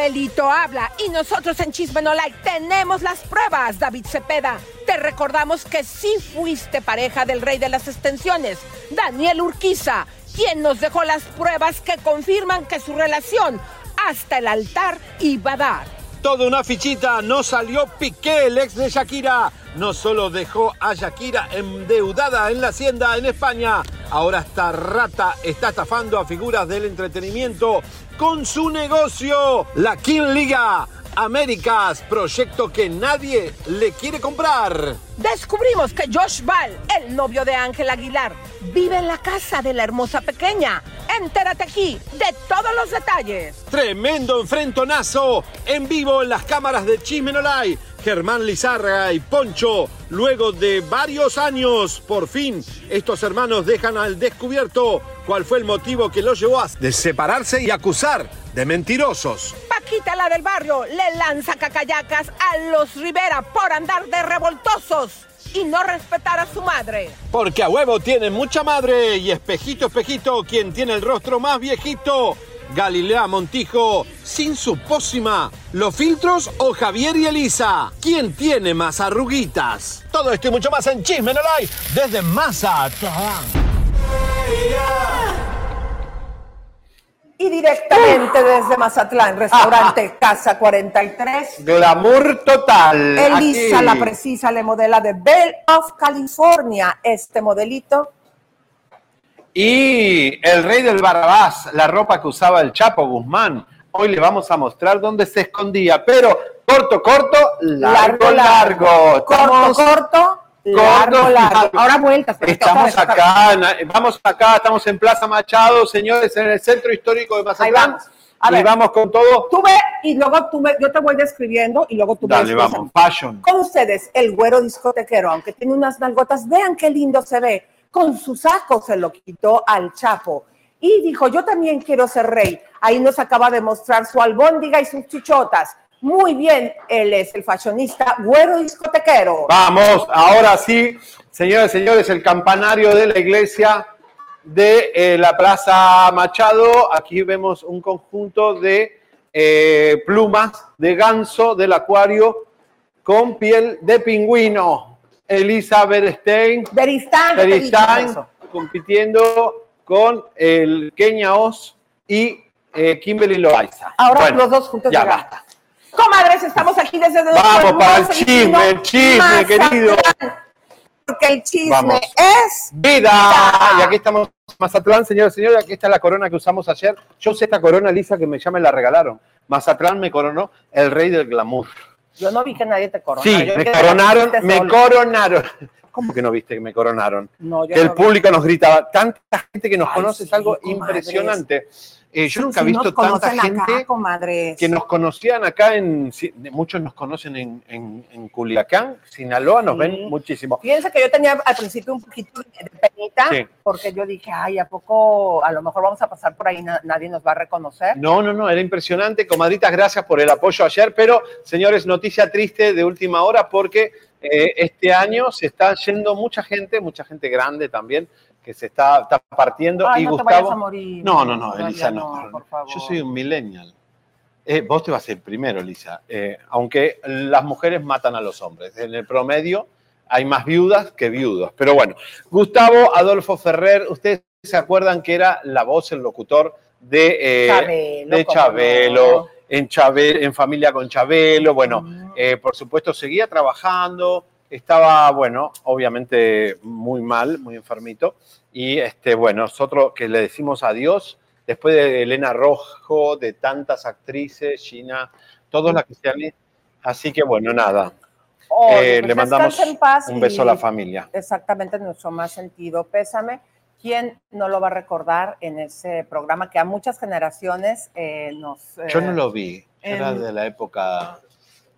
papelito habla y nosotros en Chisme No Like tenemos las pruebas, David Cepeda. Te recordamos que sí fuiste pareja del rey de las extensiones, Daniel Urquiza, quien nos dejó las pruebas que confirman que su relación hasta el altar iba a dar. Toda una fichita, no salió Piqué, el ex de Shakira. No solo dejó a Shakira endeudada en la hacienda en España, ahora esta rata está estafando a figuras del entretenimiento con su negocio, la King Liga. Américas, proyecto que nadie le quiere comprar. Descubrimos que Josh Ball, el novio de Ángel Aguilar, vive en la casa de la hermosa pequeña. Entérate aquí de todos los detalles. Tremendo enfrentonazo en vivo en las cámaras de Chismenolay. Germán Lizarra y Poncho, luego de varios años, por fin, estos hermanos dejan al descubierto cuál fue el motivo que los llevó a separarse y acusar de mentirosos. Paquita, la del barrio, le lanza cacayacas a los Rivera por andar de revoltosos y no respetar a su madre. Porque a huevo tiene mucha madre y espejito, espejito, quien tiene el rostro más viejito. Galilea Montijo, sin su pócima. ¿Los filtros o Javier y Elisa? ¿Quién tiene más arruguitas? Todo esto y mucho más en Chisme No Live desde Mazatlán. Y directamente desde Mazatlán, restaurante Casa 43. Glamour total. Elisa, Aquí. la precisa, le modela de Bell of California. Este modelito. Y el rey del Barrabás, la ropa que usaba el Chapo Guzmán. Hoy le vamos a mostrar dónde se escondía, pero corto, corto, largo, largo. Corto, corto, largo, corto, largo. Ahora vueltas. Estamos acá, vamos acá, estamos en Plaza Machado, señores, en el centro histórico de Mazatlán. vamos. A y vamos con todo. Tú ve y luego tú me, yo te voy describiendo y luego tú me Dale, describes. vamos, fashion. Con ustedes, el güero discotequero, aunque tiene unas nalgotas, vean qué lindo se ve. Con su saco se lo quitó al Chapo. Y dijo, yo también quiero ser rey. Ahí nos acaba de mostrar su albóndiga y sus chichotas. Muy bien, él es el fashionista güero discotequero. Vamos, ahora sí, señores, señores, el campanario de la iglesia de eh, la Plaza Machado. Aquí vemos un conjunto de eh, plumas de ganso del acuario con piel de pingüino. Elisa Berstein, Beristán, ¿qué te he dicho Berstein eso? compitiendo con el Kenia Oz y eh, Kimberly Loaiza. Ahora Bueno, los dos juntos ya basta. Comadres, estamos aquí desde nuestro Vamos para el chisme, el chisme, Mazatlán. querido. Porque el chisme Vamos. es Vida. Y aquí estamos Mazatlán, señores y señores. Aquí está la corona que usamos ayer. Yo usé esta corona, Lisa, que me ya me la regalaron. Mazatlán me coronó el rey del glamour. Yo no vi que nadie te coronara. Sí, Yo me coronaron, me solo. coronaron. ¿Cómo que no viste que me coronaron? No, yo Que el no vi. público nos gritaba. Tanta gente que nos Ay, conoce es algo comadres. impresionante. Eh, yo nunca he sí visto tanta gente acá, comadres. que nos conocían acá en. Muchos nos conocen en, en- en Culiacán, Sinaloa, nos Sí. ven muchísimo. Fíjense que yo tenía al principio un poquito de penita, Sí. porque yo dije, ay, ¿a poco a lo mejor vamos a pasar por ahí, na- nadie nos va a reconocer? No, no, no, era impresionante. Comadritas, gracias por el apoyo ayer, pero señores, noticia triste de última hora porque eh, este año se está yendo mucha gente, mucha gente grande también, que se está, está partiendo. Ay, y no Gustavo. vayas a morir. No, no, no, Elisa, no. no, por favor. Yo soy un millennial. Eh, vos te vas a ir primero, Elisa. Eh, aunque las mujeres matan a los hombres. En el promedio hay más viudas que viudos. Pero bueno, Gustavo Adolfo Ferrer, ustedes se acuerdan que era la voz, el locutor de, eh, Chabelo, de cómo Chabelo, en, en familia con Chabelo. Bueno, Mm. eh, por supuesto, seguía trabajando. Estaba, bueno, obviamente muy mal, muy enfermito. Y este, bueno, nosotros que le decimos adiós, después de Elena Rojo, de tantas actrices, Gina, todas las que se han ido. Así que bueno, nada. Oye, Eh, pues le mandamos en paz un y beso a la familia. Exactamente, nuestro más sentido pésame. ¿Quién no lo va a recordar en ese programa que a muchas generaciones eh, nos... eh, Yo no lo vi, era en- de la época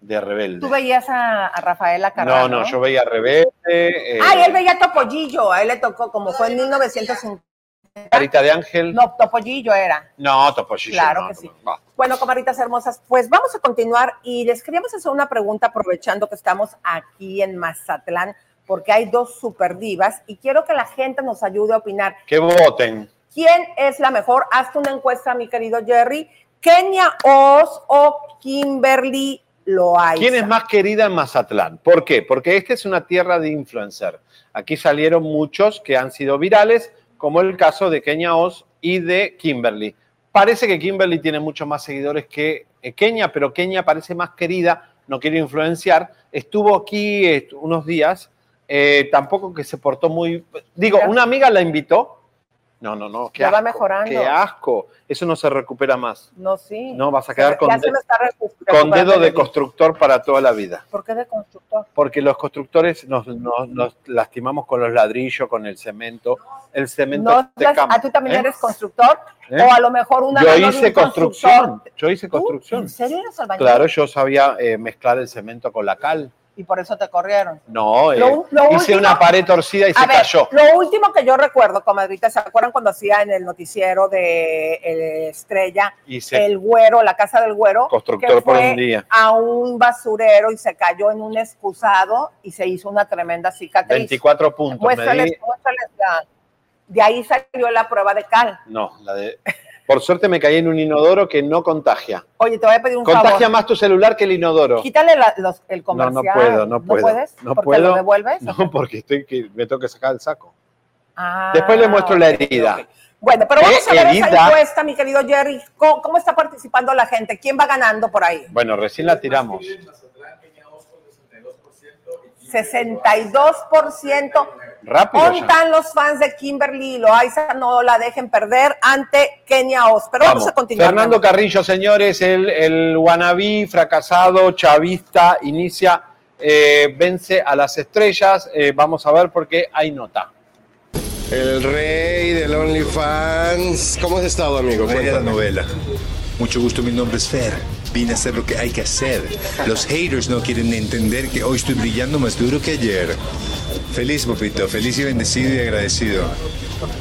de Rebelde. Tú veías a, a Rafaela No, Carrano. no, yo veía Rebelde. eh, Ay, él veía Topollillo, a él le tocó, como fue en 1950. Carita de Ángel. No, Topollillo era. No, Topollillo. Claro no, que no, sí. no. Bueno, comadritas hermosas, pues vamos a continuar y les queríamos hacer una pregunta aprovechando que estamos aquí en Mazatlán, porque hay dos super divas y quiero que la gente nos ayude a opinar. Que voten. ¿Quién es la mejor? Hazte una encuesta, mi querido Jerry. Kenia Oz o Kimberly Loaiza. ¿Quién es más querida en Mazatlán? ¿Por qué? Porque esta es una tierra de influencer. Aquí salieron muchos que han sido virales, como el caso de Kenia Oz y de Kimberly. Parece que Kimberly tiene muchos más seguidores que eh, Kenia, pero Kenia parece más querida, no quiere influenciar. Estuvo aquí eh, unos días, eh, tampoco que se portó muy... Digo, una amiga la invitó. No, no, no, qué Ya va mejorando. Qué asco. Eso no se recupera más. No, sí. No, vas a quedar Se- con de- Con dedo de constructor para toda la vida. ¿Por qué de constructor? Porque los constructores nos, nos- nos lastimamos con los ladrillos, con el cemento. El cemento No, te ¿a cambia, tú también ¿eh? eres constructor? ¿Eh? O a lo mejor una Yo hice un construcción. Yo hice ¿Tú? construcción. ¿En serio eres albañil? Claro, yo sabía eh, mezclar el cemento con la cal. Y por eso te corrieron. No, eh, Lo- hice último- una pared torcida y se ver, cayó. lo último que yo recuerdo, comadrita, ¿se acuerdan cuando hacía en el noticiero de eh, Estrella Hice el güero, la casa del güero? constructor que por un día. a un basurero y se cayó en un excusado y se hizo una tremenda cicatriz. 24 puntos. me Muéstrales, di- muéstrales la- De ahí salió la prueba de cal. No, la de. Por suerte me caí en un inodoro que no contagia. Oye, te voy a pedir un Contagia favor. más tu celular que el inodoro. Quítale la- los- el No, comercial. no puedo, no puedo. puedes? No ¿Porque puedo. lo devuelves? No, porque estoy que me tengo que sacar el saco. Ah, Después le muestro la herida. Bueno, pero ¿Qué vamos a ver esa herida? encuesta, mi querido Jerry. ¿Cómo, cómo está participando la gente? ¿Quién va ganando por ahí? Bueno, recién la tiramos. 62%. Rápido. ¿Dónde ya. están los fans de Kimberly y Loaiza? No la dejen perder ante Kenia Oz. Pero vamos, Vamos. a continuar. Fernando Carrillo, señores, el, el wannabe fracasado, chavista, inicia, eh, vence a las estrellas. Eh, vamos a ver por qué hay nota. El rey del OnlyFans. ¿Cómo has estado, amigo? Rey de la novela. Mucho gusto, mi nombre es Fer. Vine a hacer lo que hay que hacer. Los haters no quieren entender que hoy estoy brillando más duro que ayer. Feliz, papito. Feliz y bendecido y agradecido.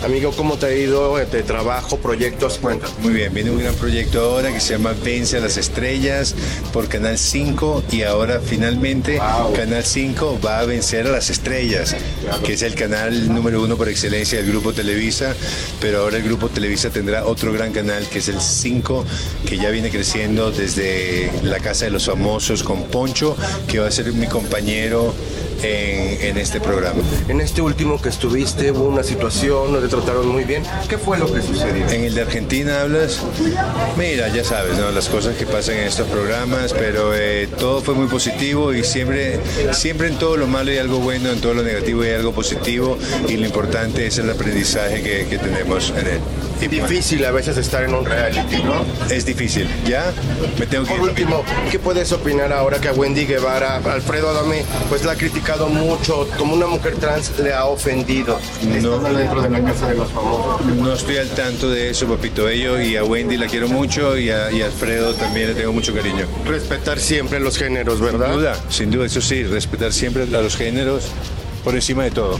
Amigo, ¿cómo te ha ido de trabajo, proyectos? Cuéntame. Muy bien, viene un gran proyecto ahora que se llama Vence a las Estrellas por Canal 5 y ahora finalmente Canal 5 va a vencer a las estrellas, que es el canal número uno por excelencia del Grupo Televisa, pero ahora el Grupo Televisa tendrá otro gran canal que es el 5, que ya viene creciendo desde la Casa de los Famosos con Poncho, que va a ser mi compañero en, este programa. En este último que estuviste hubo una situación, no te trataron muy bien. ¿Qué fue lo que sucedió? En el de Argentina hablas, mira, ya sabes, ¿no? Las cosas que pasan en estos programas, pero eh, todo fue muy positivo y siempre, siempre en todo lo malo hay algo bueno, en todo lo negativo hay algo positivo y lo importante es el aprendizaje que tenemos en él. Difícil a veces estar en un reality, ¿no? Es difícil, ¿ya? Me tengo que Por ir. último, ¿qué puedes opinar ahora que a Wendy Guevara, Alfredo Adame, pues la ha criticado mucho, como una mujer trans le ha ofendido? No. Dentro de la casa de los famosos. No estoy al tanto de eso, papito bello, y a Wendy la quiero mucho y a, y a Alfredo también le tengo mucho cariño. Respetar siempre los géneros, ¿verdad? Sin duda, sin duda, eso sí, respetar siempre a los géneros por encima de todo.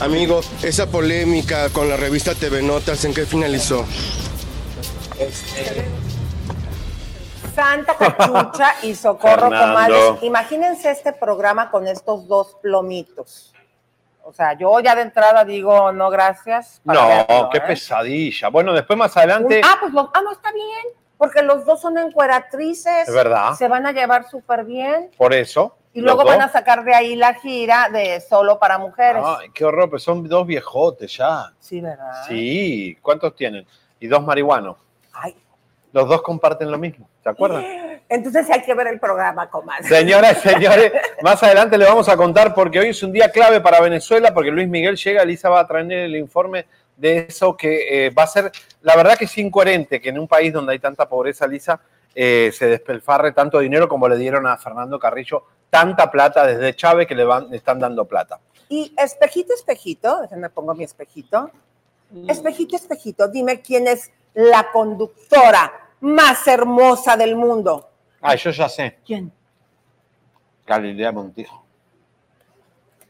Amigo, esa polémica con la revista TV Notas, ¿en qué finalizó? Santa Cachucha y Socorro. Comadres. Imagínense este programa con estos dos plomitos. O sea, yo ya de entrada digo no gracias. No, verlo, qué ¿eh? pesadilla. Bueno, después más adelante. Ah, pues los- ah, no, está bien. Porque los dos son encueratrices. Es verdad. Se van a llevar súper bien. Por eso. Y luego van a sacar de ahí la gira de solo para mujeres. Ay, qué horror, pero son dos viejotes ya. Sí, ¿verdad? Sí, ¿cuántos tienen? Y dos marihuanos. Ay. Los dos comparten lo mismo, ¿se acuerdan? Entonces hay que ver el programa, comadre. Señoras y señores, más adelante le vamos a contar porque hoy es un día clave para Venezuela, porque Luis Miguel llega, Elisa va a traer el informe de eso que eh, va a ser, la verdad que es incoherente que en un país donde hay tanta pobreza, Lisa, eh, se despelfarre tanto dinero como le dieron a Fernando Carrillo, tanta plata desde Chávez que le, van, le están dando plata. Y espejito, espejito, déjenme pongo mi espejito. Espejito, espejito, dime quién es la conductora más hermosa del mundo. Ah, yo ya sé, ¿Quién? Galilea Montijo.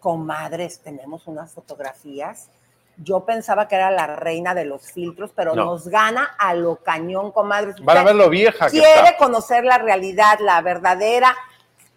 Comadres, tenemos unas fotografías. Yo pensaba que era la reina de los filtros, pero No. nos gana a lo cañón, comadres. Van a ver lo vieja que quiere está. conocer la realidad, la verdadera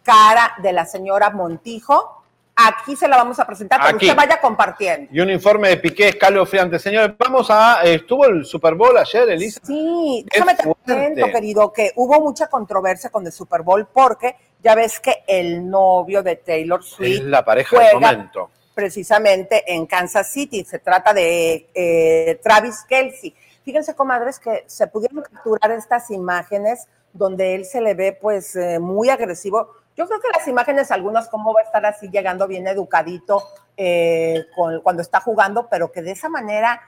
cara de la señora Montijo, Aquí se la vamos a presentar para que usted vaya compartiendo. Y un informe de Piqué escalofriante. Señores, vamos a... estuvo el Super Bowl ayer, Elisa. Sí, Qué déjame te cuento, querido, que hubo mucha controversia con el Super Bowl porque ya ves que el novio de Taylor Es Swift la pareja del momento. Precisamente en Kansas City. Se trata de eh, Travis Kelsey. Fíjense, comadres, que se pudieron capturar estas imágenes donde él se le ve pues eh, muy agresivo. Yo creo que las imágenes, algunas, cómo va a estar así llegando bien educadito eh, cuando está jugando, pero que de esa manera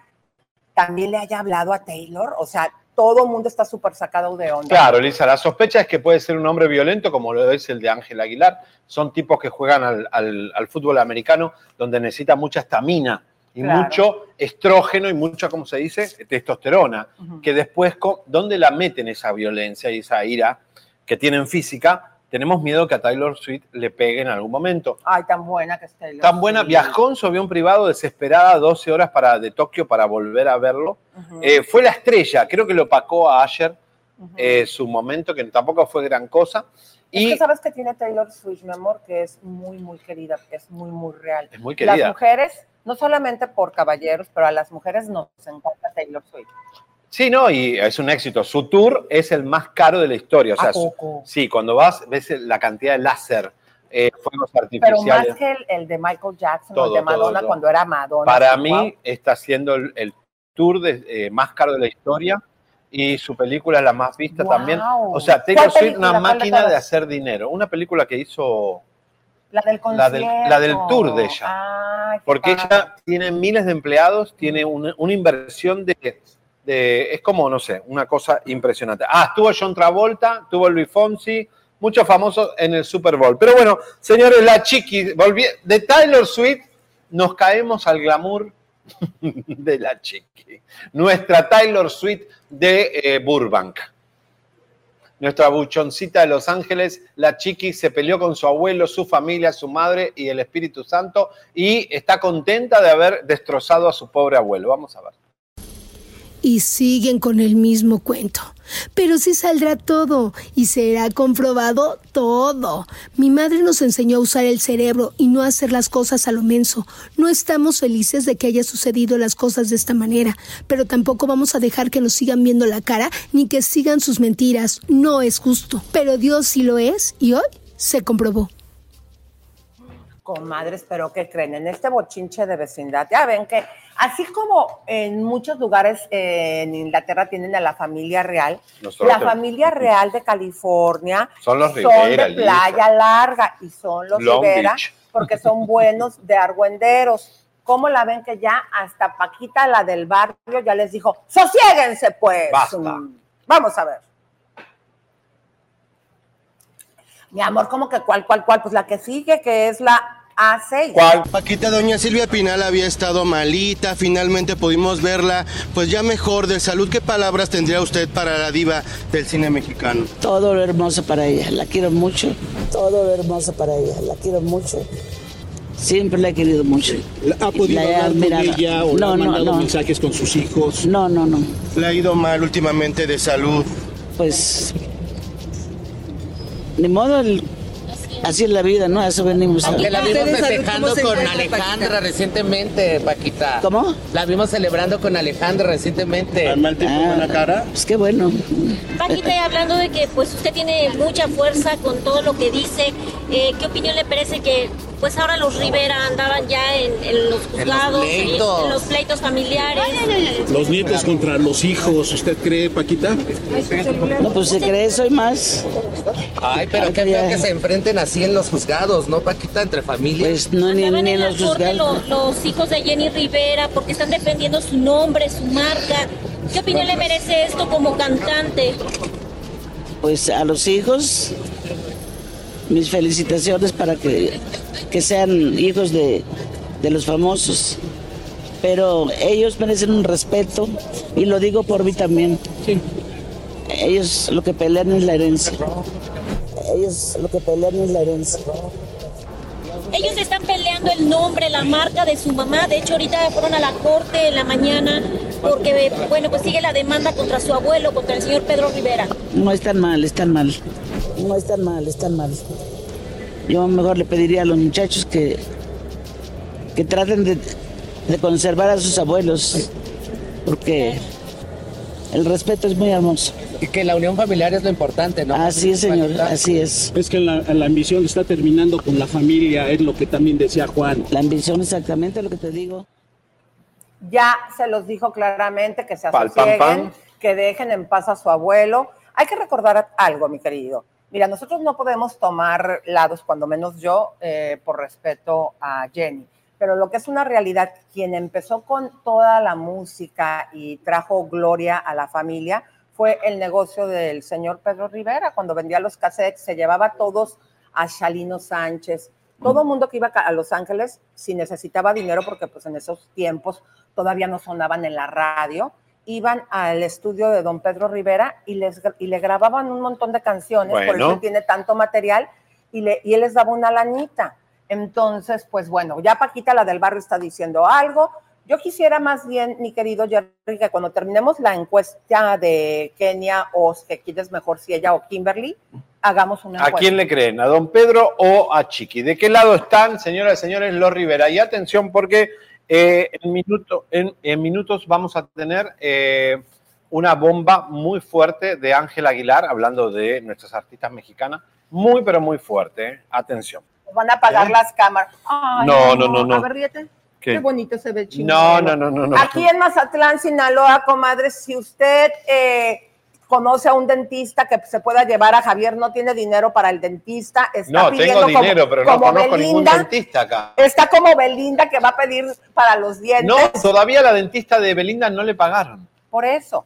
también le haya hablado a Taylor. O sea, todo el mundo está súper sacado de onda. Claro, Elisa, la sospecha es que puede ser un hombre violento como lo es el de Ángel Aguilar. Son tipos que juegan al, al- al fútbol americano donde necesita mucha estamina y Claro. mucho estrógeno y mucha, ¿cómo se dice? Testosterona. Que después, ¿dónde la meten esa violencia y esa ira que tienen física? Tenemos miedo que a Taylor Swift le pegue en algún momento. Ay, tan buena que está Taylor. Tan buena, viajó en su avión privado desesperada 12 horas para, de Tokio para volver a verlo. Ujú, Eh, fue la estrella, creo que lo opacó a Asher ujú. eh, su momento, que tampoco fue gran cosa. Es Y que sabes que tiene Taylor Swift, mi amor, que es muy, muy querida, es muy, muy real. es muy Las querida. mujeres, no solamente por caballeros, pero a las mujeres nos encanta Taylor Swift. Sí, no, y es un éxito. Su tour es el más caro de la historia. O sea, sí, cuando vas, ves la cantidad de láser, eh, fuegos Pero artificiales. más que el, el de Michael Jackson Todo, el de Madonna todo. cuando era Madonna. Para mí está siendo el, el tour de, eh, más caro de la historia y su película es la más vista también. O sea, Taylor ¿Cuál Swift una ¿Cuál de máquina de hacer dinero. Una película que hizo La del la del- la del tour de ella. Porque padre. ella tiene miles de empleados, tiene una, una inversión de, Es como, no sé, una cosa impresionante. Ah, estuvo John Travolta, tuvo Luis Fonsi, muchos famosos en el Super Bowl. Pero bueno, señores, la chiqui, volví, de Taylor Swift nos caemos al glamour de la chiqui. Nuestra Taylor Swift de eh, Burbank. Nuestra buchoncita de Los Ángeles, la chiqui se peleó con su abuelo, su familia, su madre y el Espíritu Santo y está contenta de haber destrozado a su pobre abuelo. Vamos a ver. Y siguen con el mismo cuento. Pero sí saldrá todo y será comprobado todo. Mi madre nos enseñó a usar el cerebro y no hacer las cosas a lo menso. No estamos felices de que haya sucedido las cosas de esta manera, pero tampoco vamos a dejar que nos sigan viendo la cara ni que sigan sus mentiras. No es justo. Pero Dios sí lo es y hoy se comprobó. Comadres, pero ¿qué creen? En este bochinche de vecindad, ya ven que así como en muchos lugares eh, en Inglaterra tienen a la familia real, Nosotros la te- familia real de California Son los son Rivera, de playa larga y son los Long Rivera Beach. porque son buenos de argüenderos. ¿Cómo la ven que ya hasta Paquita, la del barrio, ya les dijo, sosiéguense pues? Basta. Mm, Vamos a ver. Mi amor, ¿cómo que cuál, cuál, cuál? Pues la que sigue, que es la A6. ¿Cuál? Paquita, doña Silvia Pinal había estado malita, finalmente pudimos verla, pues ya mejor de salud. ¿Qué palabras tendría usted para la diva del cine mexicano? Todo lo hermoso para ella, la quiero mucho. Todo lo hermoso para ella, la quiero mucho. Siempre la he querido mucho. ¿Ha podido La hablar con ella o le No, ha no, mandado no. mensajes con sus hijos? No, no, no. Le ha ido mal últimamente de salud. Pues. Ni modo, el- así es la vida, ¿no? A eso venimos. a- Aunque la vimos ¿Ustedes saben festejando con Alejandra Paquita? recientemente, Paquita. ¿Cómo? La vimos celebrando con Alejandra recientemente. ¿Al mal tiempo Ah. buena cara? Pues qué bueno. Paquita, y hablando de que pues usted tiene mucha fuerza con todo lo que dice, eh, ¿qué opinión le parece que pues ahora los Rivera andaban ya en, en los juzgados, en pleitos. en los pleitos familiares? Los nietos contra los hijos, ¿usted cree, Paquita? No, pues se cree eso y más. Ay, pero qué feo que se enfrenten así en los juzgados, ¿no, Paquita? Entre familias. Pues no, ni, en los juzgados. los hijos de Jenny Rivera porque están defendiendo su nombre, su marca. ¿Qué opinión le merece esto como cantante? Pues a los hijos, mis felicitaciones para que, que sean hijos de, de los famosos. Pero ellos merecen un respeto y lo digo por mí también. Ellos lo que pelean es la herencia. Ellos lo que pelean es la herencia. Ellos están peleando el nombre, la marca de su mamá. De hecho, ahorita fueron a la corte en la mañana porque, bueno, pues sigue la demanda contra su abuelo, contra el señor Pedro Rivera. No están mal, están mal. No están mal, están mal. Yo mejor le pediría a los muchachos que, que traten de, de conservar a sus abuelos, porque el respeto es muy hermoso. Y que la unión familiar es lo importante, ¿no? Así es, señor, así es. Es que la, la ambición está terminando con la familia, es lo que también decía Juan. La ambición exactamente lo que te digo. Ya se los dijo claramente que se pam. que dejen en paz a su abuelo. Hay que recordar algo, mi querido. Mira, nosotros no podemos tomar lados, cuando menos yo, eh, por respeto a Jenny. Pero lo que es una realidad, quien empezó con toda la música y trajo gloria a la familia fue el negocio del señor Pedro Rivera. Cuando vendía los cassettes, se llevaba a todos a Chalino Sánchez. Todo mundo que iba a Los Ángeles, si necesitaba dinero, porque pues en esos tiempos todavía no sonaban en la radio, iban al estudio de don Pedro Rivera y, les, y le grababan un montón de canciones, por Bueno. eso él tiene tanto material, y, le, y él les daba una lanita. Entonces, pues bueno, ya Paquita, la del barrio, está diciendo algo. Yo quisiera más bien, mi querido Jerry, que cuando terminemos la encuesta de Kenia o que quieres mejor si ella o Kimberly, hagamos una ¿A quién le creen? ¿A don Pedro o a Chiqui? ¿De qué lado están, señoras y señores, los Rivera? Y atención porque eh, en, minuto- en- en minutos vamos a tener eh, una bomba muy fuerte de Ángel Aguilar, hablando de nuestras artistas mexicanas. Muy, pero muy fuerte. ¿eh? Atención. Van a apagar ¿Eh? las cámaras. Ay, No, no, no, no. A ver, ríete. ¿Qué? Qué bonito se ve chingón. No, no, no, no, no. Aquí en Mazatlán, Sinaloa, comadre, si usted eh, conoce a un dentista que se pueda llevar a Javier, no tiene dinero para el dentista, está No, pidiendo tengo como- dinero, pero no conozco ningún Belinda, dentista acá. Está como Belinda que va a pedir para los dientes. No, todavía la dentista de Belinda no le pagaron. Por eso.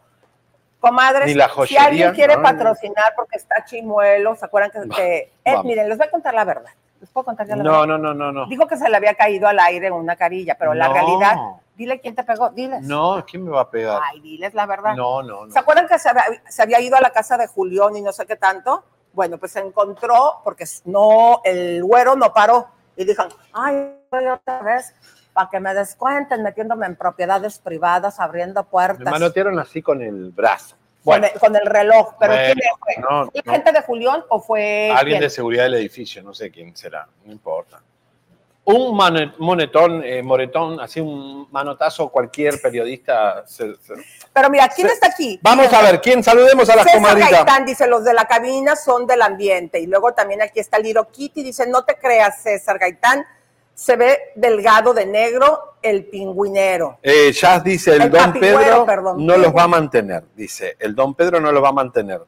Comadres, Ni la si alguien quiere no. patrocinar porque está chimuelo, ¿se acuerdan que, que- eh, miren, les voy a contar la verdad. Les puedo contar la No, verdad. no, no, no, no. Dijo que se le había caído al aire una carilla, pero la realidad, dile quién te pegó, diles. No, ¿quién me va a pegar? Ay, diles la verdad. No, no, no. ¿Se acuerdan que se había, se había ido a la casa de Julián y no sé qué tanto? Bueno, pues se encontró, porque no, el güero no paró. Y dijo, ay, voy otra vez, para que me descuenten, metiéndome en propiedades privadas, abriendo Me puertas. manotearon así con el brazo. Con, Bueno, el, con el reloj. ¿Pero Bueno, quién fue? no, ¿La no. gente de Julián o fue alguien quién? de seguridad del edificio, no sé quién será, no importa. Un monetón, eh, moretón, así un manotazo, cualquier periodista. se- se- Pero mira, ¿quién Se- está aquí? Vamos a ver, ¿quién? Saludemos a las César comadritas. Gaitán dice, los de la cabina son del ambiente. Y luego también aquí está Liro Kitty, dice, no te creas, César Gaitán, se ve delgado de negro el pingüinero. Eh, Jazz dice, el, El don Pedro perdón. no los va a mantener, dice, el don Pedro no los va a mantener.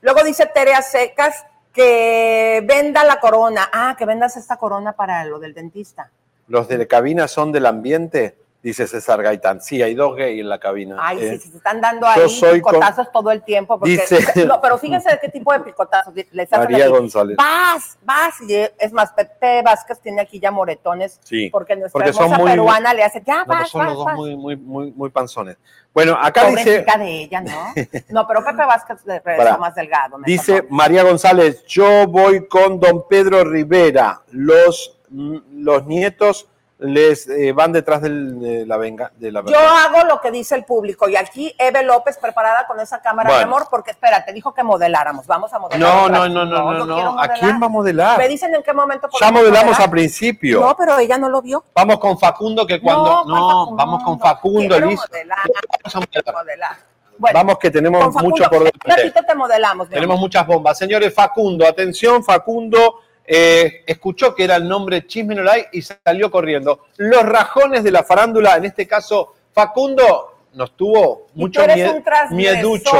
Luego dice Terea Secas que venda la corona. Ah, que vendas esta corona para lo del dentista. Los de la cabina son del ambiente, dice César Gaitán. Sí, hay dos gays en la cabina. Ay, Eh, sí, sí, se están dando ahí con- picotazos todo el tiempo. Porque, Dice- No, pero fíjense de qué tipo de picotazos. Les hacen María González. Vas, vas. Y es más, Pepe Vázquez tiene aquí ya moretones. Sí, Porque nuestra porque son hermosa muy- peruana le hace, ya No, vas, son vas, los dos vas. muy, muy, muy, muy panzones. Bueno, acá dice, de ella, ¿no? No, pero Pepe Vázquez Para. más delgado. me dice. María González, yo voy con don Pedro Rivera. Los, mm, los nietos les eh, van detrás del- de la venga, de la Yo hago lo que dice el público y aquí Eve López preparada con esa cámara de amor porque espérate, dijo que modeláramos, vamos a modelar. No, no, no, no, no, no. ¿A quién va a modelar? Me dicen en qué momento Ya podemos modelamos modelar. al principio. No, pero ella no lo vio. Vamos con Facundo, que cuando. No, vamos con Facundo, Vamos a modelar. modelar. Bueno, Vamos que tenemos Facundo, mucho por delante. te modelamos. Tenemos muchas bombas. Señores, Facundo, atención, Facundo eh, escuchó que era el nombre Chisme no Like y salió corriendo. Los rajones de la farándula, en este caso, Facundo nos tuvo mucho tú eres mie- un transgresor, mieducho.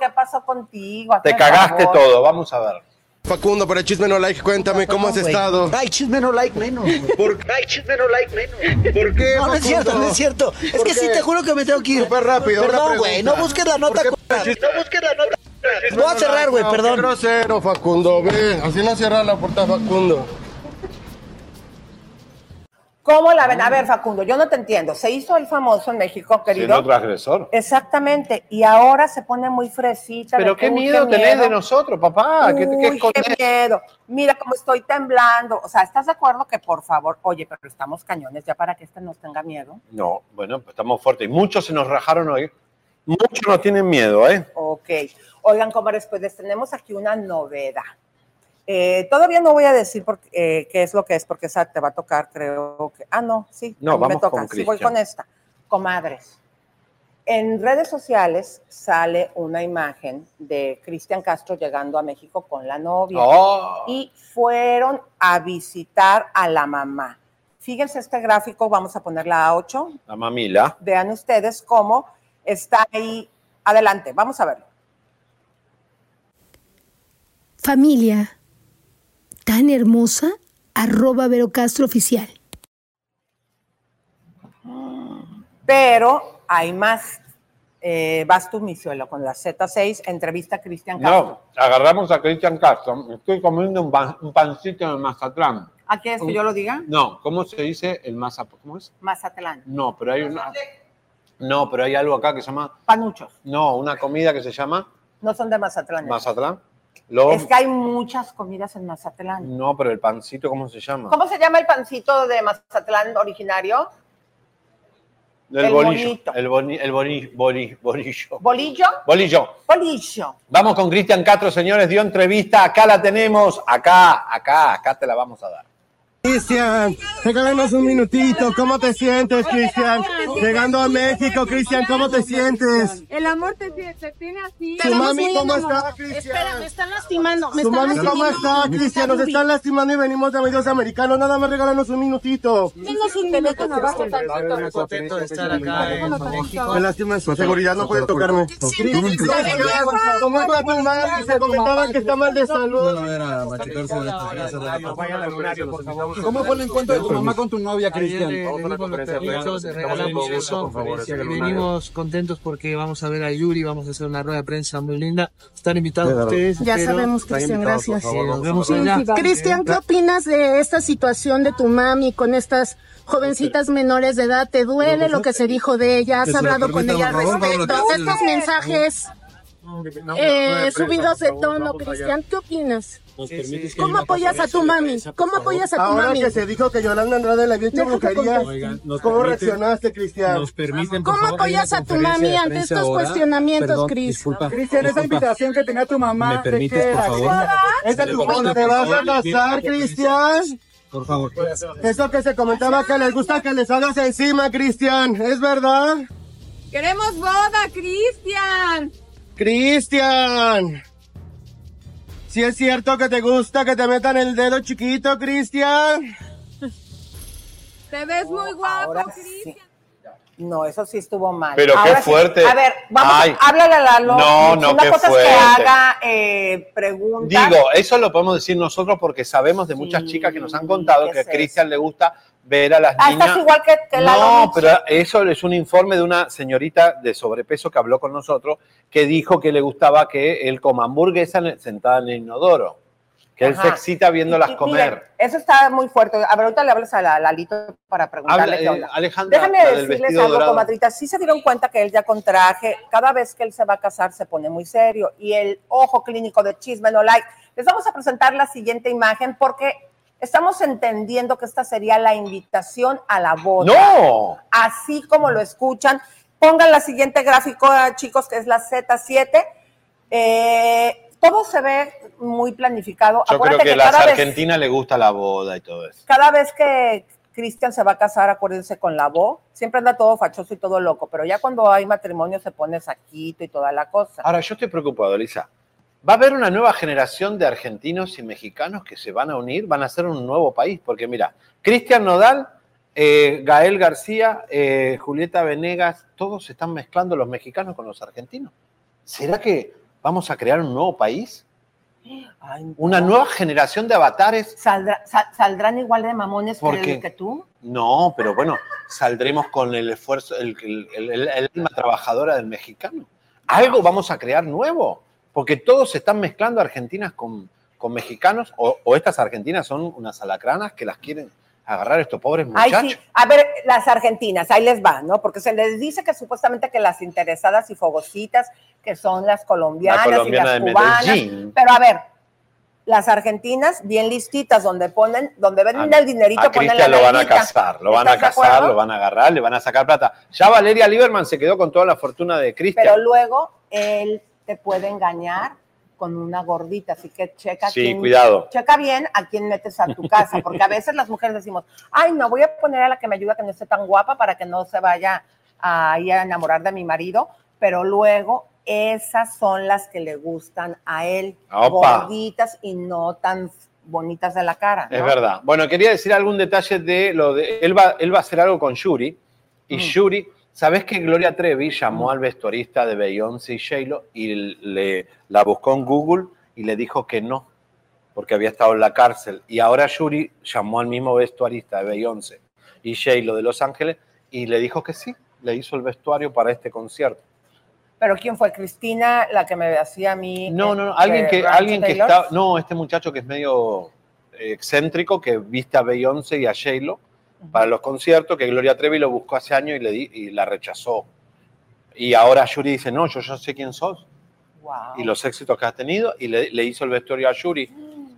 ¿Qué pasó contigo? Te cagaste favor. todo, vamos a ver. Facundo, para Chisme No Like, cuéntame cómo has estado. Ay, chisme no like menos. ¿Por qué? Ay, chisme no like menos. ¿Por qué? No, no es cierto, no es cierto. Es ¿Por que sí, qué? te juro que me tengo que ir. Súper rápido, Perdón, güey, no busques la nota. No busques la nota. Voy a cerrar, güey, No, perdón. Qué grosero, Facundo, ve. Así no cierra la puerta, Facundo. ¿Cómo la ven? A ver, Facundo, yo no te entiendo. Se hizo el famoso en México, querido. Siendo transgresor. Exactamente, y ahora se pone muy fresita. Pero de qué miedo tenés de nosotros, papá. ¿Qué, Uy, miedo. Mira cómo estoy temblando. O sea, ¿estás de acuerdo que por favor, oye, pero estamos cañones ya para que este nos tenga miedo? No, bueno, pues estamos fuertes. Y muchos se nos rajaron hoy. Muchos nos tienen miedo, ¿eh? Ok. Oigan, comadres, pues les tenemos aquí una novedad. Eh, todavía no voy a decir por- eh, qué es lo que es, porque esa te va a tocar, creo que. Ah, no, sí. No, a mí me vamos toca. con Sí, voy con esta. Comadres. En redes sociales sale una imagen de Cristian Castro llegando a México con la novia. Oh. Y fueron a visitar a la mamá. Fíjense este gráfico, vamos a ponerla a 8. La mamila. Vean ustedes cómo está ahí. Adelante, vamos a verlo. Familia tan hermosa, arroba Vero Castro Oficial. Pero hay más. Eh, vas tú, mi suelo, con la Z6, entrevista a Cristian Castro. No, agarramos a Cristian Castro. Estoy comiendo un, pan- un pancito de Mazatlán. ¿A qué es que yo lo diga? No, ¿cómo se dice el Mazatlán? ¿Cómo es? Mazatlán. No, pero hay una. No, pero hay algo acá que se llama. Panuchos. No, una comida que se llama No son de Mazatlán. Mazatlán. Lo- Es que hay muchas comidas en Mazatlán. No, pero el pancito, ¿cómo se llama? ¿Cómo se llama el pancito de Mazatlán originario? El, El bolillo. bonito. El, boni, el boni- boni- bolillo. ¿Bolillo? Bolillo. Bolillo. Vamos con Cristian Castro, señores. Dio entrevista. Acá la tenemos. Acá, acá, acá te la vamos a dar. Cristian, regálanos un minutito. ¿Cómo te sientes, Cristian? Llegando a México, Cristian, ¿cómo te sientes? El amor te, te tiene así. ¿Tu mami cómo está, Cristian? Espera, me están lastimando. Me ¿Tu mami cómo está, Cristian? Nos están lastimando y venimos de medios americanos. Nada más regálanos un minutito. Denos un teléfono abajo. Muy contento de estar acá en México. Me lastima su seguridad, no puede tocarme. ¿Cómo está tu mami? Se comentaba que está mal de salud. ¿Cómo fue el encuentro de tu mamá con tu novia, Cristian? Venimos contentos porque vamos a ver a Yuri, vamos a hacer una rueda de prensa muy linda. Están invitados ustedes. Ya espero. sabemos, Cristian, gracias. Sí, nos vemos allá. Cristian, ¿qué opinas de esta situación de tu mami con estas jovencitas menores de edad? ¿Te duele lo que se dijo de ella? ¿Has hablado con ella al respecto? Estos mensajes eh, subidos de tono, Cristian, ¿qué opinas? ¿Cómo apoyas a tu mami? ¿Cómo apoyas a tu Ahora mami? que se dijo que Yolanda Andrade le había hecho Déjate brujería, contestar. ¿cómo reaccionaste, Cristian? Nos permiten, por ¿Cómo favor, apoyas a tu mami ante estos ahora. cuestionamientos, Cris? Disculpa. Cristian, esa invitación que tenía tu mamá. ¿Me permites, por favor? ¿Es de tu boda? ¿Te vas a casar, Cristian? Por favor. Eso que se comentaba que les gusta que les hagas encima, Cristian. ¿Es verdad? ¡Queremos boda, Cristian! Cristian. Si es cierto que te gusta que te metan el dedo chiquito, Cristian. Te ves muy guapo, Ahora sí. No, eso sí estuvo mal. Pero qué Ahora sí. fuerte. A ver, vamos, Ay. háblale a Lalo. No, no, Una qué cosa es fuerte. que haga eh, preguntas. Digo, eso lo podemos decir nosotros porque sabemos de muchas chicas que nos han contado ¿qué que a es? Cristian le gusta ver a las Ah, niñas. estás igual que, que Lalo No, pero eso es un informe de una señorita de sobrepeso que habló con nosotros que dijo que le gustaba que él coma hamburguesa sentada en el inodoro. Que él se Ajá. excita viéndolas Y- y comer. miren, eso está muy fuerte. A ver, ahorita le hablas a la, Lalito para preguntarle Habla, qué eh, onda. Alejandra, Déjame la decirles algo, dorado. comadritas. Sí se dieron cuenta que él ya con traje, cada vez que él se va a casar se pone muy serio. Y el ojo clínico de Chisme No Like. Les vamos a presentar la siguiente imagen porque estamos entendiendo que esta sería la invitación a la boda. ¡No! Así como lo escuchan. Pongan la siguiente gráfico, chicos, que es la Z7. Eh, todo se ve muy planificado. Yo creo Acuérdate que, a las cada vez- Argentina le gusta la boda y todo eso. cada vez que Cristian se va a casar, acuérdense con la voz, siempre anda todo fachoso y todo loco, pero ya cuando hay matrimonio se pone saquito y toda la cosa. Ahora, yo estoy preocupado, Elisa. Va a haber una nueva generación de argentinos y mexicanos que se van a unir, van a ser un nuevo país, porque mira, Cristian Nodal, eh, Gael García, eh, Julieta Venegas, todos se están mezclando los mexicanos con los argentinos. ¿Será que vamos a crear un nuevo país? ¿Una nueva generación de avatares? ¿Saldrá- sal- ¿Saldrán igual de mamones ¿Por que, tú? No, pero bueno, saldremos con el esfuerzo, el, el- el- el- el alma trabajadora del mexicano. Algo vamos a crear nuevo, porque todos se están mezclando argentinas con, con mexicanos, o, o estas argentinas son unas alacranas que las quieren agarrar estos pobres Ay, muchachos. sí. A ver, las argentinas, ahí les va, ¿no? Porque se les dice que supuestamente que las interesadas y fogositas, que son las colombianas La colombiana y de las cubanas. Medellín. Pero a ver, las argentinas bien listitas, donde ponen, donde ven el dinerito, A ponen la lo van a casar, lo van a ¿Estás de casar, lo van a agarrar, le van a sacar plata. Ya Valeria Lieberman se quedó con toda la fortuna de Cristian. Pero luego él te puede engañar con una gordita, así que checa Sí, quién- cuidado. checa bien a quién metes a tu casa, porque a veces las mujeres decimos, ay, no, voy a poner a la que me ayuda que no esté tan guapa para que no se vaya a, enamorar de mi marido, pero luego esas son las que le gustan a él, Opa. gorditas y no tan bonitas de la cara. Es verdad. Bueno, quería decir algún detalle de lo de. Él va, él va a hacer algo con Yuri. Y Mm. Yuri, ¿sabes que Gloria Trevi llamó al vestuarista de Beyoncé y J-Lo y le, la buscó en Google y le dijo que no, porque había estado en la cárcel. Y ahora Yuri llamó al mismo vestuarista de Beyoncé y J-Lo de Los Ángeles y le dijo que sí, le hizo el vestuario para este concierto. Pero ¿quién fue? Cristina, la que me hacía a mí. No, no, no, alguien de que, Rancho alguien que está, no, este muchacho que es medio eh, excéntrico, que viste a Beyoncé y a J-Lo para los conciertos, que Gloria Trevi lo buscó hace años y, le di, y la rechazó. Y ahora Yuri dice, no, yo, yo sé quién sos Wow. y los éxitos que has tenido, y le, le hizo el vestuario a Yuri.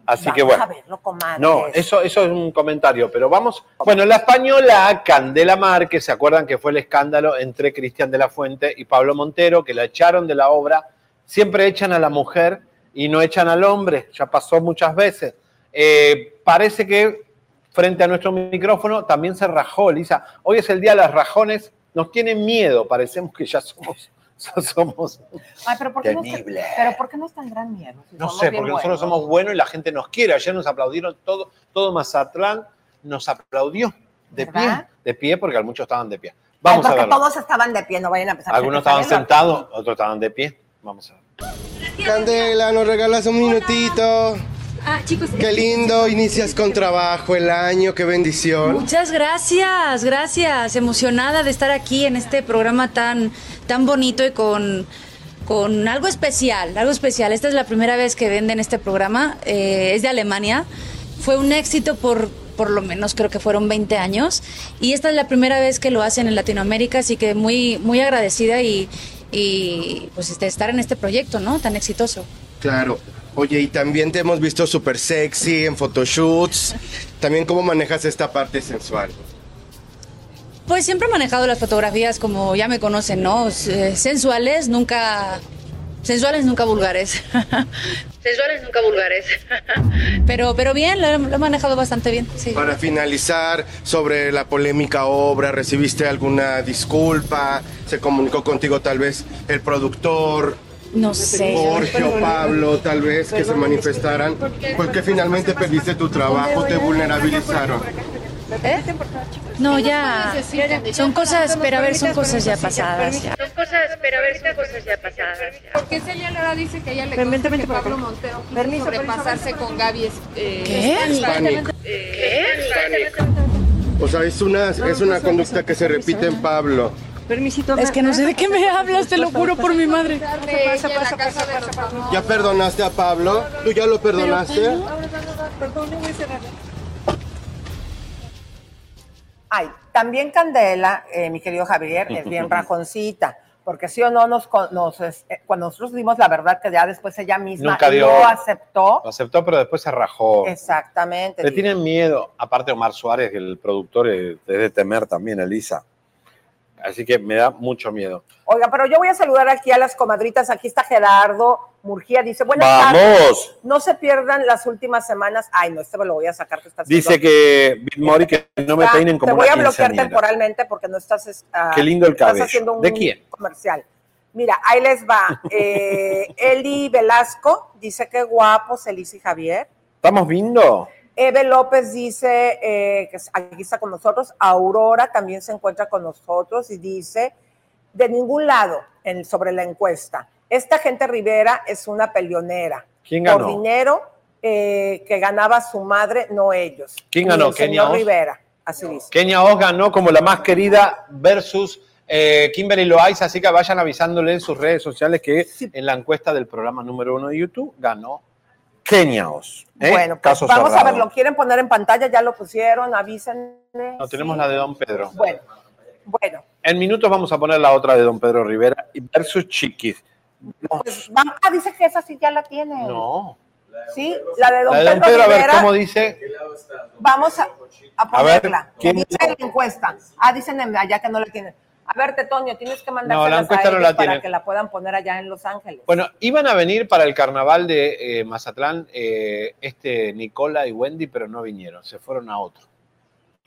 Así Vamos que bueno. a verlo. No, eso, eso es un comentario, pero vamos. Bueno, la española Candela Márquez, ¿se acuerdan que fue el escándalo entre Cristian de la Fuente y Pablo Montero, que la echaron de la obra? Siempre echan a la mujer y no echan al hombre, ya pasó muchas veces. Eh, parece que frente a nuestro micrófono también se rajó, Lisa. Hoy es el día de las rajones, nos tienen miedo, parecemos que ya somos. somos Ay, pero ¿por qué, no es, pero ¿por qué nos tan gran miedo? Si no sé, porque nosotros buenos. somos buenos y la gente nos quiere. Ayer nos aplaudieron todo, todo Mazatlán nos aplaudió de ¿Verdad? pie, de pie, porque muchos estaban de pie. Ay, Vamos a verlo. todos estaban de pie, no vayan a empezar. Algunos estaban sentados, otros estaban de pie. Vamos a ver. Candela, nos regalas un minutito. Ah, chicos. Qué lindo, inicias con trabajo el año, qué bendición. Muchas gracias, gracias. Emocionada de estar aquí en este programa tan, tan bonito y con, con algo especial, algo especial. Esta es la primera vez que venden este programa, eh, es de Alemania. Fue un éxito por por lo menos creo que fueron 20 años y esta es la primera vez que lo hacen en Latinoamérica, así que muy muy agradecida y, y pues este, estar en este proyecto, ¿no? Tan exitoso. Claro. Oye, y también te hemos visto súper sexy en photoshoots. También cómo manejas esta parte sensual. Pues siempre he manejado las fotografías como ya me conocen, ¿no? S- Sensuales, nunca. Sensuales, nunca vulgares. Sensuales, nunca vulgares. pero, pero bien, lo he, lo he manejado bastante bien, sí. Para finalizar, sobre la polémica obra, ¿recibiste alguna disculpa? ¿Se comunicó contigo tal vez el productor? No sé. Jorge o Pablo, tal vez, que se manifestaran. Porque finalmente perdiste tu trabajo, te vulnerabilizaron. ¿Eh? No, ya. Son cosas, pero a ver, son cosas ya pasadas. ya. Son cosas, pero a ver, son cosas ya pasadas. Porque Celia Lara dice que ella le consta que por Pablo. Montero quiso sobrepasarse con Gaby. eh, ¿Qué? Hispanic. ¿Qué? O sea, es una, es una conducta que se repite en Pablo. Permisito. Es que no sé de qué me hablas, te lo juro por mi madre. Pasa, pasa, pasa, pasa. ¿Ya perdonaste a Pablo? ¿Tú ya lo perdonaste? Ay, también Candela, eh, mi querido Javier, es bien rajoncita, porque sí o no, nos, eh, cuando nosotros dimos la verdad que ya después ella misma Nunca dio. lo aceptó, Lo aceptó, pero después se rajó. exactamente. Le tienen miedo, aparte Omar Suárez, que el productor es es de temer también, Elisa. Así que me da mucho miedo. Oiga, pero yo voy a saludar aquí a las comadritas. Aquí está Gerardo Murgía. Dice, buenas ¡Vamos! tardes. No se pierdan las últimas semanas. Ay, no, este me lo voy a sacar que está haciendo- Dice que Bitmori que no me peinen como Te voy una a bloquear quinceañera. temporalmente porque no estás... es- ah, Qué lindo el estás haciendo un ¿De quién? comercial. Mira, ahí les va. Eh, Eli Velasco dice que guapos, Elisa y Javier. ¿Estamos viendo? Eve López dice eh, que aquí está con nosotros. Aurora también se encuentra con nosotros y dice, de ningún lado en, sobre la encuesta, esta gente Rivera es una peleonera. ¿Quién ganó? Por dinero eh, que ganaba su madre, no ellos. ¿Quién ganó? el Kenia Oz. Rivera, así dice. Kenia Oz ganó como la más querida versus eh, Kimberly Loaiza, así que vayan avisándole en sus redes sociales que en la encuesta del programa número uno de YouTube ganó Kenia Oz. ¿eh? Bueno, pues Caso vamos a ver, lo quieren poner en pantalla, ya lo pusieron, avísenle. No, tenemos la de Don Pedro. Bueno, bueno, En minutos vamos a poner la otra de Don Pedro Rivera y versus Chiquis. pues. Ah, dice que esa sí ya la tiene. No. Sí, la de Don La de Don Pedro, Pedro, a ver, Rivera. ¿cómo dice? Vamos a, a A ver, ponerla. ¿quién dice la encuesta. Ah, dicen en- allá que no la tienen. A ver, Tetonio, tienes que No, mandárselas encuesta a no la para que la puedan poner allá en Los Ángeles. Bueno, iban a venir para el carnaval de eh, Mazatlán eh, este Nicola y Wendy, pero no vinieron, se fueron a otro.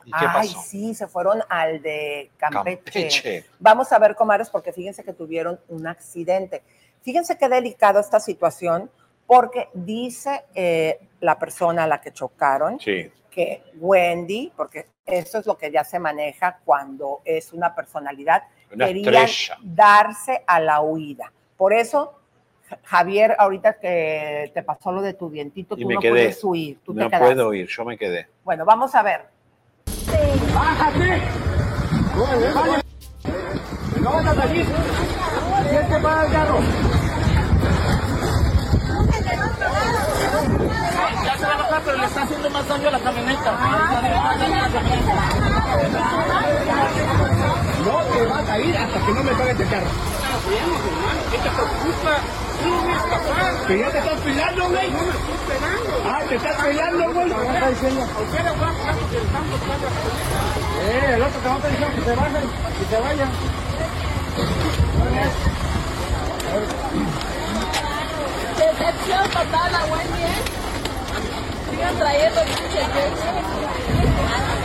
¿Y qué Ay, pasó? sí, se fueron al de Campeche. Campeche. Vamos a ver, comadres, porque fíjense que tuvieron un accidente. Fíjense qué delicado esta situación, porque dice eh, la persona a la que chocaron Sí. Que Wendy, porque eso es lo que ya se maneja cuando es una personalidad, Una querían estrella. darse a la huida. Por eso, Ja- Javier, ahorita que te pasó lo de tu dientito, Y tú me no quedé. puedes huir, tú te No quedaste. puedo ir, yo me quedé. Bueno, vamos a ver. ¡Bájate! ¡No vas a salir! ¡Siente para el carro! Ya se va a bajar, pero le está haciendo más daño a la camioneta. No te vas a ir hasta que no me pagues el carro. ¿Qué te preocupa? No me voy a escapar. Que ya te estás peleando, güey. No me estoy esperando. Ah, te estás peleando, güey. ¿A usted le va a hablar porque le están buscando a la camioneta? Eh, el otro te va a diciendo que se bajen, que se vayan. Decepción total a Wendy, ¿eh? Sigan trayendo Bueno,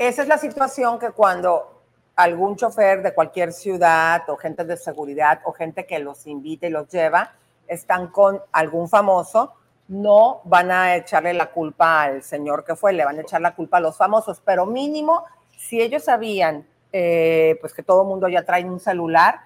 Esa es la situación que cuando algún chofer de cualquier ciudad o gente de seguridad o gente que los invita y los lleva están con algún famoso, no van a echarle la culpa al señor que fue, le van a echar la culpa a los famosos, pero mínimo, si ellos sabían eh, pues que todo mundo ya trae un celular,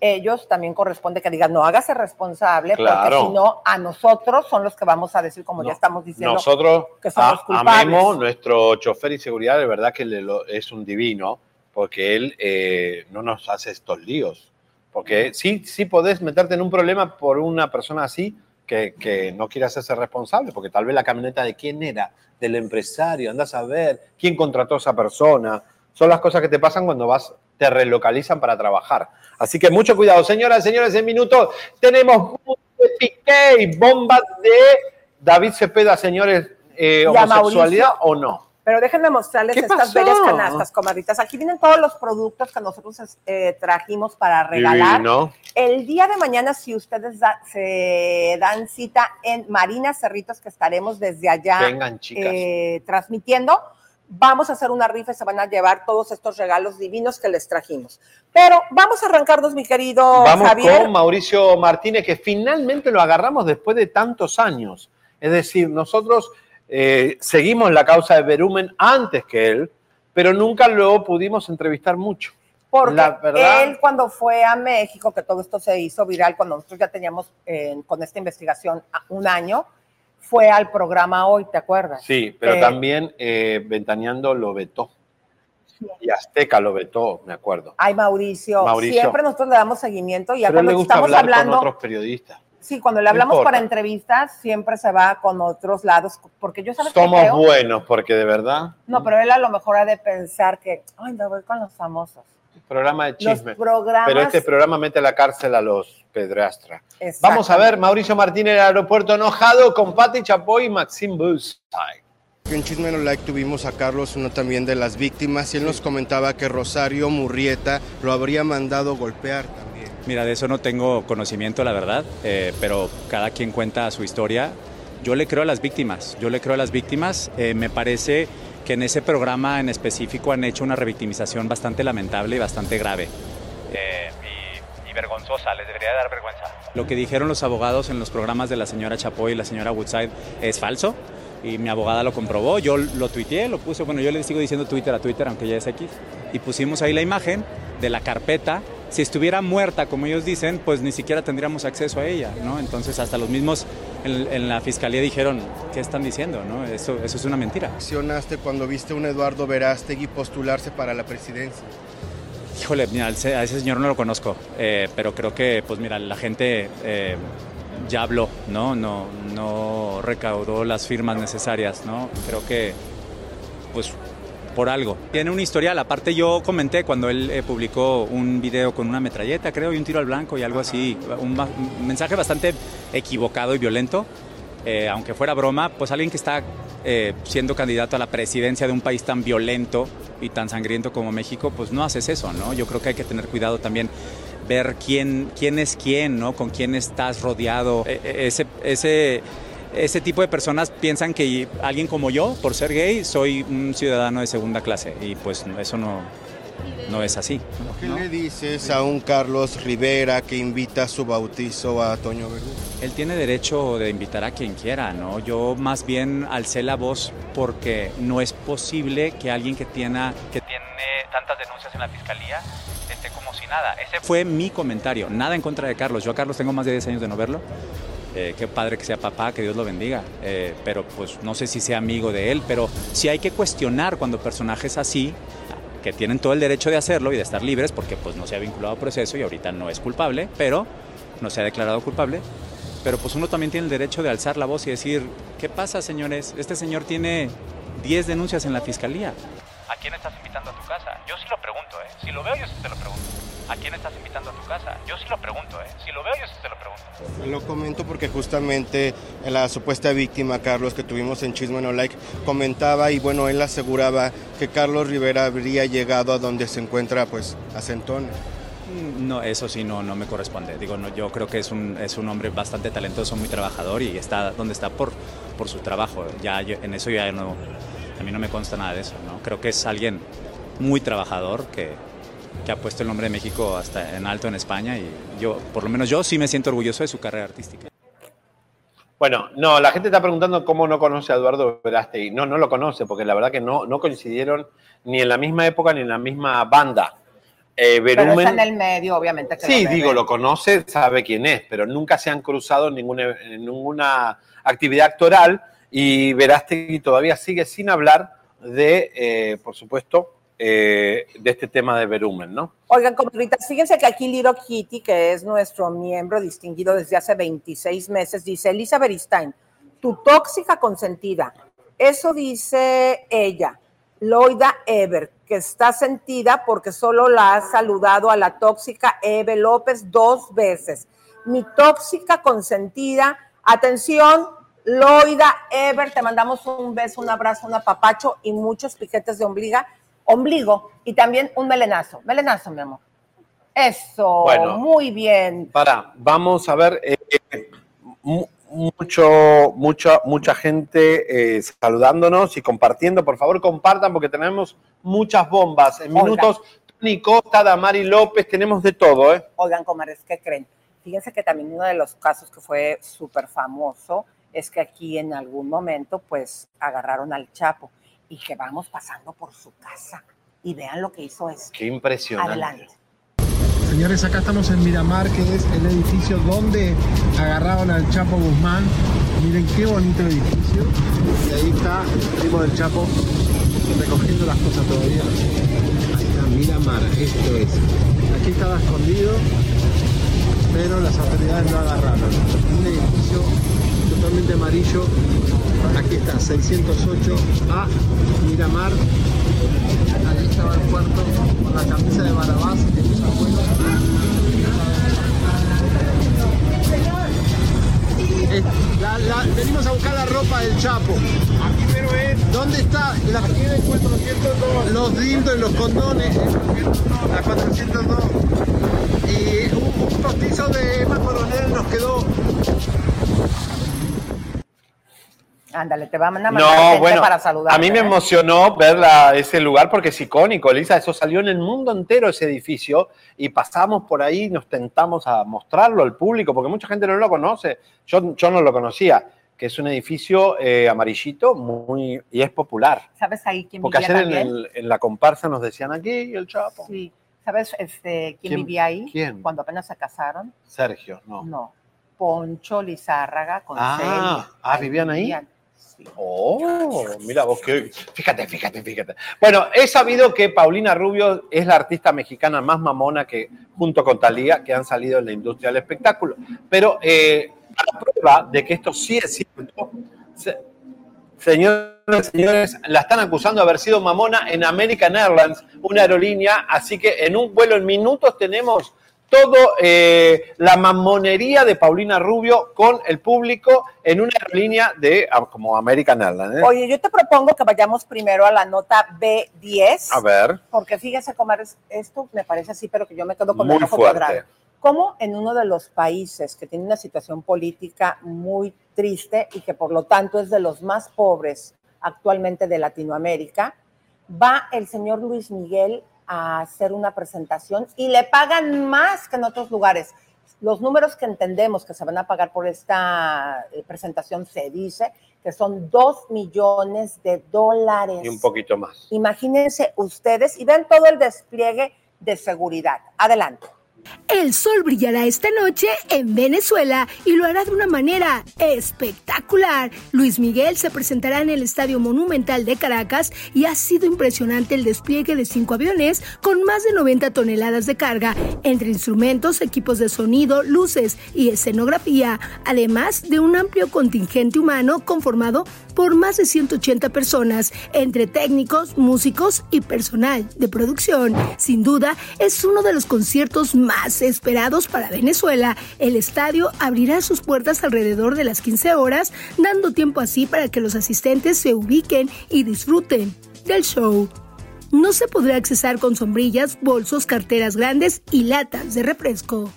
ellos también corresponde que digan, no, hágase responsable, Claro. porque si no, a nosotros son los que vamos a decir, como ya estamos diciendo, nosotros que somos a- culpables. amemos nuestro chofer y seguridad, de verdad que le lo- es un divino, porque él eh, no nos hace estos líos. Porque sí, sí podés meterte en un problema por una persona así que, que no quiere hacerse responsable, porque tal vez la camioneta de quién era, del empresario, andás a ver quién contrató a esa persona. Son las cosas que te pasan cuando vas, te relocalizan para trabajar. Así que mucho cuidado, señoras señores, en minutos tenemos de Piqué y bombas de David Cepeda, señores, eh, homosexualidad o no. Pero déjenme mostrarles ¿Qué estas pasó? bellas canastas, comadritas. Aquí vienen todos los productos que nosotros eh, trajimos para regalar. Divino. El día de mañana, si ustedes da- se dan cita en Marina Cerritos, que estaremos desde allá Vengan, chicas. eh, transmitiendo, vamos a hacer una rifa y se van a llevar todos estos regalos divinos que les trajimos. Pero vamos a arrancarnos, mi querido Vamos Javier. con Mauricio Martínez, que finalmente lo agarramos después de tantos años. Es decir, nosotros eh, seguimos la causa de Berumen antes que él, pero nunca lo pudimos entrevistar mucho. Porque la verdad, él cuando fue a México, que todo esto se hizo viral, cuando nosotros ya teníamos eh, con esta investigación un año, fue al programa Hoy, ¿te acuerdas? sí, pero Eh, también eh, Ventaneando lo vetó. Y Azteca lo vetó, me acuerdo. Ay, Mauricio, Mauricio. siempre nosotros le damos seguimiento y ya cuando le gusta estamos hablar hablando, con otros periodistas. sí, cuando le No hablamos importa. para entrevistas, siempre se va con otros lados, porque yo sabes que Somos buenos, porque de verdad, no, pero él a lo mejor ha de pensar que, ay, me voy con los famosos. Programa de Los chisme. programas, Pero este programa mete a la cárcel a los pedrastra. Exactamente. Vamos a ver, Mauricio Martínez en el aeropuerto enojado con Pati Chapoy y Maxim Busay. En Chisme No Like tuvimos a Carlos, uno también de las víctimas, y él nos comentaba que Rosario Murrieta lo habría mandado golpear también. Mira, de eso no tengo conocimiento, la verdad, eh, pero cada quien cuenta su historia. Yo le creo a las víctimas, yo le creo a las víctimas. Eh, me parece que en ese programa en específico han hecho una revictimización bastante lamentable y bastante grave. Eh, y, y vergonzosa, les debería dar vergüenza. Lo que dijeron los abogados en los programas de la señora Chapoy y la señora Woodside es falso y mi abogada lo comprobó, yo lo tuiteé, lo puse, bueno, yo le sigo diciendo Twitter a Twitter, aunque ya es X, y pusimos ahí la imagen de la carpeta. Si estuviera muerta, como ellos dicen, pues ni siquiera tendríamos acceso a ella, ¿no? Entonces hasta los mismos en, en la fiscalía dijeron, ¿qué están diciendo, no? Eso, eso es una mentira. ¿Reaccionaste cuando viste a un Eduardo Verástegui postularse para la presidencia? Híjole, mira, a ese a ese señor no lo conozco, eh, pero creo que, pues mira, la gente eh, ya habló, ¿no? ¿no? No recaudó las firmas necesarias, ¿no? Creo que, pues, por algo. Tiene un historial, aparte yo comenté cuando él eh, publicó un video con una metralleta, creo, y un tiro al blanco y algo así, un, mensaje bastante equivocado y violento. Eh, aunque fuera broma, pues alguien que está eh, siendo candidato a la presidencia de un país tan violento y tan sangriento como México, pues no haces eso, ¿no? Yo creo que hay que tener cuidado también ver quién, quién es quién, ¿no? Con quién estás rodeado. E- e- Ese, ese, ese tipo de personas piensan que alguien como yo, por ser gay, soy un ciudadano de segunda clase y pues eso no, no es así. ¿Qué le dices a un Carlos Rivera que invita a su bautizo a Toño Verdú? Él tiene derecho de invitar a quien quiera, ¿no? Yo más bien alcé la voz porque no es posible que alguien que tiene, que tiene tantas denuncias en la fiscalía esté como si nada. Ese fue mi comentario, nada en contra de Carlos. Yo a Carlos tengo más de 10 años de no verlo. Eh, qué padre que sea papá, que Dios lo bendiga. Eh, pero pues no sé si sea amigo de él, pero sí hay que cuestionar cuando personajes así que tienen todo el derecho de hacerlo y de estar libres porque pues no se ha vinculado a proceso y ahorita no es culpable, pero no se ha declarado culpable. Pero pues uno también tiene el derecho de alzar la voz y decir, ¿qué pasa, señores? Este señor tiene 10 denuncias en la fiscalía. ¿A quién estás invitando a tu casa? Yo sí lo pregunto, ¿eh? Si lo veo, yo sí te lo pregunto. ¿A quién estás invitando a tu casa? Yo sí lo pregunto, ¿eh? Si lo veo, yo sí te lo pregunto. Lo comento porque justamente la supuesta víctima, Carlos, que tuvimos en Chisme No Like, comentaba y bueno, él aseguraba que Carlos Rivera habría llegado a donde se encuentra, pues, a Centón. No, eso sí no, no me corresponde. Digo, no, yo creo que es un, es un hombre bastante talentoso, muy trabajador y está donde está por, por su trabajo. Ya yo- en eso ya no, a mí no me consta nada de eso. ¿no? Creo que es alguien muy trabajador que, que ha puesto el nombre de México hasta en alto en España y yo, por lo menos yo sí me siento orgulloso de su carrera artística. Bueno, no, la gente está preguntando cómo no conoce a Eduardo Verástegui. No, no lo conoce, porque la verdad que no, no coincidieron ni en la misma época ni en la misma banda. Eh, Pero Berumen- está en el medio, obviamente. que Sí, lo digo, lo conoce, sabe quién es, pero nunca se han cruzado en ninguna, en ninguna actividad actoral y Verástegui todavía sigue sin hablar de, eh, por supuesto, eh, de este tema de Verumen, ¿no? Oigan, comadritas, fíjense que aquí Little Kitty, que es nuestro miembro distinguido desde hace 26 meses, dice, Elisa Beristain, tu tóxica consentida. Eso dice ella, Loida Ever, que está sentida porque solo la ha saludado a la tóxica Eve López dos veces. Mi tóxica consentida, atención, Loida Ever, te mandamos un beso, un abrazo, un apapacho y muchos piquetes de ombliga, ombligo y también un melenazo. Melenazo, mi amor. Eso, Bueno. muy bien. Para, vamos a ver, eh, mu- mucho, mucha, mucha gente eh, saludándonos y compartiendo. Por favor, compartan porque tenemos muchas bombas. En minutos, Tony Costa, Damari López, tenemos de todo, ¿eh? Oigan, comadres, ¿qué creen? Fíjense que también uno de los casos que fue súper famoso es que aquí en algún momento, pues, agarraron al Chapo y que vamos pasando por su casa. Y vean lo que hizo esto. Qué impresionante. Adelante. Señores, acá estamos en Miramar, que es el edificio donde agarraron al Chapo Guzmán. Miren qué bonito edificio. Y ahí está el primo del Chapo recogiendo las cosas todavía. Ahí está Miramar, esto es. Aquí estaba escondido, pero las autoridades lo agarraron. Un edificio totalmente amarillo. Aquí está, 608A Miramar. Ahí estaba el cuarto con la camisa de Barabás Eh, la- la- venimos a buscar la ropa del Chapo. Aquí pero es. ¿Dónde está? La tiene 402. Los dildos y los condones. La 402. Y un, un postizo de Emma Coronel nos quedó. Ándale, te van a mandar No, gente bueno, para saludar. a mí me emocionó ver la- ese lugar porque es icónico, Elisa. Eso salió en el mundo entero, ese edificio, y pasamos por ahí y nos tentamos a mostrarlo al público, porque mucha gente no lo conoce. Yo, yo no lo conocía, que es un edificio eh, amarillito muy, y es popular. ¿Sabes ahí quién Porque vivía ayer en, el- en la comparsa nos decían aquí el Chapo. Sí. ¿Sabes este, quién, ¿Quién? vivía ahí? ¿Quién? Cuando apenas se casaron. Sergio, no. No. Poncho Lizárraga con Ah, Celia. ah, ¿vivían ahí? vivían. Oh, mira vos que. Fíjate, fíjate, fíjate. Bueno, he sabido que Paulina Rubio es la artista mexicana más mamona que, junto con Talía, que han salido en la industria del espectáculo. Pero eh, a prueba de que esto sí es cierto, se- señores, señores, la están acusando de haber sido mamona en American Airlines, una aerolínea. Así que en un vuelo en minutos tenemos todo eh, la mamonería de Paulina Rubio con el público en una aerolínea de ah, como American Airlines. ¿eh? Oye, yo te propongo que vayamos primero a la nota B10. A ver, Porque fíjese, Comar, es- esto me parece así, pero que yo me quedo con el cuadrado. Como en uno de los países que tiene una situación política muy triste y que por lo tanto es de los más pobres actualmente de Latinoamérica, va el señor Luis Miguel a hacer una presentación y le pagan más que en otros lugares. Los números que entendemos que se van a pagar por esta eh, presentación se dice que son dos millones de dólares. Y un poquito más. Imagínense ustedes y ven todo el despliegue de seguridad. Adelante. El sol brillará esta noche en Venezuela y lo hará de una manera espectacular. Luis Miguel se presentará en el Estadio Monumental de Caracas y ha sido impresionante el despliegue de cinco aviones con más de 90 toneladas de carga, entre instrumentos, equipos de sonido, luces y escenografía, además de un amplio contingente humano conformado por más de 180 personas, entre técnicos, músicos y personal de producción. Sin duda, es uno de los conciertos más esperados para Venezuela. El estadio abrirá sus puertas alrededor de las 15 horas, dando tiempo así para que los asistentes se ubiquen y disfruten del show. No se podrá accesar con sombrillas, bolsos, carteras grandes y latas de refresco.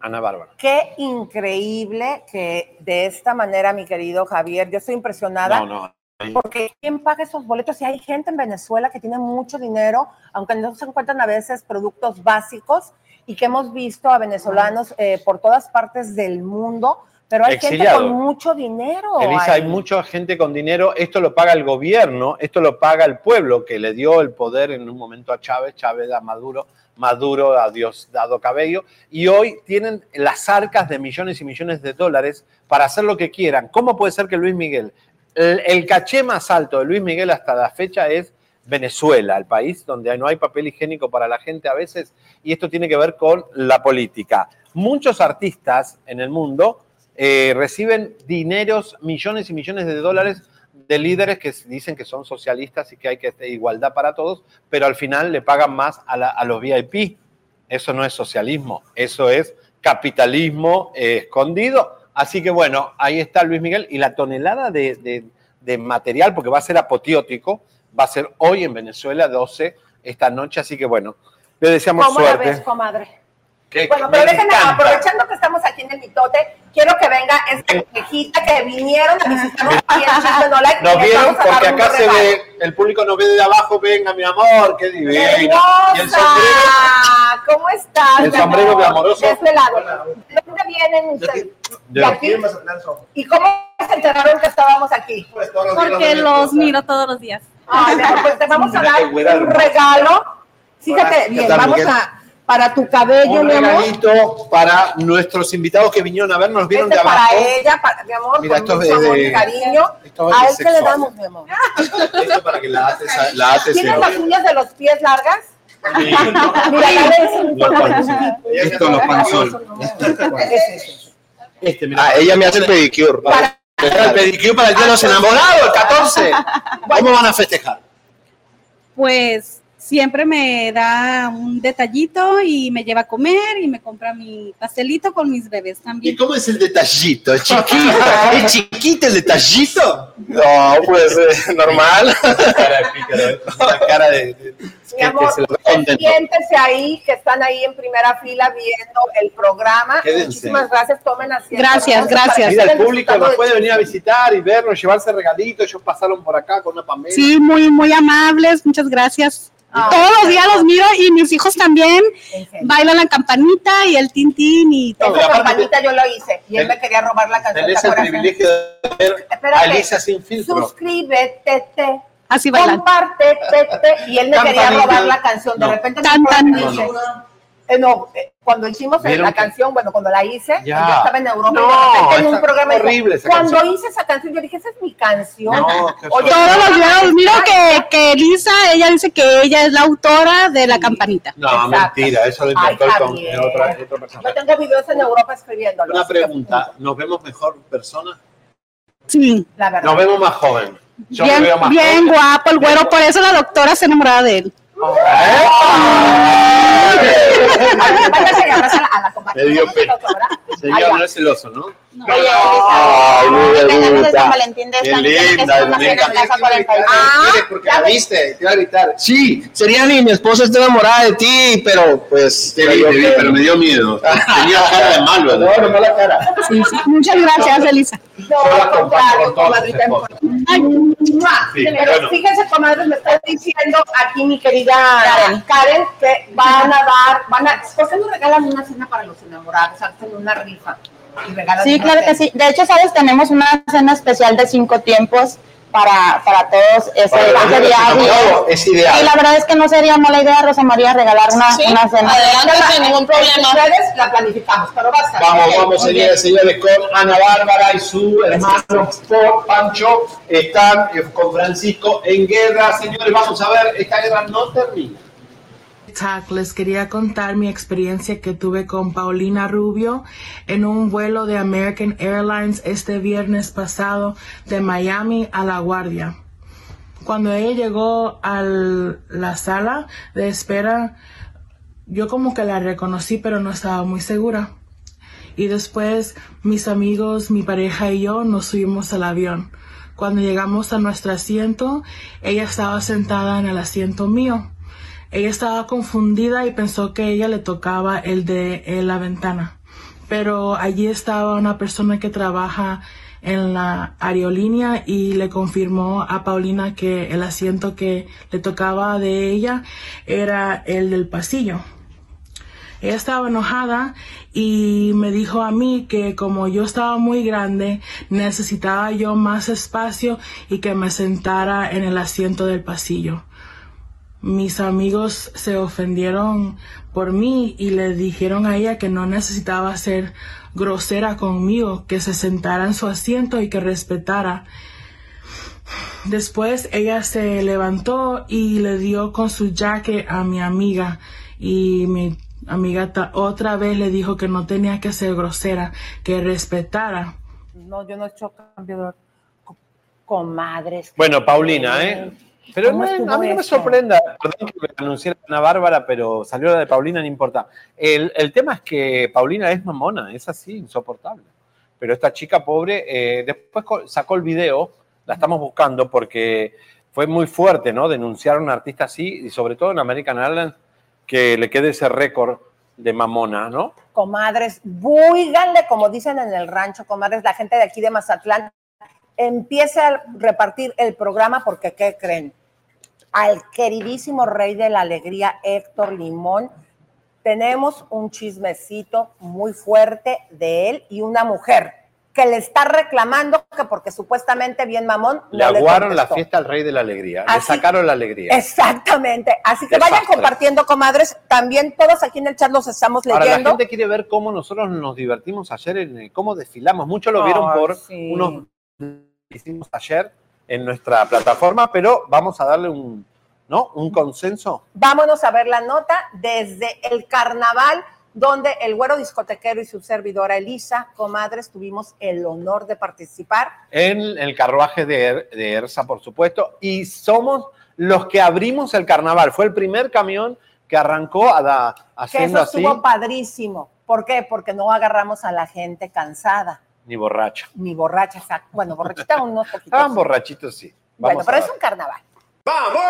Ana Bárbara. Qué increíble que de esta manera, mi querido Javier, yo estoy impresionada. No, no. Porque ¿quién paga esos boletos? Si hay gente en Venezuela que tiene mucho dinero, aunque no se encuentran a veces productos básicos y que hemos visto a venezolanos eh, por todas partes del mundo, pero hay Exiliado. gente con mucho dinero. Elisa, hay ahí. mucha gente con dinero. Esto lo paga el gobierno, esto lo paga el pueblo que le dio el poder en un momento a Chávez, Chávez a Maduro, Maduro a Diosdado Cabello, y hoy tienen las arcas de millones y millones de dólares para hacer lo que quieran. ¿Cómo puede ser que Luis Miguel, el, caché más alto de Luis Miguel hasta la fecha es Venezuela, el país donde no hay papel higiénico para la gente a veces, y esto tiene que ver con la política. Muchos artistas en el mundo eh, reciben dineros, millones y millones de dólares de líderes que dicen que son socialistas y que hay que igualdad para todos, pero al final le pagan más a, la- a los VIP. Eso no es socialismo, eso es capitalismo eh, escondido. Así que bueno, ahí está Luis Miguel y la tonelada de, de- de material, porque va a ser apoteótico, va a ser hoy en Venezuela 12 esta noche, así que bueno, le deseamos ¿Cómo la suerte. ves, comadre? Que- Bueno, pero déjenme, aprovechando que estamos aquí en el mitote, quiero que venga esta conejita que vinieron a visitarnos aquí en Chisme No Like. Nos y vieron porque un acá se regalo. ve, el público nos ve de abajo, venga mi amor, qué divino. Y el ¡Hermosa! sombrero, ¿Cómo estás? El sombrero. De este lado. ¿De dónde vienen ustedes? de- ¿De aquí? ¿Y cómo se enteraron que estábamos aquí? Porque los miro todos los días. Ay, pues te vamos a dar un regalo. Fíjate Hola, ¿qué bien, vamos a para tu cabello, un mi amor. regalito para nuestros invitados que vinieron a vernos, vieron Este de para abajo. ella, para mi amor, Mira, con esto mucho es amor de- y cariño. esto es ¿A él qué le damos, mi amor? Esto para que la haces, la haces ¿Tienes en- las uñas de los pies largas? Mira. Esto los panzones. Este, mira. Ah, ella me hace el pedicure. El pedicure para el día de los enamorados, el 14. ¿Cómo van a festejar? Pues siempre me da un detallito y me lleva a comer y me compra mi pastelito con mis bebés también. ¿Y cómo es el detallito? ¿Es chiquito? ¿Es chiquito el detallito? No, pues eh, normal. La cara de... Mi amor, siéntese ahí, que están ahí en primera fila viendo el programa. Quédense. Muchísimas gracias, tomen asiento. Gracias, gracias. Mira, el público nos de- puede venir a visitar y vernos, llevarse regalitos. Ellos pasaron por acá con una Pamela. Sí, muy, muy amables, muchas gracias. Ah, Todos los días los miro y mis hijos también bailan la campanita y el tintín y todo. Esa campanita yo lo hice y él me quería robar la canción. Tenés ¿te el privilegio de ver a Espérate. Elisa sin filtro. Suscríbete, te, Así bailan. comparte, te, te, y él me quería robar la canción. De No. repente Tan, tan. Eh, no, eh, cuando hicimos ¿Vieron la que- canción, bueno, cuando la hice, Ya. yo estaba en Europa No, en un programa horrible esa cuando canción. hice esa canción, yo dije, esa es mi canción. No, Oye, Todos los días los miro que, Ay, que Elisa, ella dice que ella es la autora de la campanita. No, Exacto. mentira, eso lo Ay, inventó el con- otra, personaje. Yo tengo videos en Europa escribiéndolo. Una pregunta, ¿nos vemos mejor persona? Sí, La verdad. Nos vemos más joven. Yo me bien, veo más bien joven. guapo el güero, por eso la doctora se enamoraba de él. Abraza a la, a la compañera. Me dio ¿Cómo se pena. lo sabrá? Señor, no es celoso, ¿no? Oye, Ay. San Valentín de Qué linda, estamos me haciendo encanta. casa 42. Ah, porque la viste, te iba a gritar. Sí, Seriani, mi esposa está enamorada de ti, pero pues. Te vi, te vi, pero me dio miedo. Tenía cara de malo. No, no mala cara. Sí, sí. Muchas gracias, Elisa. No, al contrario, comadrita. Ay, ¡mua! Sí, Pero bueno. fíjense, comadres, me está diciendo aquí mi querida Karen, que van a dar, van a, ¿por qué no regalan una cena para los enamorados? Hacen una rifa y Sí, claro que sí. De hecho, sabes, tenemos una cena especial de cinco tiempos para, para todos ese, Para ese día. enamorados es ideal. Y la verdad es que no sería mala idea, Rosa María, regalar una, una cena. sin ningún problema. Ustedes la planificamos, pero basta. Vamos, vamos, señores, señores, con Ana Bárbara y su hermano por Pancho. Están eh, con Francisco en guerra. Señores, vamos a ver, esta guerra no termina. Les quería contar mi experiencia que tuve con Paulina Rubio en un vuelo de American Airlines este viernes pasado de Miami a La Guardia. Cuando ella llegó a la sala de espera, yo como que la reconocí, pero no estaba muy segura. Y después mis amigos, mi pareja y yo nos subimos al avión. Cuando llegamos a nuestro asiento, ella estaba sentada en el asiento mío. Ella estaba confundida y pensó que ella le tocaba el de eh, la ventana. Pero allí estaba una persona que trabaja en la aerolínea y le confirmó a Paulina que el asiento que le tocaba de ella era el del pasillo. Ella estaba enojada y me dijo a mí que como yo estaba muy grande, necesitaba yo más espacio y que me sentara en el asiento del pasillo. Mis amigos se ofendieron por mí y le dijeron a ella que no necesitaba ser grosera conmigo, que se sentara en su asiento y que respetara. Después ella se levantó y le dio con su jaque a mi amiga y mi amiga otra vez le dijo que no tenía que ser grosera, que respetara. No, yo no he hecho cambio de co- comadres. Bueno, Paulina, ¿eh? Pero ¿Cómo no, a mí no me sorprenda, perdón que me anunciara Ana Bárbara, pero salió la de Paulina, no importa. El, el tema es que Paulina es mamona, es así, insoportable. Pero esta chica pobre, eh, después sacó el video, la estamos buscando porque fue muy fuerte, ¿no? Denunciar a un artista así, y sobre todo en American Airlines, que le quede ese récord de mamona, ¿no? comadres, búiganle, como dicen en el rancho, comadres, la gente de aquí de Mazatlán, empiece a repartir el programa porque, ¿qué creen? Al queridísimo rey de la alegría, Héctor Limón, tenemos un chismecito muy fuerte de él y una mujer que le está reclamando que porque supuestamente bien mamón Le no le aguaron la fiesta al rey de la alegría, le sacaron la alegría. Exactamente. Así que vayan compartiendo, comadres. También todos aquí en el chat los estamos Ahora, la leyendo. gente quiere ver cómo nosotros nos divertimos ayer, en eh, cómo desfilamos. Muchos lo vieron Ay, por sí. unos hicimos ayer en nuestra plataforma, pero vamos a darle un, ¿no? un consenso. Vámonos a ver la nota desde el carnaval, donde el güero discotequero y su servidora Elisa, comadres, tuvimos el honor de participar. En el carruaje de, Er- de ERSA, por supuesto, y somos los que abrimos el carnaval. Fue el primer camión que arrancó a da- Que haciendo eso así, estuvo padrísimo. ¿Por qué? Porque no agarramos a la gente cansada, ni borracha. ni borracha. exacto. Bueno, borrachita unos poquitos. Estaban borrachitos, sí. Bueno, Vamos pero a es un carnaval. ¡Vamos!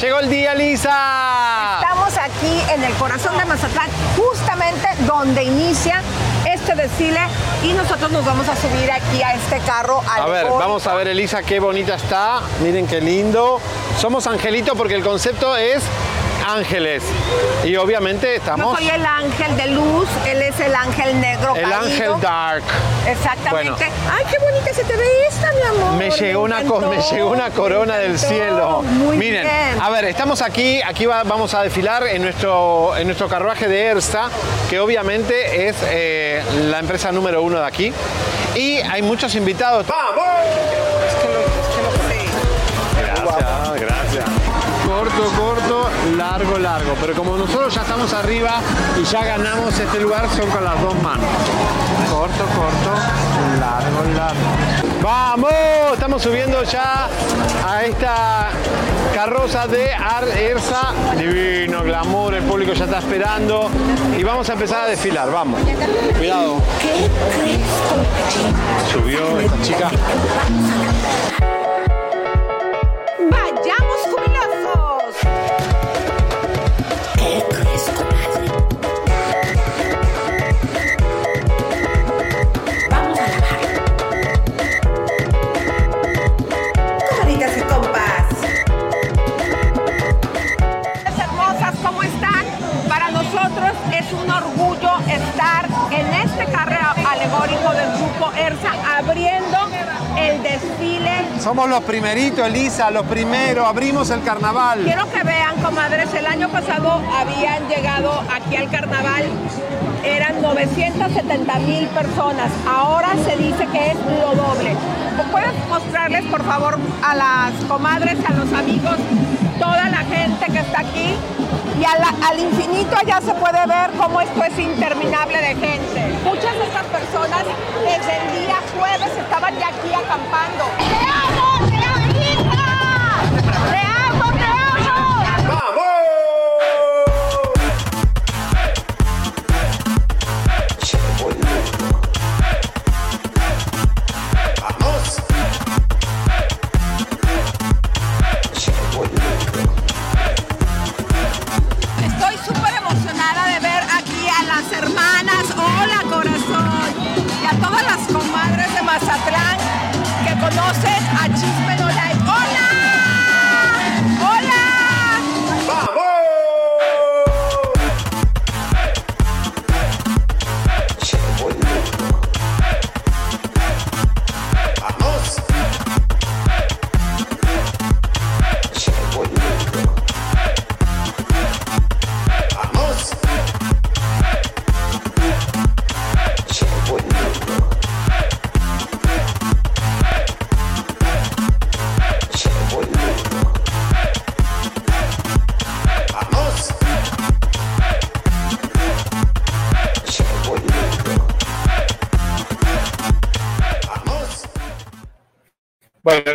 Llegó el día, Lisa. Estamos aquí en el corazón de Mazatlán, justamente donde inicia este desfile y nosotros nos vamos a subir aquí a este carro. A ver, vamos a ver, Elisa, qué bonita está. Miren qué lindo. Somos Angelito porque el concepto es ángeles. Y obviamente Yo estamos soy el ángel de luz, él es el ángel negro el caído. ángel dark. Exactamente. Bueno. Ay, qué bonita se te ve esta, mi amor. Me llegó, una, me llegó una me corona del cielo. Muy Miren, bien. a ver, estamos aquí, aquí va- vamos a desfilar en nuestro, en nuestro carruaje de ERSA, que obviamente es eh, la empresa número uno de aquí. Y hay muchos invitados. Gracias, gracias. Corto, corto, largo, largo. Pero como nosotros ya estamos arriba y ya ganamos este lugar, son con las dos manos. Corto, corto, largo, largo. ¡Vamos! Estamos subiendo ya a esta carroza de Ersa. Divino, glamour, el público ya está esperando. Y vamos a empezar a desfilar, vamos. Cuidado. Subió esta chica. Somos los primeritos, Elisa, los primeros. Abrimos el carnaval. Quiero que vean, comadres, el año pasado habían llegado aquí al carnaval, eran 970 mil personas, ahora se dice que es lo doble. ¿Puedes mostrarles, por favor, a las comadres, a los amigos, toda la gente que está aquí? Y al infinito allá se puede ver cómo esto es interminable de gente. Muchas de estas personas desde el día jueves estaban ya aquí acampando.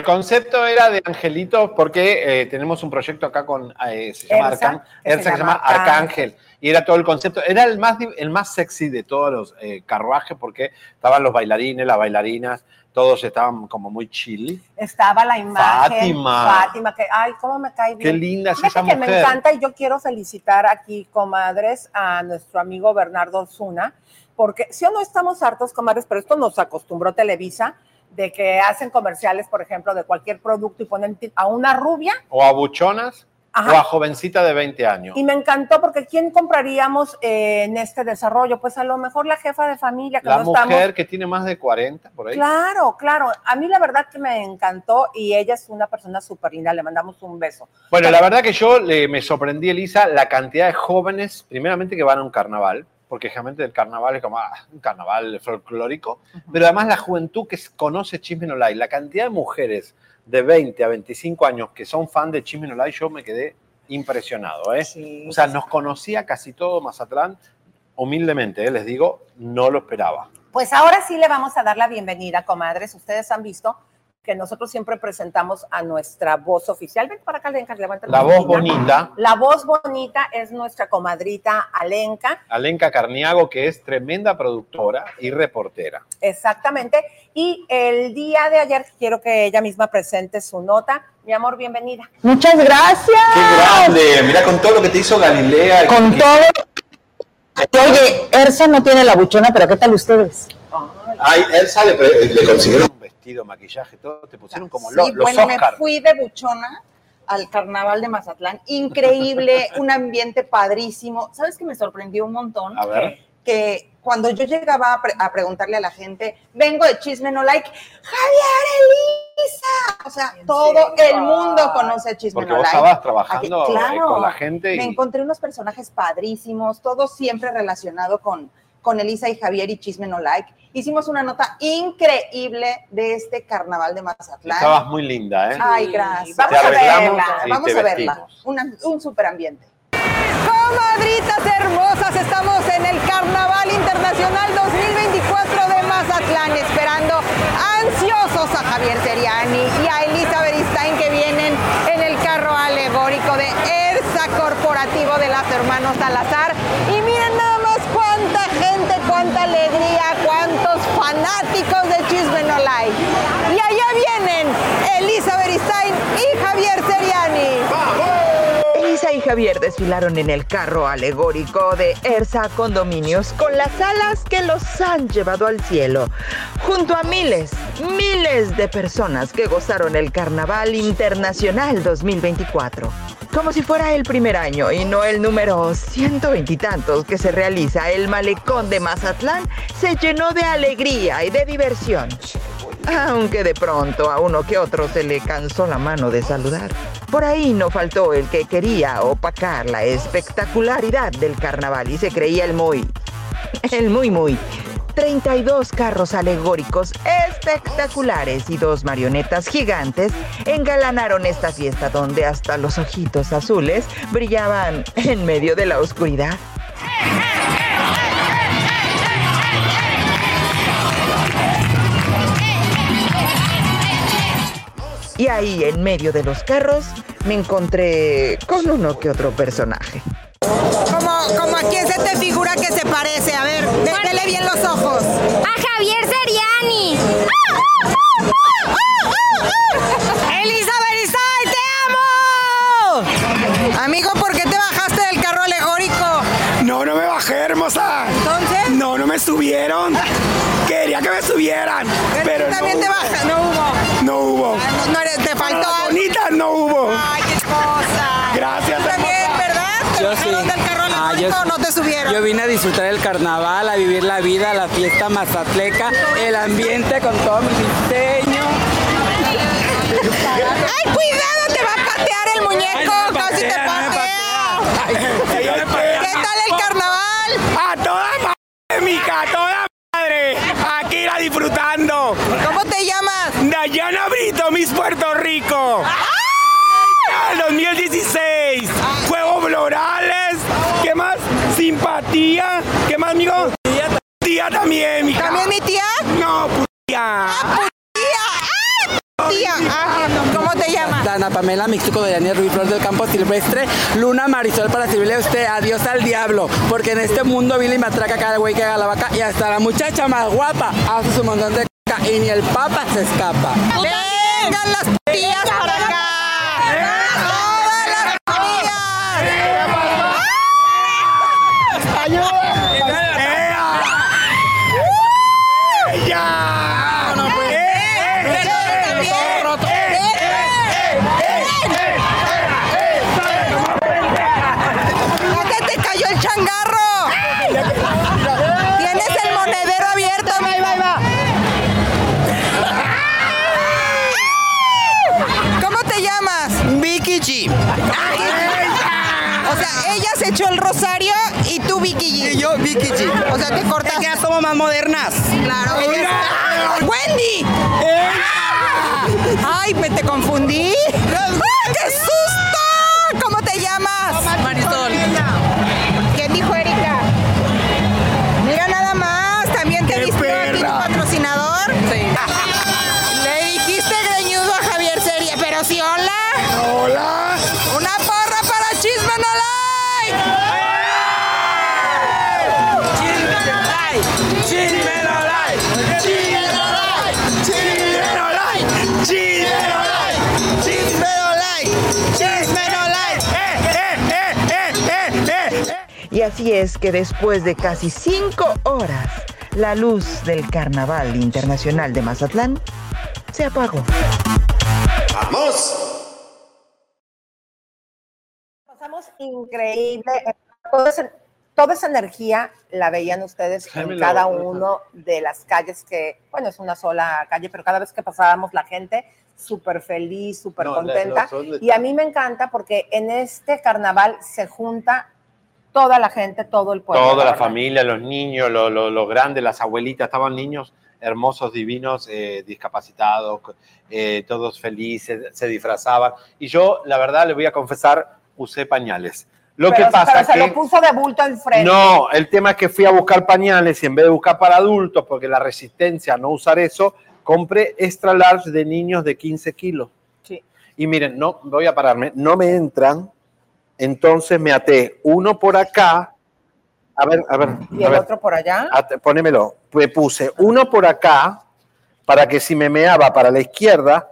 El concepto era de angelitos porque eh, tenemos un proyecto acá con, eh, se llama, Arcan- se se Arcángel. Y era todo el concepto, era el más, el más sexy de todos los eh, carruajes porque estaban los bailarines, las bailarinas, todos estaban como muy chill. Estaba la imagen. Fátima. Fátima, que, ay, cómo me cae bien. Qué linda es esa que me mujer. encanta y yo quiero felicitar aquí, comadres, a nuestro amigo Bernardo Osuna, porque si o no estamos hartos, comadres, pero esto nos acostumbró Televisa, de que hacen comerciales, por ejemplo, de cualquier producto y ponen a una rubia. O a buchonas Ajá. o a jovencita de 20 años. Y me encantó porque ¿quién compraríamos eh, en este desarrollo? Pues a lo mejor la jefa de familia que La no mujer estamos. que tiene más de 40 por ahí. Claro, claro. A mí la verdad que me encantó y ella es una persona súper linda. Le mandamos un beso. Bueno, la verdad que yo le- me sorprendí, Elisa, la cantidad de jóvenes, primeramente que van a un carnaval, porque generalmente el carnaval es como ah, un carnaval folclórico, pero además la juventud que conoce Chisme No la cantidad de mujeres de 20 a 25 años que son fan de Chisme No yo me quedé impresionado. ¿eh? o sea, nos conocía casi todo Mazatlán, humildemente, ¿eh? les digo, no lo esperaba. Pues ahora sí le vamos a dar la bienvenida, comadres. Ustedes han visto que nosotros siempre presentamos a nuestra voz oficial. Ven para acá, Alenka, levanta La voz bonita. La voz bonita es nuestra comadrita Alenka. Alenka Carniago, que es tremenda productora y reportera. Exactamente. Y el día de ayer quiero que ella misma presente su nota. Mi amor, bienvenida. Muchas gracias. ¡Qué grande! Mira con todo lo que te hizo Galilea. Con todo. Oye, Ersa no tiene la buchona, pero ¿qué tal ustedes? Ay, Elsa le, le consiguieron vestido, maquillaje, todo. Te pusieron como Sí, lo- los bueno, Oscar. me fui de buchona al carnaval de Mazatlán. Increíble, un ambiente padrísimo. ¿Sabes que me sorprendió un montón? A ver. Que cuando yo llegaba a, pre- a preguntarle a la gente, vengo de Chisme No Like, Javier Elisa. O sea, todo el mundo conoce a Chisme Porque No vos Like. estabas trabajando, Aquí- eh, con la gente y- Me encontré unos personajes padrísimos, todo siempre relacionado con, con Elisa y Javier y Chisme No Like. Hicimos una nota increíble de este carnaval de Mazatlán. Estabas muy linda, ¿eh? Ay, gracias. Vamos a verla. Vamos a verla. Una- un super ambiente. Comadritas hermosas, estamos en el Carnaval Internacional 2024 de Mazatlán, esperando ansiosos a Javier Seriani y a Elisa Beristain que vienen en el carro alegórico de ERSA Corporativo de las Hermanos Salazar. Y miren nada más cuánta gente, cuánta alegría, cuántos fanáticos de Chisme No Like. Y allá vienen Elisa Beristain y Javier Seriani. Elisa y Javier desfilaron en el carro alegórico de Ersa Condominios con las alas que los han llevado al cielo, junto a miles, miles de personas que gozaron el Carnaval Internacional 2024. Como si fuera el primer año y no el número ciento veintitantos que se realiza, el malecón de Mazatlán se llenó de alegría y de diversión. Aunque de pronto a uno que otro se le cansó la mano de saludar. Por ahí no faltó el que quería opacar la espectacularidad del carnaval y se creía el muy, el muy muy. 32 carros alegóricos espectaculares y dos marionetas gigantes engalanaron esta fiesta donde hasta los ojitos azules brillaban en medio de la oscuridad. Y ahí, en medio de los carros, me encontré con uno que otro personaje. Como, como a quién se te figura que se parece. A ver, ve- vele bien los ojos. A Javier Seriani. Elisa Beristain, te amo. Amigo, ¿por qué te bajaste del carro alegórico? No, no me bajé, hermosa. ¿Entonces? No, no me subieron. Quería que me subieran. Pero también no te bajas, no hubo. No hubo. No, no eres- te faltó Para las algo. bonitas no hubo. Ay, qué cosa. Gracias, Tú también, hermosa. ¿verdad? ¿Te Yo sí. del carro Ah, yo no te subieron? Yo vine a disfrutar el carnaval, a vivir la vida, la fiesta mazatleca, el ambiente con todo mi diseño. ¡Ay, cuidado! Te va a patear el muñeco. Ay, no Casi te no patea. ¿Qué tal el carnaval? A toda madre, mica, a toda madre. Aquí la disfrutando. ¿Cómo te llamas? Dayana Brito, Miss Puerto Rico. El 2016. Juegos florales. ¿Qué más? Simpatía. ¿Qué más, amigo? Tía también, mija. ¿También mi tía? No, tía. Tía, ah, ¿cómo te llamas? Dana Pamela Mixtuco de Daniel Ruiz Flor del Campo Silvestre, Luna Marisol para servirle a usted, adiós al diablo, porque en este mundo vile y matraca cada güey que haga la vaca y hasta la muchacha más guapa hace su montón de caca y ni el papa se escapa. Vengan las Vicky G. O sea, te cortas. Ya somos más modernas. Claro. ¡Wendy! ¡Ay, me te confundí! ¡Ay, qué susto! ¿Cómo te llamas? Marisol. ¿Qué dijo Erika? Mira nada más, también te viste aquí tu patrocinador. Sí. Le dijiste greñudo a Javier Seria, pero sí, hola. Hola. Y así es que después de casi cinco horas, la luz del Carnaval Internacional de Mazatlán se apagó. ¡Vamos! Pasamos increíble. Toda esa, toda esa energía la veían ustedes en cada uno de las calles que, bueno, es una sola calle, pero cada vez que pasábamos la gente súper feliz, súper No, contenta. Y a mí me encanta porque en este carnaval se junta toda la gente, todo el pueblo. Toda la familia, los niños, lo- lo- los grandes, las abuelitas, estaban niños hermosos, divinos, eh, discapacitados, eh, todos felices, se disfrazaban. Y yo, la verdad, le voy a confesar, usé pañales. Lo Pero- que pasa pero se que... lo puso de bulto enfrente. No, el tema es que fui a buscar pañales y en vez de buscar para adultos, porque la resistencia a no usar eso, compré extra large de niños de 15 kilos. Sí. Y miren, no, voy a pararme, no me entran, entonces me até uno por acá, a ver, a ver, Y a el ver, otro por allá. at- ponémelo, me puse uno por acá para que si me meaba para la izquierda,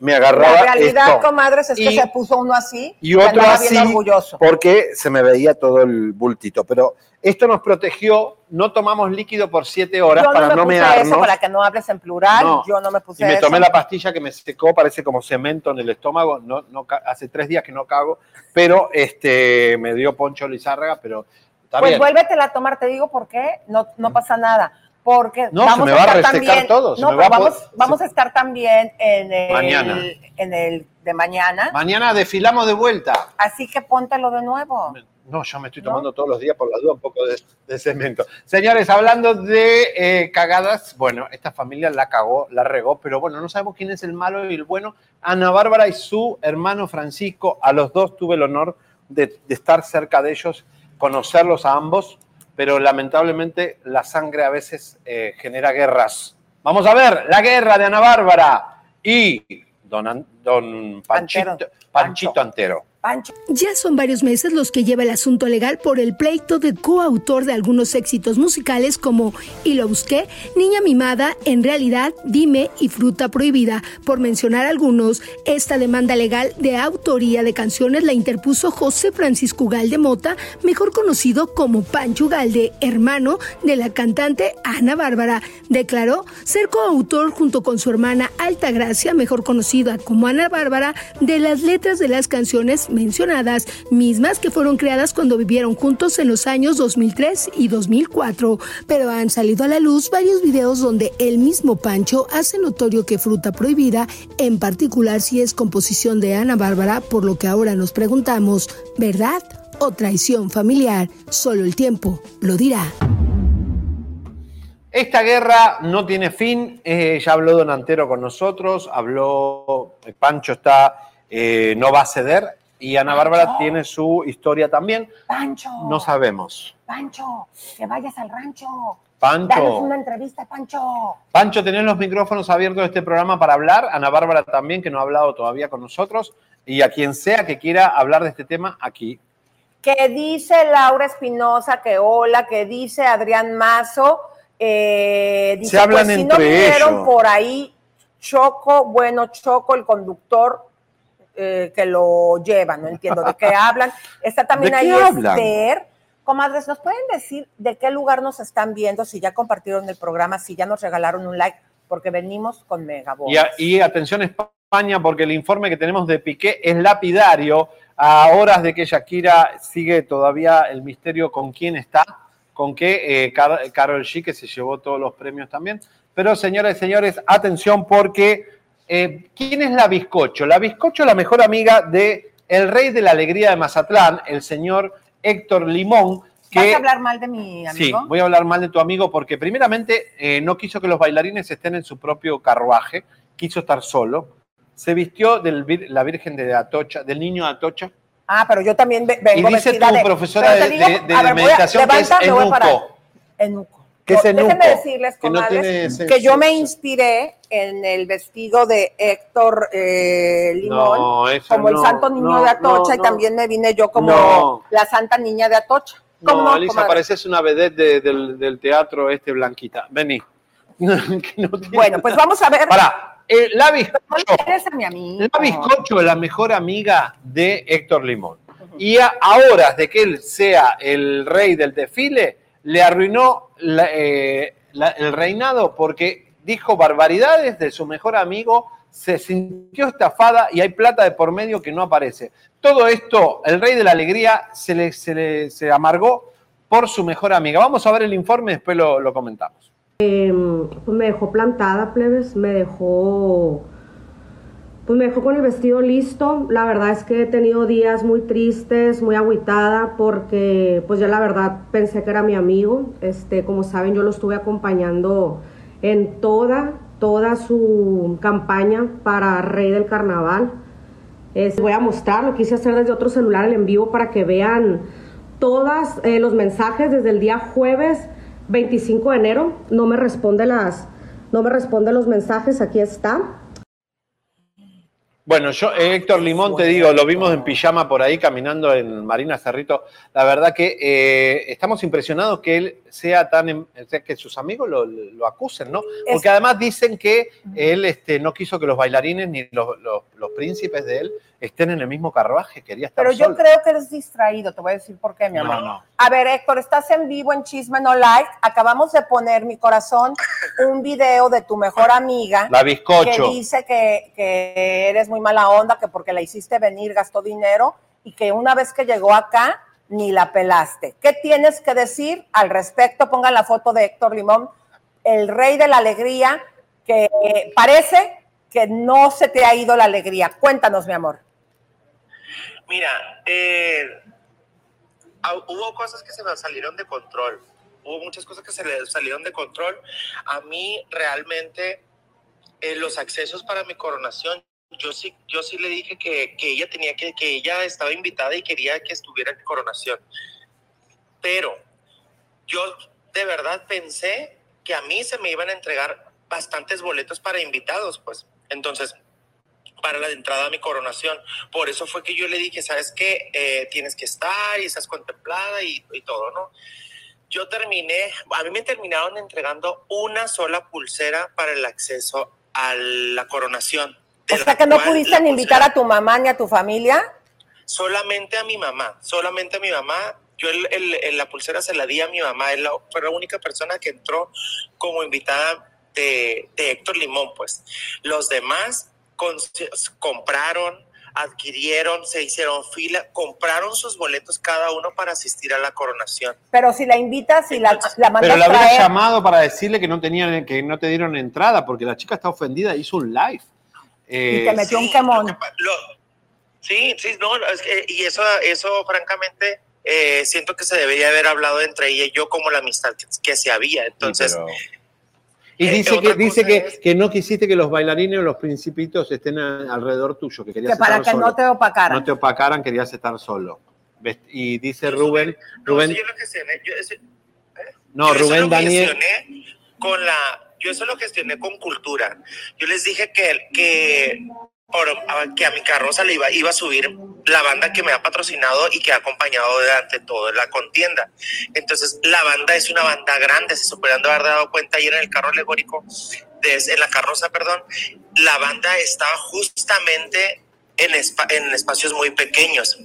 me agarraba La realidad, esto. comadres, es que Y- se puso uno así y otro así orgulloso. porque se me veía todo el bultito. Pero esto nos protegió, no tomamos líquido por siete horas Yo para no no, me puse mearnos. eso, para que no hables en plural. No. Yo no me puse y me eso. tomé la pastilla que me secó, parece como cemento en el estómago. No, no, hace tres días que no cago, pero este, me dio Poncho Lizárraga, pero está Pues bien. vuélvetela a tomar, te digo por qué, no, no pasa nada. Porque No, vamos se me a estar resecar también- todo, No, me pero va a vamos, a estar también en el, Mañana. en el de mañana. Mañana desfilamos de vuelta. Así que póntelo de nuevo. No, yo me estoy tomando todos los días por la duda un poco de, de cemento. Señores, hablando de eh, cagadas, bueno, esta familia la cagó, la regó, pero bueno, no sabemos quién es el malo y el bueno. Ana Bárbara y su hermano Francisco, a los dos tuve el honor de, de estar cerca de ellos, conocerlos a ambos, pero lamentablemente la sangre a veces eh, genera guerras. Vamos a ver, la guerra de Ana Bárbara y don, don Panchito, Panchito Antero. Pancho. Ya son varios meses los que lleva el asunto legal por el pleito de coautor de algunos éxitos musicales como Y lo busqué, Niña mimada, En realidad, Dime y Fruta prohibida. Por mencionar algunos, esta demanda legal de autoría de canciones la interpuso José Francisco Galde Mota, mejor conocido como Pancho Galde, hermano de la cantante Ana Bárbara. Declaró ser coautor junto con su hermana Alta Gracia, mejor conocida como Ana Bárbara, de las letras de las canciones mencionadas, mismas que fueron creadas cuando vivieron juntos en los años 2003 y 2004. Pero han salido a la luz varios videos donde el mismo Pancho hace notorio que Fruta Prohibida, en particular si es composición de Ana Bárbara, por lo que ahora nos preguntamos, ¿verdad o traición familiar? Solo el tiempo lo dirá. Esta guerra no tiene fin. eh, ya habló Don Antero con nosotros, habló eh, Pancho está, eh, no va a ceder y Ana Bárbara tiene su historia también. Pancho. No sabemos. Pancho, que vayas al rancho. Pancho. Danos una entrevista, Pancho. Pancho, tenés los micrófonos abiertos de este programa para hablar. Ana Bárbara también, que no ha hablado todavía con nosotros. Y a quien sea que quiera hablar de este tema, aquí. Que dice Laura Espinosa que hola, que dice Adrián Mazo. eh, dice, Se hablan pues, si entre no ellos. por ahí, Choco, bueno, Choco, el conductor eh, que lo lleva, no entiendo de qué hablan. Está también ¿De ahí? Esther. Comadres, ¿nos pueden decir de qué lugar nos están viendo? Si ya compartieron el programa, si ya nos regalaron un like, porque venimos con Megabox. Y, y atención España, porque el informe que tenemos de Piqué es lapidario. A horas de que Shakira sigue todavía el misterio con quién está, con qué eh, Car- Karol G, que se llevó todos los premios también. Pero señoras y señores, atención porque eh, ¿quién es la Bizcocho? La Bizcocho es la mejor amiga de el rey de la alegría de Mazatlán, el señor Héctor Limón, ¿Vas que a hablar mal de mi Sí, amigo? voy a hablar mal de tu amigo porque primeramente eh, no quiso que los bailarines estén en su propio carruaje, quiso estar solo. Se vistió de la Virgen de Atocha, del niño de Atocha. Ah, pero yo también ve- vengo Y dice tu de- profesora de- digo, de- de ver, a- meditación que es. Enuco. ¿Qué es No, enuco? Déjenme decirles, Que no comadres, tiene ese- que yo me inspiré en el vestido de Héctor eh, Limón, No, como el no, santo niño no, de Atocha, no, y no. también me vine yo como No. la santa niña de Atocha. ¿Cómo No, no, Elisa, comadre? pareces una vedette de- del, del teatro este Blanquita. Vení. Bueno, pues vamos a ver. Pará, eh, la bizcocho. No. La bizcocho es la mejor amiga de Héctor Limón. Y a, a horas de que él sea el rey del desfile, le arruinó eh, el reinado porque dijo barbaridades de su mejor amigo, se sintió estafada y hay plata de por medio que no aparece. Todo esto, el rey de la alegría se le, se le- se amargó por su mejor amiga. Vamos a ver el informe, después lo, lo comentamos. Pues me dejó plantada, plebes, me dejó, pues me dejó con el vestido listo. La verdad es que he tenido días muy tristes, muy agüitada, porque pues ya la verdad pensé que era mi amigo. Este, como saben, yo lo estuve acompañando en toda, toda su campaña para Rey del Carnaval. Voy a mostrar, lo quise hacer desde otro celular el en vivo para que vean todos los mensajes desde el día jueves 25 de enero. No me responde las, no me responde los mensajes, aquí está. Bueno, yo, eh, Héctor Limón, te digo, lo vimos en pijama por ahí caminando en Marina Cerrito. La verdad que eh, estamos impresionados que él sea tan, em- o sea, que sus amigos lo, lo acusen, ¿no? Porque además dicen que él este, no quiso que los bailarines ni los, los- los príncipes de él estén en el mismo carruaje, quería estar Pero yo solo. creo que eres distraído, te voy a decir por qué, mi No, amor. no, no. A ver, Héctor, estás en vivo en Chisme No Like. Acabamos de poner, mi corazón, un video de tu mejor amiga. La bizcocho. Que dice que, que eres muy mala onda, que porque la hiciste venir gastó dinero y que una vez que llegó acá ni la pelaste. ¿Qué tienes que decir al respecto? Pongan la foto de Héctor Limón, el rey de la alegría, que parece que no se te ha ido la alegría. Cuéntanos, mi amor. Mira, eh, hubo cosas que se me salieron de control. Hubo muchas cosas que se le salieron de control. A mí realmente eh, los accesos para mi coronación, yo sí, yo sí le dije que, que ella tenía que, que ella estaba invitada y quería que estuviera en coronación. Pero yo de verdad pensé que a mí se me iban a entregar bastantes boletos para invitados, pues. Entonces, para la entrada a mi coronación. Por eso fue que yo le dije, ¿sabes qué? Eh, tienes que estar y estás contemplada y, y todo, ¿no? Yo terminé, a mí me terminaron entregando una sola pulsera para el acceso a la coronación. O sea que no pudiste ni invitar a tu mamá ni a tu familia. Solamente a mi mamá, solamente a mi mamá. Yo el- el- el- la pulsera se la di a mi mamá, él la- fue la única persona que entró como invitada de, de Héctor Limón, pues. Los demás con- compraron, adquirieron, se hicieron fila, compraron sus boletos cada uno para asistir a la coronación. Pero si la invitas y la, la mandas Pero la habría traer, llamado para decirle que no tenían, que no te dieron entrada, porque la chica está ofendida, hizo un live. Y Eh, te metió un quemón. Lo- sí, sí, no, es que- y eso, eso francamente, eh, siento que se debería haber hablado entre ella y yo como la amistad que, que se había. Entonces, pero- Y Eh, dice, que, otra dice cosa que, que no quisiste que los bailarines o los principitos estén a- alrededor tuyo, que querías que para estar que solo. no te opacaran. No te opacaran, querías estar solo. Y dice Rubén, Rubén, yo lo gestioné, yo no, Rubén lo Daniel, con la, yo eso lo gestioné con cultura. Yo les dije que, que, que a mi carroza le iba, iba a subir la banda que me ha patrocinado y que ha acompañado durante toda la contienda. Entonces, la banda es una banda grande, se superando haber dado cuenta ayer en el carro alegórico, de- en la carroza, perdón, la banda estaba justamente en espacios muy pequeños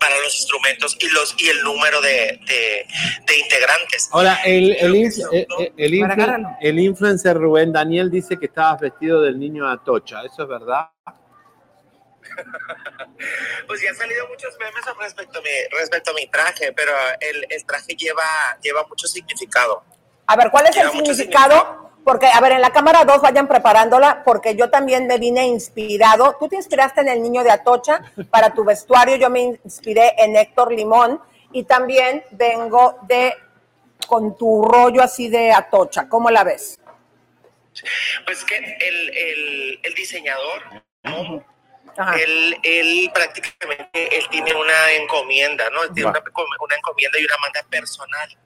para los instrumentos y los y el número de, de- de integrantes. Ahora, el, el, inf- el- influ- influencer Rubén Daniel dice que estabas vestido del niño Atocha. ¿Eso es verdad? Pues ya han salido muchos memes respecto a mi, respecto a mi traje, pero el, el traje lleva, lleva mucho significado. A ver, ¿cuál es el significado? Porque, a ver, en la cámara 2 vayan preparándola, porque yo también me vine inspirado. Tú te inspiraste en el niño de Atocha para tu vestuario, yo me inspiré en Héctor Limón. Y también vengo de con tu rollo así de atocha. ¿Cómo la ves? Pues que el, el, el diseñador, ¿no? Él, él prácticamente él tiene una encomienda, ¿no? Él tiene una, una encomienda y una manda personal.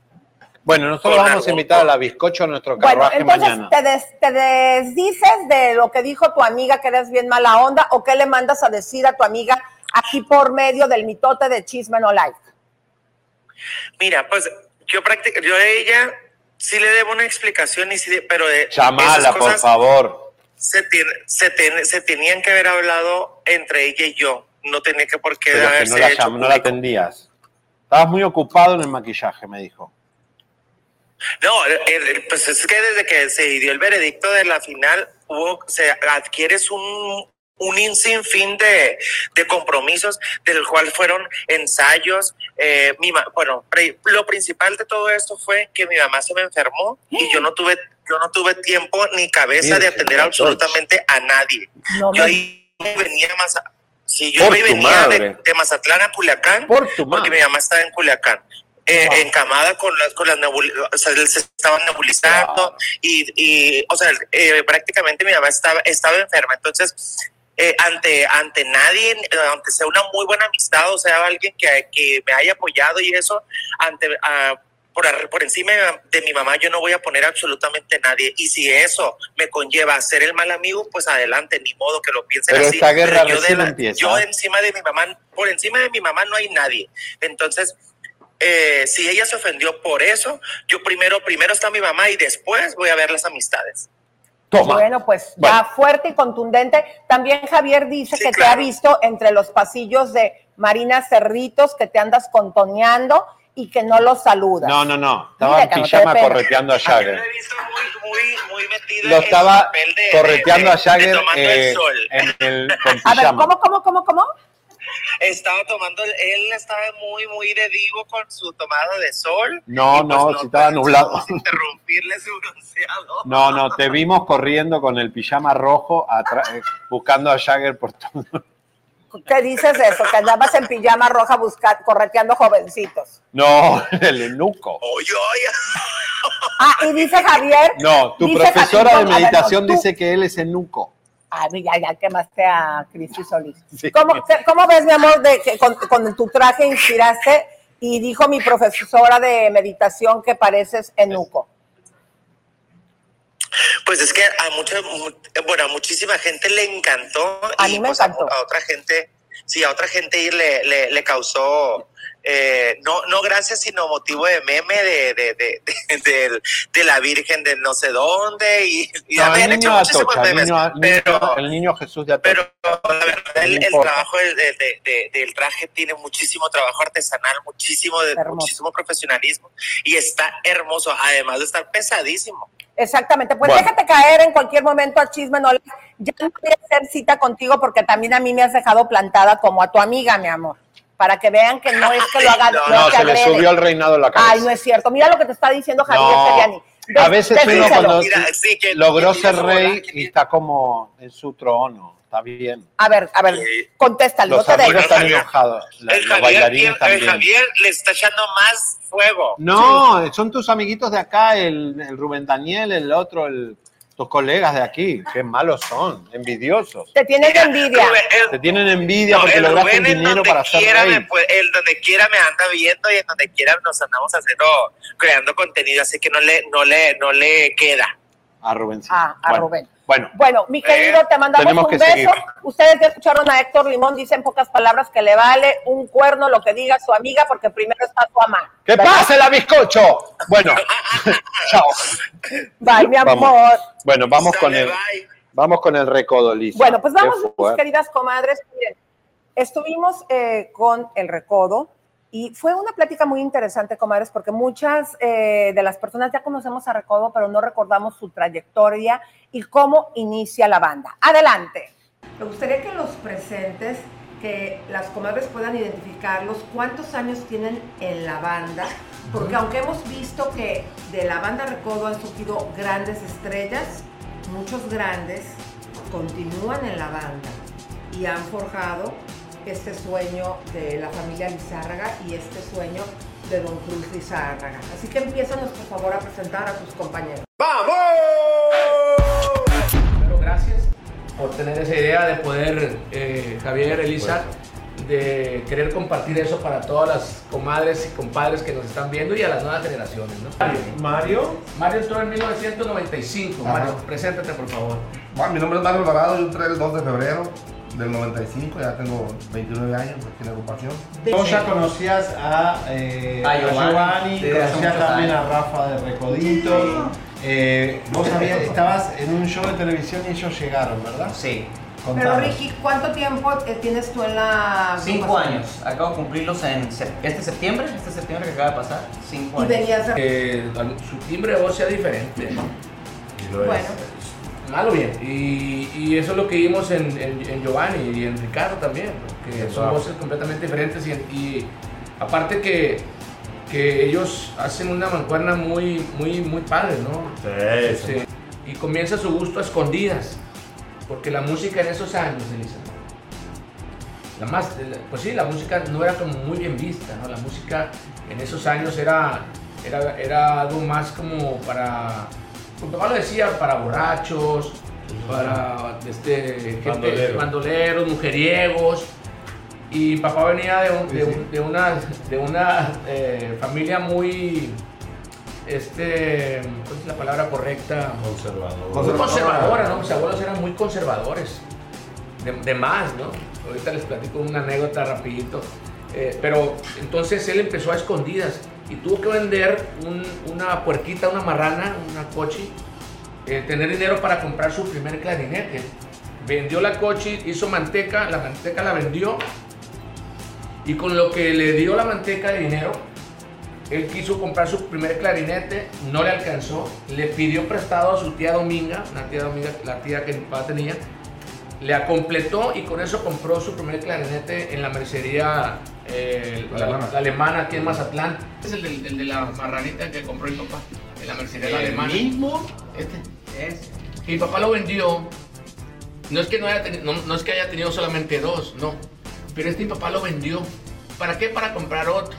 Bueno, nosotros vamos a algo. invitar a la bizcocho a nuestro Bueno, carruaje entonces mañana. te, des- te desdices de lo que dijo tu amiga que eres bien mala onda o qué le mandas a decir a tu amiga aquí por medio del mitote de Chisme No Like. Mira, pues yo practic yo a ella sí le debo una explicación, y sí pero de Chamala, esas por favor. Se, tiene- se, tiene- se tenían que haber hablado entre ella y yo. No tenía que por qué Pero que haberse no la, hecho llam- no la atendías. Estabas muy ocupado en el maquillaje, me dijo. No, el- el- pues es que desde que se dio el veredicto de la final, hubo, se adquieres un, un sinfín de, de compromisos, del cual fueron ensayos. eh, mi ma- bueno, pre- lo principal de todo esto fue que mi mamá se me enfermó y yo no tuve, yo no tuve tiempo ni cabeza de atender de absolutamente a nadie. No yo me- ahí venía más, si yo tu venía de, Mazatlán a Culiacán, Por tu porque mi mamá estaba en Culiacán. Eh, encamada con las con las nebulizas, o sea, se estaban nebulizando y, y, o sea, eh, prácticamente mi mamá estaba, estaba enferma. Entonces, eh, ante, ante nadie, aunque sea una muy buena amistad, o sea, alguien que, que me haya apoyado y eso, ante, ah, por, por encima de mi mamá yo no voy a poner absolutamente nadie. Y si eso me conlleva a ser el mal amigo, pues adelante, ni modo que lo piensen Pero así. esta guerra Pero yo, de la- yo encima de mi mamá, por encima de mi mamá no hay nadie. Entonces, eh, si ella se ofendió por eso, yo primero, primero está mi mamá y después voy a ver las amistades. Bueno, pues ya fuerte y contundente. También Javier dice que te ha visto entre los pasillos de Marina Cerritos, que te andas contoneando y que no los saludas. No, no, no. Estaba Mira, en pijama correteando a Jagger. Muy, muy metido Lo en estaba su papel de- correteando de- a de Jagger tomando eh, el sol. en el, con A ver, pijama. ¿cómo, cómo, cómo, cómo? Estaba tomando, él estaba muy, muy de divo con su tomada de sol. No, no, si estaba nublado. Interrumpirle su bronceado. No, no, te vimos corriendo con el pijama rojo eh, buscando a Jagger por todo. ¿Qué dices eso? Que andabas en pijama roja buscando, correteando jovencitos. No, el enuco. Ah, y dice Javier. No, tu profesora Javier, de ver, meditación dice que él es enuco. Ay, ya, ya quemaste a Cristi Solís. ¿Cómo, ves, mi amor, de que con, con tu traje inspiraste y dijo mi profesora de meditación que pareces enuco? Pues es que a mucha, mu- bueno, a muchísima gente le encantó. A y mí me pues, a- encantó. A, otra gente, sí, a otra gente le, le, le causó, eh, no, no gracias, sino motivo de meme de, de, de, de, la Virgen de no sé dónde. Y, y No, el niño muchísimos Atocha, el memes. niño, niño- el niño Jesús de Atocha. el, No el importa. trabajo del, traje tiene muchísimo trabajo artesanal, muchísimo, de, muchísimo profesionalismo y está hermoso, además de estar pesadísimo. Exactamente, pues Bueno. déjate caer en cualquier momento a chisme, no ya no voy a hacer cita contigo porque también a mí me has dejado plantada como a tu amiga, mi amor, para que vean que no es que lo haga, no, No, se le subió el reinado a la cabeza. Ay, no es cierto, mira lo que te está diciendo Javier No, Seriani. a veces uno cuando Mira, sí, que- logró que ser rey y está como en su trono. Está bien. A ver, a ver, contéstale, no Los te amigos están enojados. la- El Javier, el. Javier le está echando más fuego. No, son tus amiguitos de acá, el, el Rubén Daniel, el otro, el, tus colegas de aquí. Qué malos son, envidiosos. Te tienen envidia. Te tienen envidia No, porque el lograste en dinero para quiera rey. me puede- él donde quiera me anda viendo y en donde quiera nos andamos haciendo, creando contenido, así que no le, no le, no le queda. A Rubén. Ah, a Bueno, Rubén. Bueno, Bueno, mi querido, te mandamos un beso. seguir. Ustedes ya escucharon a Héctor Limón, dice en pocas palabras que le vale un cuerno lo que diga su amiga, porque primero está su mamá. ¡Que pase la bizcocho! Bueno, chao. Bye, mi amor. Vamos. Bueno, vamos con el, vamos con el recodo, Lisa. Bueno, pues vamos, mis queridas comadres. Miren, estuvimos eh, con el recodo y fue una plática muy interesante, comadres, porque muchas eh, de las personas ya conocemos a Recodo, pero no recordamos su trayectoria y cómo inicia la banda. Adelante. Me gustaría que los presentes, que las comadres puedan identificarlos, cuántos años tienen en la banda, porque aunque hemos visto que de la banda Recodo han surgido grandes estrellas, muchos grandes continúan en la banda y han forjado este sueño de la familia Lizárraga y este sueño de don Cruz Lizárraga. Así que empiezanos por favor a presentar a tus compañeros. Pero gracias por tener esa idea de poder, eh, Javier, Elisa, de querer compartir eso para todas las comadres y compadres que nos están viendo y a las nuevas generaciones. ¿no? Mario. Mario entró en 1995. Ajá. Mario, preséntate por favor. Bueno, mi nombre es Mario Alvarado, yo entré el 2 de febrero del 95, ya tengo 29 años aquí en la agrupación. Vos ya conocías a, eh, A a Giovanni, conocías también años. a Rafa de Recoditos. Eh, vos habías- estabas en un show de televisión y ellos llegaron, ¿verdad? Sí. Pero Ricky, ¿cuánto tiempo eh, tienes tú en la Cinco años. Acabo de cumplirlos en este septiembre, este septiembre que acaba de pasar. Cinco Y años. venías de- Que su timbre de voz sea diferente. Bueno. Malo bien. Y, y eso es lo que vimos en, en- en Giovanni y en Ricardo también, ¿no? que son voces completamente diferentes y, y aparte que, que ellos hacen una mancuerna muy, muy, muy padre, ¿no? Este, y comienza su gusto a escondidas, porque la música en esos años, Elisa, la más, pues sí, la música no era como muy bien vista, ¿no? La música en esos años era, era, era algo más como para, como papá lo decía, para borrachos, para este, gente- Bandoleros. bandoleros, mujeriegos. Y papá venía de, un- de un- de una, de una eh, familia muy, este, ¿cuál es la palabra correcta? Conservador. Muy conservadora, ¿no? Mis abuelos eran muy conservadores, de, de más, ¿no? Ahorita les platico una anécdota rapidito. Eh, pero entonces él empezó a escondidas y tuvo que vender un- una puerquita, una marrana, una cochi, eh, tener dinero para comprar su primer clarinete. Vendió la cochi, hizo manteca, la manteca la vendió y con lo que le dio la manteca de dinero, él quiso comprar su primer clarinete, no le alcanzó, le pidió prestado a su tía Dominga, una tía Dominga, la tía que mi papá tenía, le completó y con eso compró su primer clarinete en la mercería eh, la, Alemana. la alemana aquí en Mazatlán. Es el, de la marranita que compró mi papá, en la mercería la ¿El alemana. mismo? Este es. Mi papá lo vendió. No es que no, haya no, no es que haya tenido solamente dos, no. Pero este mi papá lo vendió. ¿Para qué? Para comprar otro.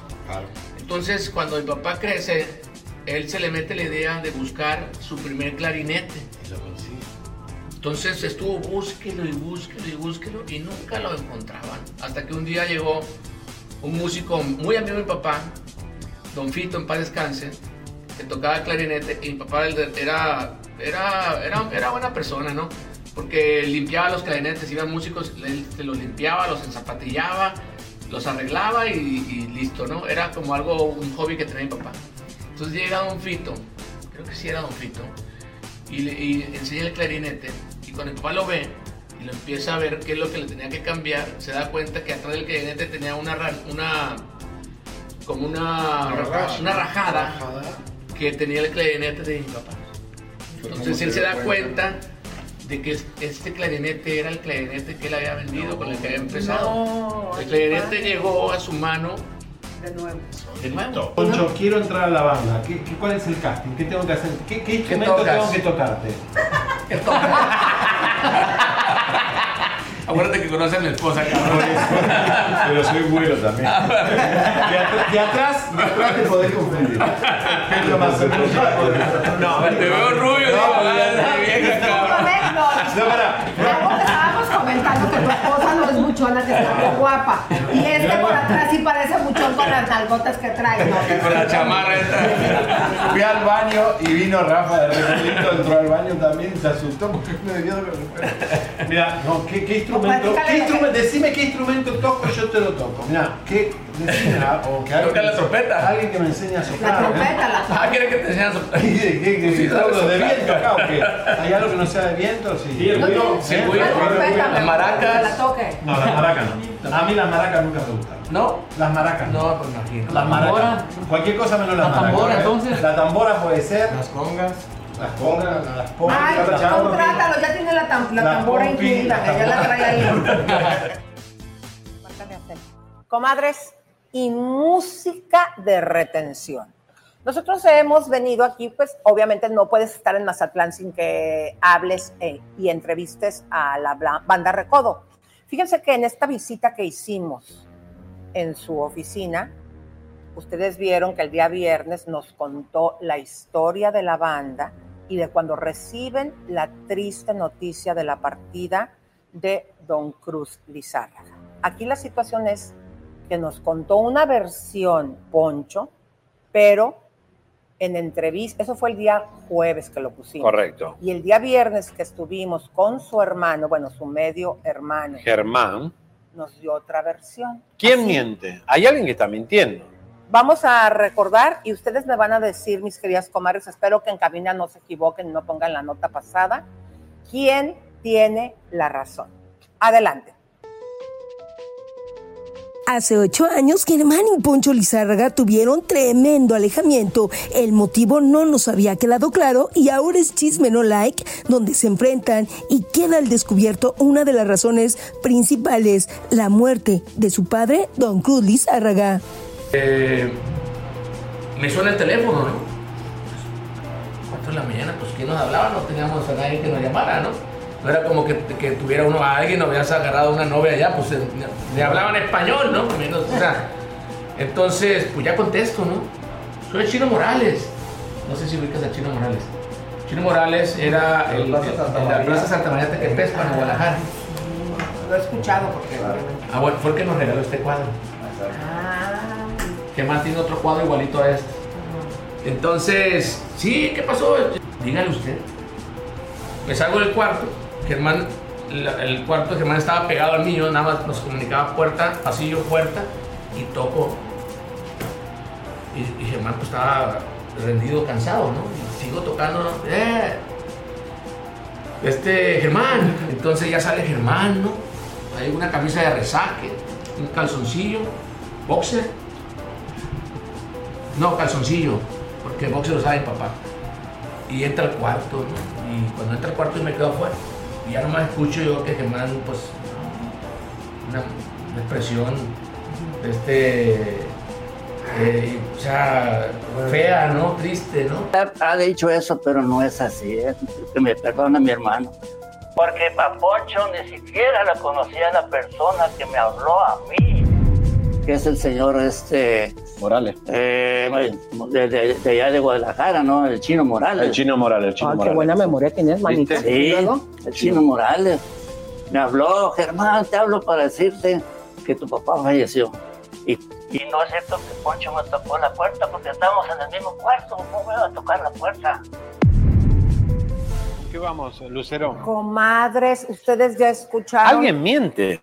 Entonces, cuando mi papá crece, él se le mete la idea de buscar su primer clarinete. Entonces estuvo búsquelo y búsquelo y búsquelo y nunca lo encontraban. Hasta que un día llegó un músico muy amigo de mi papá, Don Fito, en paz descanse, que tocaba el clarinete y mi papá era, era, era, era buena persona, ¿no? Porque limpiaba los clarinetes, iban músicos, él se los limpiaba, los enzapatillaba, los arreglaba y, listo, ¿no? Era como algo, un hobby que tenía mi papá. Entonces llega Don Fito, creo que sí era Don Fito, y, y enseña el clarinete y cuando mi papá lo ve y lo empieza a ver qué es lo que le tenía que cambiar, se da cuenta que atrás del clarinete tenía una, una como una, Una raja. una rajada que tenía el clarinete de mi papá. Entonces él se da cuenta de que es- este clarinete era el clarinete que él había vendido, con el que había empezado. No, el clarinete llegó a su mano De nuevo. de nuevo. Poncho, quiero entrar a la banda. ¿Qué, qué- cuál es el casting? ¿Qué tengo que hacer? ¿Qué, qué instrumento tocas? tengo que tocarte? Acuérdate que conoce a mi esposa, cabrón. Pero soy bueno también. De, at- de atrás, de atrás te podés confundir. ¿Qué es lo más No, te veo rubio, No, no, no, vieja, cabrón. No, para. Luego estábamos comentando que tu no muchona, que está muy guapa. Y este por atrás sí parece muchón con las nalgotas que trae. ¿no? Con la chamarra esta. Fui al baño y vino Rafa de Recolito, entró al baño también y se asustó porque me debió de Mira, no, ¿qué, qué instrumento? ¿qué instrumento? Decime qué instrumento toco, yo te lo toco. Mira, ¿qué? Decime, ah, o que alguien Toca la trompeta. Alguien que me enseñe a soplar. La trompeta, la Ah, ¿quiere que te enseñe a ¿eh? soplar? ¿Qué, qué, qué, Sí, algo de viento acá o qué? ¿Hay algo que no sea de viento? Sí. Sí, el No tienes sí, el trompeta, mi amor, maracas. que la toque. No, las maracas no. A mí las maracas nunca me gustan. ¿No? Las maracas no. No, pues imagino. Las maracas. Cualquier cosa menos las ¿La maracas. tambora, ¿eh? entonces? La tambora puede ser. Las congas. Las congas, las pongas. Ay, las chambas. contrátalo, ya tiene la, tam- la La tambora incluida, la que ya la trae ahí. Comadres, y música de retención. Nosotros hemos venido aquí, pues obviamente no puedes estar en Mazatlán sin que hables eh, y entrevistes a la banda Recodo. Fíjense que en esta visita que hicimos en su oficina, ustedes vieron que el día viernes nos contó la historia de la banda y de cuando reciben la triste noticia de la partida de Don Cruz Lizárraga. Aquí la situación es que nos contó una versión Poncho, pero en entrevista, eso fue el día jueves que lo pusimos. Correcto. Y el día viernes que estuvimos con su hermano, bueno, su medio hermano, Germán. nos dio otra versión. ¿Quién Así- miente? Hay alguien que está mintiendo. Vamos a recordar y ustedes me van a decir, mis queridas comadres, espero que en cabina no se equivoquen y no pongan la nota pasada, quién tiene la razón. Adelante. Hace ocho años, Germán y Poncho Lizárraga tuvieron tremendo alejamiento. El motivo no nos había quedado claro y ahora es chisme no like, donde se enfrentan y queda al descubierto una de las razones principales, la muerte de su padre, Don Cruz Lizárraga. Eh, me suena el teléfono, ¿no? Cuatro de la mañana, pues ¿quién nos hablaba? No teníamos a nadie que nos llamara, ¿no? No era como que, que tuviera uno a alguien, no habías agarrado una novia allá, pues eh, le hablaban español, ¿no? Menos, o sea, entonces, pues ya contesto, ¿no? Soy Chino Morales. No sé si ubicas a Chino Morales. Chino Morales era el, el- el- la Plaza Santa María Tequepespa, en Guadalajara. Lo he escuchado porque... Ah, bueno, fue el que nos regaló este cuadro. que más tiene otro cuadro igualito a este. Entonces, sí, ¿qué pasó? Dígale usted. Me salgo del cuarto. Germán, el cuarto de Germán estaba pegado al mío, nada más nos comunicaba puerta, pasillo, puerta y toco. Y, y Germán pues estaba rendido, cansado, ¿no? Y sigo tocando. ¡Eh! Este, Germán. Entonces ya sale Germán, ¿no? Hay una camisa de resaque, un calzoncillo, boxer. No, calzoncillo, porque boxer lo sabe papá. Y entra al cuarto, ¿no? Y cuando entra al cuarto y me quedo afuera. Y ya nomás escucho yo que Germán, pues, una, expresión, este, eh, o sea, fea, ¿no? Triste, ¿no? Ha dicho eso, pero no es así. ¿eh? Que me perdona mi hermano. Porque Paponcho ni siquiera la conocía la persona que me habló a mí. Que es el señor este. Morales. eh, de, de- de allá de Guadalajara, ¿no? El chino Morales. El chino Morales, el chino Ah, qué Morales. buena memoria tienes, manita. ¿Y Sí, el chino Morales. Me habló, Germán, te hablo para decirte que tu papá falleció. Y, y no es cierto que Poncho me tocó la puerta porque estábamos en el mismo cuarto. ¿Cómo me iba a tocar la puerta? ¿Qué vamos, Lucero? Comadres, ustedes ya escucharon. Alguien miente.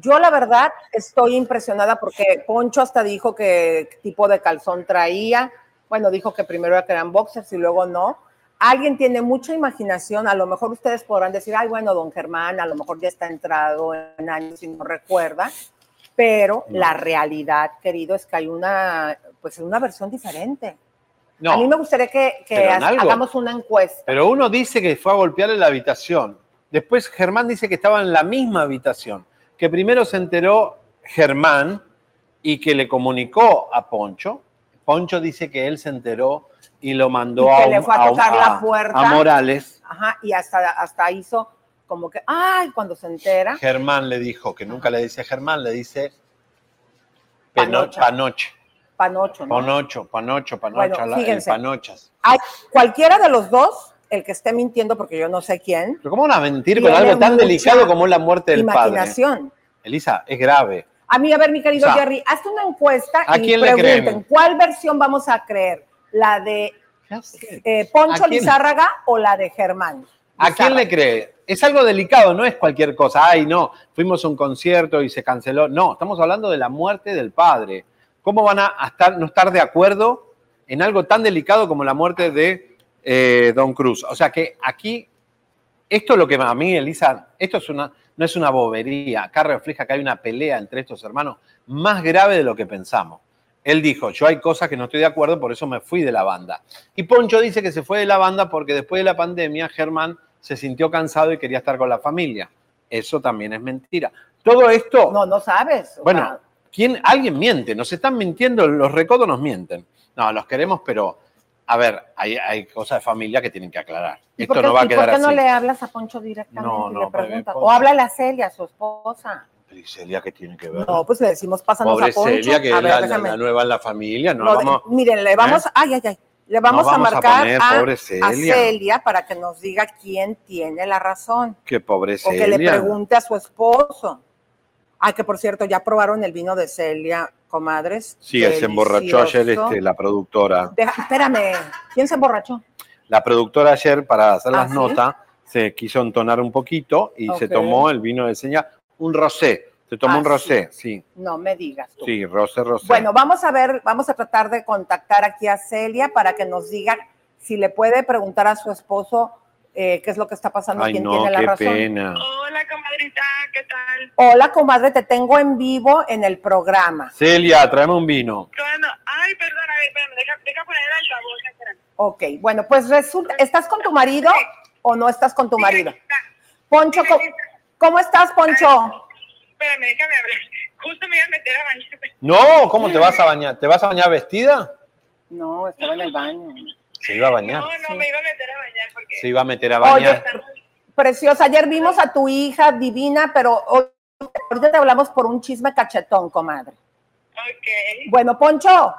Yo la verdad estoy impresionada porque Poncho hasta dijo que tipo de calzón traía. Bueno, dijo que primero eran boxers y luego no. Alguien tiene mucha imaginación. A lo mejor ustedes podrán decir, ay, bueno, don Germán, a lo mejor ya está entrado en años y no recuerda. Pero la realidad, querido, es que hay una, pues una versión diferente. No. A mí me gustaría que, en hagamos una encuesta. Pero uno dice que fue a golpearle la habitación. Después Germán dice que estaba en la misma habitación. Que primero se enteró Germán y que le comunicó a Poncho. Poncho dice que él se enteró y lo mandó Y a, que le un- fue a a tocar a- la puerta. a Morales. Ajá, y hasta, hasta hizo como que, ay, cuando se entera. Germán le dijo, que nunca le dice Germán, le dice Panocha. panoche. Panocho, ¿no? Panocho, panocho, panocha, Bueno, el panochas. Hay cualquiera de los dos, el que esté mintiendo, porque yo no sé quién. Pero ¿cómo van a mentir con algo tan delicado como es la muerte del padre? Imaginación. Elisa, es grave. A mí, a ver, mi querido O sea, Jerry, hazte una encuesta ¿a y pregunten? ¿cuál versión vamos a creer? ¿La de eh, Poncho. Lizárraga o la de Germán? ¿A quién le cree? Es algo delicado, no es cualquier cosa. Ay, no, fuimos a un concierto y se canceló. No, estamos hablando de la muerte del padre. ¿Cómo van a estar, no estar de acuerdo en algo tan delicado como la muerte de eh, Don Cruz? O sea que aquí, esto es lo que a mí, Elisa, esto es una, no es una bobería. Acá refleja que hay una pelea entre estos hermanos más grave de lo que pensamos. Él dijo, yo hay cosas que no estoy de acuerdo, por eso me fui de la banda. Y Poncho dice que se fue de la banda porque después de la pandemia Germán se sintió cansado y quería estar con la familia. Eso también es mentira. Todo esto... No, no sabes. Bueno, sea, ¿quién, alguien miente, nos están mintiendo, los recodos nos mienten. No, los queremos, pero A ver, hay, hay cosas de familia que tienen que aclarar. ¿Y Esto qué, no va a quedar por qué no así. le hablas a Poncho directamente No, y no, le preguntas? Poncho- O háblale a Celia, a su esposa. ¿Y Celia qué tiene que ver? No, pues le decimos, pásanos Pobre a Poncho. Celia, que a es ver, la, la- la nueva en la familia, no No, vamos... miren, le vamos, ¿Eh? ay, ay, ay, le vamos, No vamos a a marcar poner, a, pobre a Celia. Celia para que nos diga quién tiene la razón. Qué pobre O que le Celia. pregunte a su esposo. Ah, que por cierto, ya probaron el vino de Celia, comadres. Sí, se emborrachó ayer este, la productora. Deja- espérame, ¿quién se emborrachó? La productora ayer, para hacer ¿Ah, las sí? notas, se quiso entonar un poquito y se tomó el vino de seña, un rosé. Se tomó Ah, un rosé, sí. No me digas tú. Sí, rosé, rosé. Bueno, vamos a ver, vamos a tratar de contactar aquí a Celia para que nos diga si le puede preguntar a su esposo eh, qué es lo que está pasando, Ay, quién no, tiene la qué razón. pena. Hola, comadrita, ¿qué tal? Hola, comadre, te tengo en vivo en el programa. Celia, tráeme un vino. Ay, perdón, a ver, espérame, deja, deja poner el altavoz. Ok, bueno, pues resulta, ¿estás con tu marido o no estás con tu marido? Poncho, ¿cómo, cómo estás, Poncho? Espérame, déjame hablar. Justo me iba a meter a bañar. No, ¿cómo te vas a bañar? ¿Te vas a bañar vestida? No, estaba en el baño. Se iba a bañar. No, no, me iba a meter a bañar porque... Se iba a meter a bañar. Preciosa, ayer vimos a tu hija divina, pero hoy, ahorita te hablamos por un chisme cachetón, comadre. Ok. Bueno, Poncho,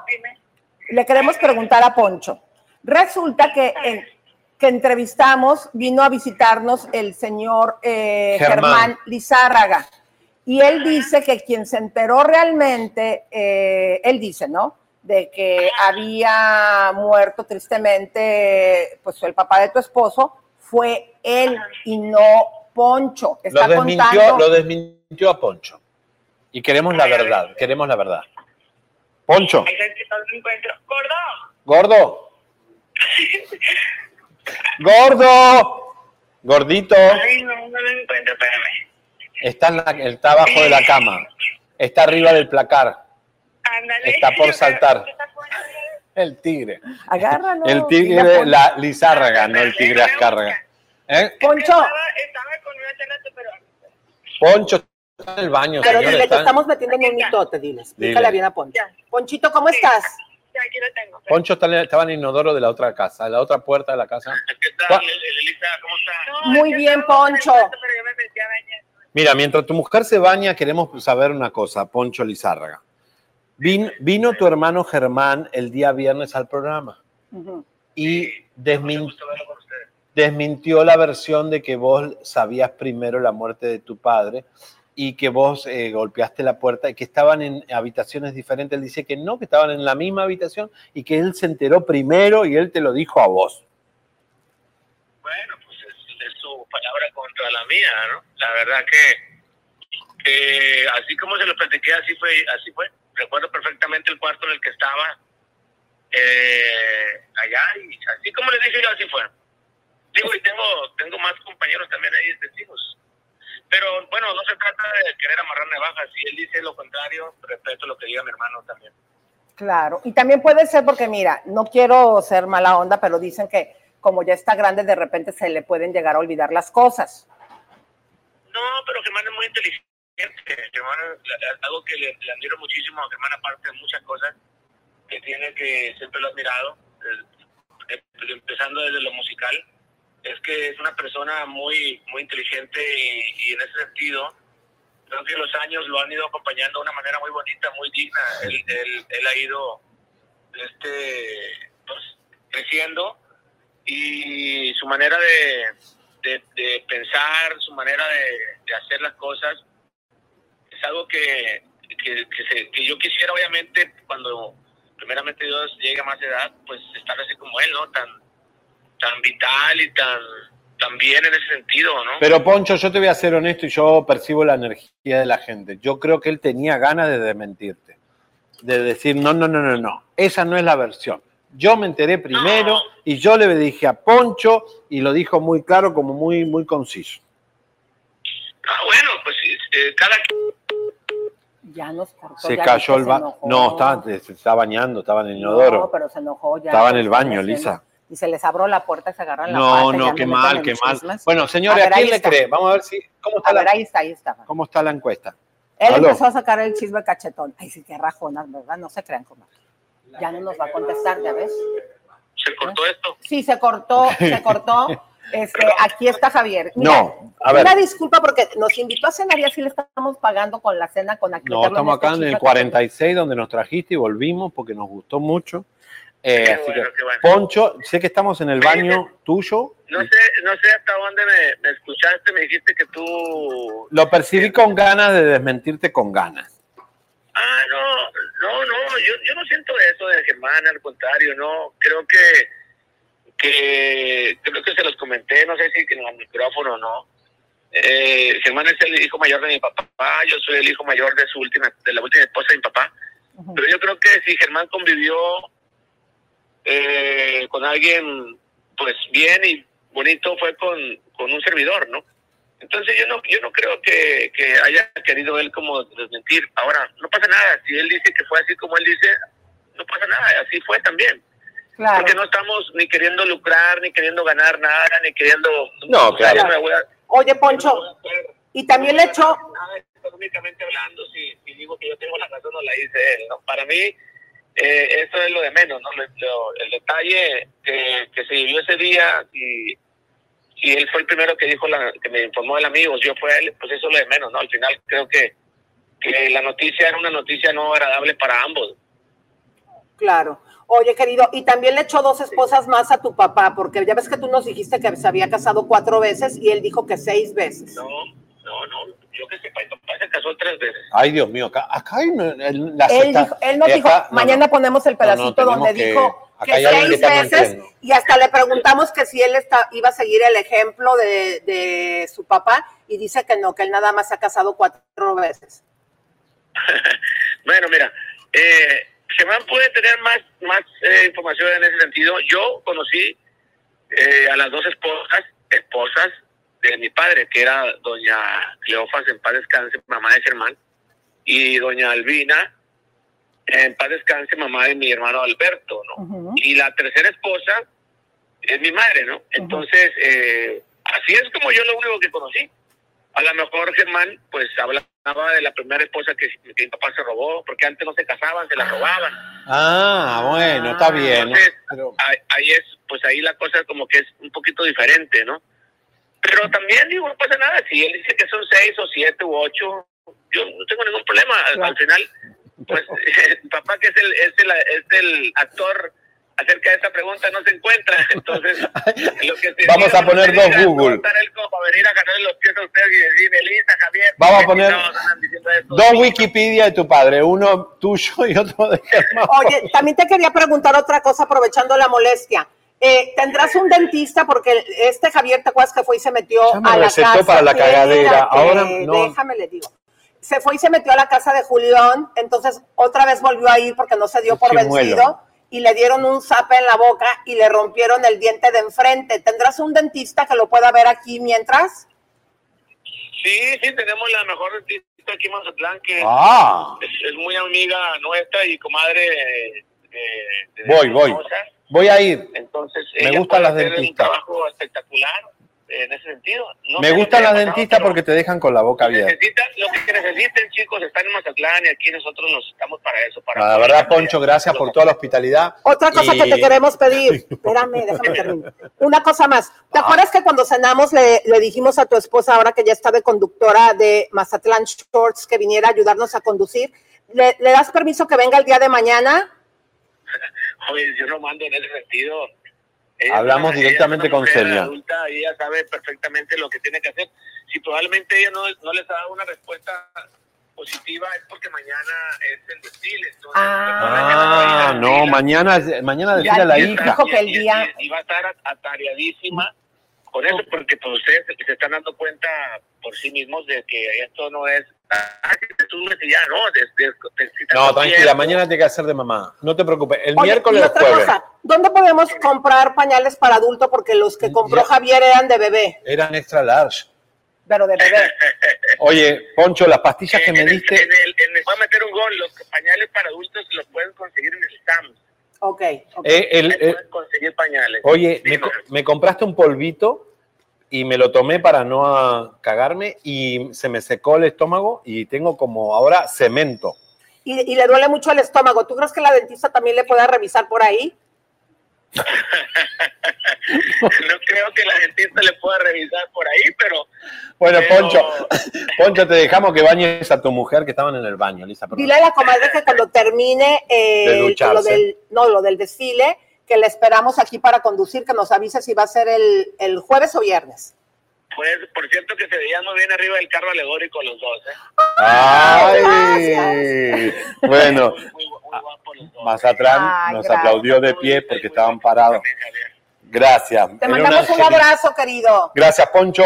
le queremos preguntar a Poncho. Resulta que, en- que entrevistamos, vino a visitarnos el señor eh, Germán. Germán. Lizárraga. Y él dice que quien se enteró realmente, eh, él dice, ¿no? De que había muerto tristemente, pues el papá de tu esposo, fue él y no Poncho. Está Lo desmintió, contando. lo desmintió a Poncho. Y queremos la verdad, queremos la verdad. Poncho. Gordo. gordo. Gordo. Gordito. Ay, no, no lo encuentro, espérame. Está, en la- está abajo de la cama. Está arriba del placar. Ándale. Está por saltar. El tigre. Agárralo. El tigre, la lizárraga, no el tigre azcárraga. ¿Eh? Poncho, Estaba con una tela pero Poncho está en el baño, pero señor. dile está- estamos metiendo en un mitote, dile. Explícale Dile. bien a Poncho. Ponchito, ¿cómo estás? Ya, aquí lo tengo. Poncho está en- estaba en el inodoro de la otra casa, de la otra puerta de la casa. ¿Cuál- Elisa, ¿cómo estás? Muy bien, Poncho. Pero yo me metí a bañar. Mira, mientras tu mujer se baña, queremos saber una cosa, Poncho Lizárraga. Vin- vino tu hermano Germán el día viernes al programa y desmin- desmintió la versión de que vos sabías primero la muerte de tu padre y que vos eh, golpeaste la puerta y que estaban en habitaciones diferentes. Él dice que no, que estaban en la misma habitación y que él se enteró primero y él te lo dijo a vos. Bueno, pues es, es su palabra contra la mía, ¿no? La verdad que, que así como se lo platiqué, así fue, así fue. Recuerdo perfectamente el cuarto en el que estaba eh, allá y así como le dije yo, así fue. Digo, y tengo, tengo más compañeros también ahí testigos. Pero bueno, no se trata de querer amarrar navajas. Si él dice lo contrario, respeto lo que diga mi hermano también. Claro, y también puede ser porque, mira, no quiero ser mala onda, pero dicen que como ya está grande, de repente se le pueden llegar a olvidar las cosas. No, pero Germán es muy inteligente. Germán, es algo que le, le admiro muchísimo a Germán, aparte de muchas cosas que tiene que siempre lo he admirado, eh, empezando desde lo musical, es que es una persona muy, muy inteligente y, y en ese sentido, creo que los años lo han ido acompañando de una manera muy bonita, muy digna. Él, él, él ha ido este, pues, creciendo y su manera de, de, de pensar, su manera de, de hacer las cosas, es algo que, que, que, se- que yo quisiera, obviamente, cuando primeramente Dios llegue a más edad, pues estar así como él, ¿no? Tan, tan vital y tan, tan bien en ese sentido, ¿no? Pero Poncho, yo te voy a ser honesto y yo percibo la energía de la gente. Yo creo que él tenía ganas de desmentirte, de decir, no, no, no, no, no, esa no es la versión. Yo me enteré primero y yo le dije a Poncho y lo dijo muy claro, como muy, muy conciso. Ah, bueno, pues eh, cada Ya nos cortó. Se ya cayó el baño. No, estaba, se estaba bañando, estaba en el inodoro. No, pero se enojó ya. Estaba en el baño, Lisa. Y se les abrió la puerta y se agarran la No, pata no, me qué mal, qué mal. chismes. Bueno, señores, A ¿a, ver, quién le está. cree? Vamos a ver si cómo está, A ver, la, ahí está, ahí está. cómo está la encuesta. Él Aló. empezó a sacar el chisme cachetón. Ay, sí, qué rajonas, ¿verdad? No se crean, comadre. Ya no nos va a contestar, ¿ya ves? se cortó esto. Sí, se cortó, se cortó. Este, aquí está Javier. Mira, No, a ver. Una disculpa porque nos invitó a cenar y así le estamos pagando con la cena con aquí. No, estamos acá en el 46 donde nos trajiste y volvimos porque nos gustó mucho. Eh, así que, Poncho, sé que estamos en el baño tuyo. No sé, no sé hasta dónde me, me escuchaste, me dijiste que tú... Lo percibí con ganas de desmentirte con ganas. Ah, no, no, no, yo, yo no siento eso de Germán, al contrario, no, creo que, que, creo que se los comenté, no sé si en el micrófono o no. Eh, Germán es el hijo mayor de mi papá, yo soy el hijo mayor de su última, de la última esposa de mi papá. Pero yo creo que si Germán convivió eh, con alguien, pues bien y bonito, fue con, con un servidor, ¿no? Entonces yo no, yo no creo que, que haya querido él como desmentir. Ahora, no pasa nada. Si él dice que fue así como él dice, no pasa nada. Así fue también. Claro. Porque no estamos ni queriendo lucrar, ni queriendo ganar nada, ni queriendo... No, claro. yo me voy a- Oye, Poncho, y también le echó, económicamente hablando, si, si digo que yo tengo la razón, no la dice él. ¿no? Para mí, eh, eso es lo de menos, ¿no? Lo- lo- el detalle que, que se vivió ese día, y si él fue el primero que dijo, la, que me informó del amigo, yo fue él, pues eso es lo de menos, ¿no? Al final creo que, que la noticia era una noticia no agradable para ambos. claro. Oye, querido, y también le echó dos esposas más a tu papá, porque ya ves que tú nos dijiste que se había casado cuatro veces y él dijo que seis veces. No, no, no, yo que sepa, mi papá se casó tres veces. Ay, Dios mío, acá, acá la Él, seta- dijo, él nos dijo, no, mañana no. ponemos el No, no, pedacito donde que- dijo que seis veces y hasta le preguntamos que si él está, iba a seguir el ejemplo de, de su papá y dice que no, que él nada más se ha casado cuatro veces. Bueno, mira, eh, Germán puede tener más, más eh, información en ese sentido. Yo conocí eh, a las dos esposas, esposas de mi padre, que era doña Cleofas, en paz descanse, mamá de Germán, y doña Albina, en paz descanse, mamá de mi hermano Alberto, ¿no? Y la tercera esposa es mi madre, ¿no? Entonces, eh, así es como yo lo único que conocí. A lo mejor Germán, pues, hablaba de la primera esposa que, que mi papá se robó, porque antes no se casaban, se la robaban. Ah, bueno, está bien. ¿no? Entonces, ahí, ahí es, pues ahí la cosa como que es un poquito diferente, ¿no? Pero también digo, no pasa nada, si él dice que son seis o siete u ocho, yo no tengo ningún problema. Al, al final, pues, papá que es el, es el, es el actor acerca de esa pregunta no se encuentra, entonces lo que Vamos a poner dos Google. Vamos a poner. Dos Wikipedia de tu padre, uno tuyo y otro de Germán. Oye, también te quería preguntar otra cosa aprovechando la molestia. Eh, ¿Tendrás un dentista? Porque este Javier, ¿te acuerdas que fue y se metió Ya me a la casa? para la cagadera, Espérate, ahora no. Déjame le digo. Se fue y se metió a la casa de Julián, entonces otra vez volvió a ir porque no se dio por vencido y le dieron un zape en la boca y le rompieron el diente de enfrente. ¿Tendrás un dentista que lo pueda ver aquí mientras? Sí, sí, tenemos la mejor dentista aquí en Mazatlán, que Ah. es, es muy amiga nuestra y comadre de Voy, voy. Voy a ir. Entonces, Me gustan las dentistas. un trabajo espectacular en ese sentido. No Me gustan las dentistas porque te dejan con la boca abierta. Lo que necesiten, chicos, están en Mazatlán y aquí nosotros nos estamos para eso. Para La verdad, Poncho, gracias por toda la hospitalidad. Otra cosa Y- que te queremos pedir. Espérame, déjame terminar. Una cosa más. ¿Te Ah. acuerdas que cuando cenamos le, le dijimos a tu esposa, ahora que ya está de conductora de Mazatlán Shorts, que viniera a ayudarnos a conducir? ¿Le, le das permiso que venga el día de mañana? Oye, yo no mando en ese sentido. Ella Hablamos directamente ella es una con Celia. adulta ella sabe perfectamente lo que tiene que hacer. Si probablemente ella no, no les ha dado una respuesta positiva es porque mañana es el desfile. entonces, Ah, no, mañana, mañana decirle a la hija. y- y- Y, va a estar at- atareadísima con eso, porque pues ustedes se- se están dando cuenta por sí mismos de que esto no es... Ah, que te subes y ya, no, de, de- necesitas No, tranquila, mañana tiene que hacer de mamá. No te preocupes. El Oye, miércoles otra jueves. cosa, ¿dónde podemos comprar pañales para adulto? Porque los que compró Javier eran de bebé, Eran extra large. pero de bebé. Oye, Poncho, las pastillas que me diste. En el, en el- voy a meter un gol, los pañales para adultos los pueden conseguir en el Sam's. Ok. ok. eh, el- eh, pueden conseguir pañales. oye, me, co- me compraste un polvito y me lo tomé para no cagarme y se me secó el estómago y tengo como ahora cemento. Y, y le duele mucho el estómago. ¿Tú crees que la dentista también le pueda revisar por ahí? no creo que la dentista le pueda revisar por ahí, pero Bueno, Pero- Poncho, Poncho, te dejamos que bañes a tu mujer que estaban en el baño, Lisa. perdón. Dile a la comadre que cuando termine eh, De lo del, no, lo del desfile, que le esperamos aquí para conducir, que nos avise si va a ser el, el jueves o viernes. pues, por cierto que se veían muy bien arriba del carro alegórico los dos, ¿eh? Ay, bueno, Mazatlán Ay, nos gracias. aplaudió de pie porque estaban parados. Gracias. Te Era mandamos un abrazo, querido. Gracias, Poncho.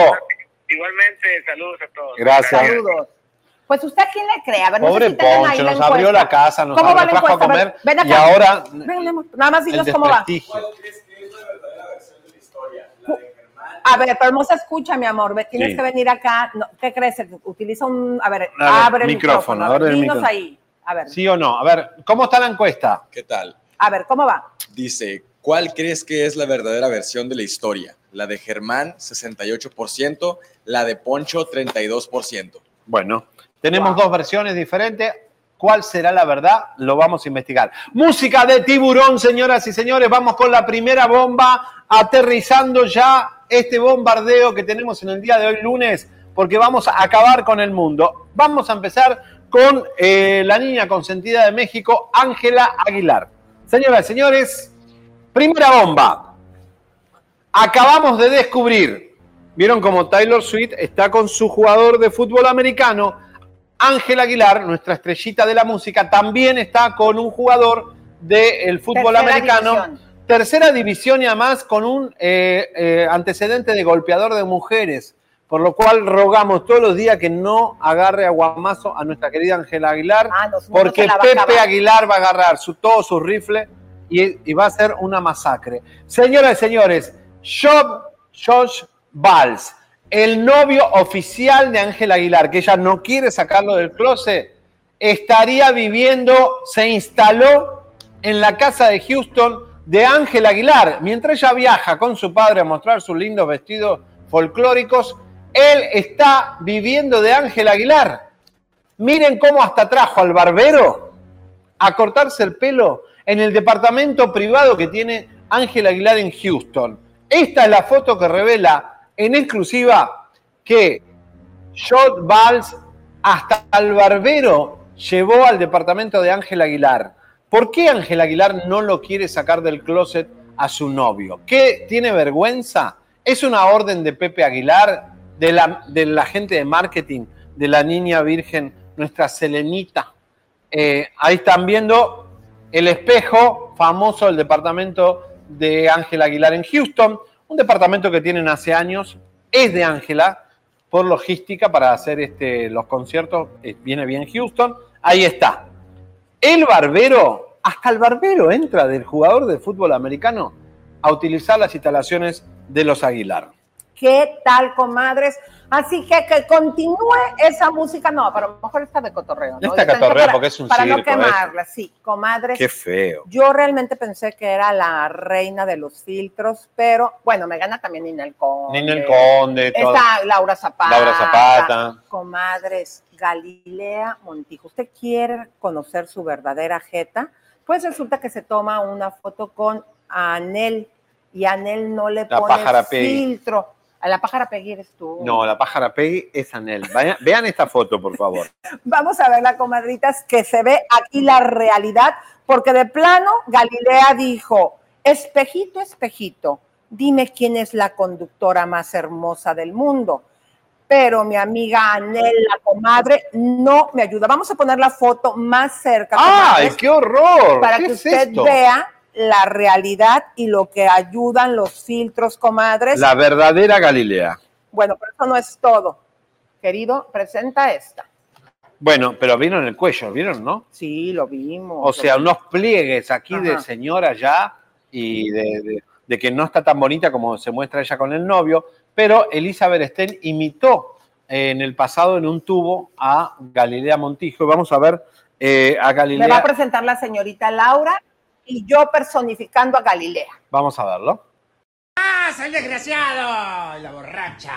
Igualmente, saludos a todos. Gracias. Saludos. Pues usted a quién le cree, a ver, no sé Pobre si tengan ahí Poncho, nos abrió la casa, nos, ¿Cómo la trajo a comer ven acá. y ahora Ven, nada más dinos cómo va. A ver, pero no se escucha, mi amor. Tienes Sí. que venir acá. No, ¿Qué crees? Utiliza un. A ver, A ver, abre el micrófono, abre el dinos micrófono. ahí. A ver, ¿Sí o no? A ver, ¿cómo está la encuesta? ¿Qué tal? a ver, ¿cómo va? Dice, ¿cuál crees que es la verdadera versión de la historia? La de Germán, 68%, la de Poncho, 32%. Bueno, tenemos dos versiones diferentes. ¿Cuál será la verdad? Lo vamos a investigar. Música de tiburón, señoras y señores. Vamos con la primera bomba, aterrizando ya este bombardeo que tenemos en el día de hoy, lunes, porque vamos a acabar con el mundo. Vamos a empezar con eh, la niña consentida de México, Ángela Aguilar. Señoras y señores, primera bomba. Acabamos de descubrir, vieron como Taylor Swift está con su jugador de fútbol americano, Ángel Aguilar, nuestra estrellita de la música, también está con un jugador del fútbol Tercera americano. división. Tercera división y además con un eh, eh, antecedente de golpeador de mujeres, por lo cual rogamos todos los días que no agarre a guamazo a nuestra querida Ángela Aguilar, Ah, no, porque Pepe. Aguilar va a agarrar su, todos sus rifles y, y va a ser una masacre. Señoras y señores, Job, Josh Valls, el novio oficial de Ángela Aguilar, que ella no quiere sacarlo del closet, estaría viviendo, se instaló en la casa de Houston de Ángela Aguilar. Mientras ella viaja con su padre a mostrar sus lindos vestidos folclóricos, él está viviendo de Ángela Aguilar. Miren cómo hasta trajo al barbero a cortarse el pelo en el departamento privado que tiene Ángela Aguilar en Houston. Esta es la foto que revela en exclusiva que Shot Valls hasta al barbero llevó al departamento de Ángela Aguilar. ¿Por qué Ángela Aguilar no lo quiere sacar del closet a su novio? ¿Qué tiene vergüenza? ¿Es una orden de Pepe Aguilar, de la, de la gente de marketing, de la niña virgen, nuestra Selenita? Eh, ahí están viendo el espejo famoso del departamento de Ángela Aguilar en Houston, un departamento que tienen hace años, es de Ángela, por logística para hacer este, los conciertos, eh, viene bien Houston, ahí está. El barbero, hasta el barbero entra del jugador de fútbol americano a utilizar las instalaciones de los Aguilar. ¿Qué tal, comadres? Así que que continúe esa música. No, pero a lo mejor está de cotorreo. ¿no? Pensé cotorrea para- porque es un Para no circo, quemarla, sí, comadres. Qué feo. Yo realmente pensé que era la reina de los filtros, pero bueno, me gana también Ninel Conde. Ninel Conde, todo. Está Laura Zapata. Laura Zapata. Comadres, Galilea Montijo. ¿Usted quiere conocer su verdadera jeta? Pues resulta que se toma una foto con Anel y Anel no le La pone filtro. La pájara Peggy eres tú. No, la pájara Peggy es Anel. Vayan- vean esta foto, por favor. Vamos a ver la comadritas que se ve aquí la realidad, porque de plano Galilea dijo, espejito, espejito, dime quién es la conductora más hermosa del mundo. Pero mi amiga Anel, la comadre, no me ayuda. Vamos a poner la foto más cerca. ¡Ay, comadres, qué horror! Para ¿Qué que es usted esto? vea la realidad y lo que ayudan los filtros, comadres. La verdadera Galilea. Bueno, pero eso no es todo. Querido, presenta esta. Bueno, pero vieron el cuello, ¿vieron, no? Sí, lo vimos. O sea, unos pliegues aquí de señora ya y de, de- de que no está tan bonita como se muestra ella con el novio, pero Elizabeth Sten imitó eh, en el pasado en un tubo a Galilea Montijo. Vamos a ver eh, a Me va a Galilea. presentar la señorita Laura y yo personificando a Galilea. Vamos a verlo. ¡Ah, soy desgraciado! La borracha.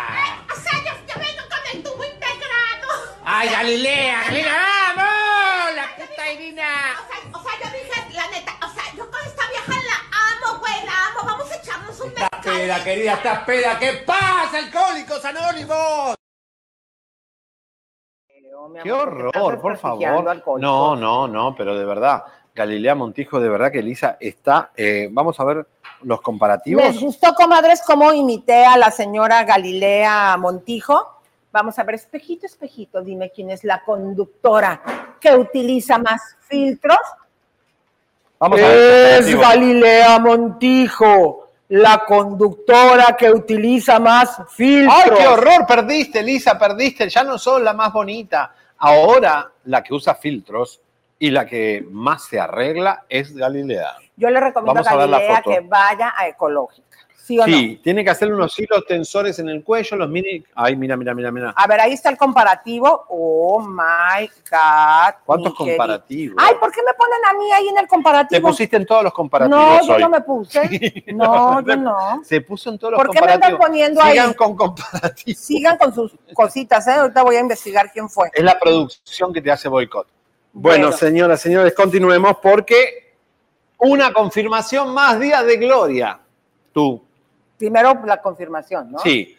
O sea, yo, yo vengo con el tubo integrado. ¡Ay, Galilea! ¡Galilea, vamos! ¡La puta Irina! O sea, o sea, yo dije la neta, o sea, yo con esta vieja la amo, güey, la amo. Vamos a echarnos un Estás peda, querida, estás peda. ¿Qué pasa, alcohólicos anónimos? Qué horror, por favor. No, no, no, pero de verdad, Galilea Montijo, de verdad que Elisa está. eh, vamos a ver los comparativos. ¿Les gustó, comadres, cómo imité a la señora Galilea Montijo? Vamos a ver, espejito, espejito, dime quién es la conductora que utiliza más filtros. Vamos a ver. Es Galilea Montijo, la conductora que utiliza más filtros. ¡Ay, qué horror! Perdiste, Elisa, perdiste. Ya no sos la más bonita. Ahora la que usa filtros y la que más se arregla es Galilea. Yo le recomiendo Vamos a Galilea que vaya a ecológica. ¿Sí o no? Sí, tiene que hacer unos hilos tensores en el cuello, los mini. Ay, mira, mira, mira, mira. A ver, ahí está el comparativo. Oh my God. ¿Cuántos comparativos? Ay, ¿por qué me ponen a mí ahí en el Te comparativo? pusiste en todos los comparativos. No, yo hoy. no me puse. No, yo no. Se puso en todos los ¿Por qué me comparativos. andan poniendo ahí? Sigan con comparativos. Sigan con sus cositas, ¿eh? Ahorita voy a investigar quién fue. Es la producción que te hace boicot. Bueno, Bueno. señoras, señores, continuemos porque una confirmación más día de gloria. Tú, Primero la confirmación, ¿no? sí.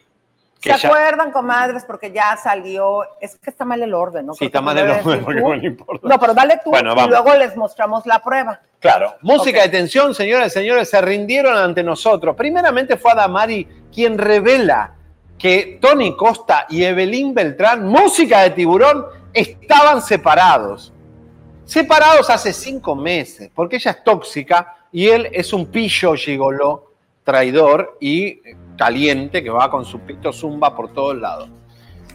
¿Se ya, acuerdan, comadres? Porque ya salió. Es que está mal el orden, ¿no? sí, está mal el orden, porque no le importa. No, pero dale tú Bueno, y vamos. luego les mostramos la prueba. Claro, música de tensión, señoras y señores, se rindieron ante nosotros. Primeramente fue Adamari quien revela que Tony Costa y Evelyn Beltrán, música de tiburón, estaban separados. Separados hace cinco meses, porque ella es tóxica y él es un pillo gigoló, traidor y caliente que va con su pito zumba por todos lados.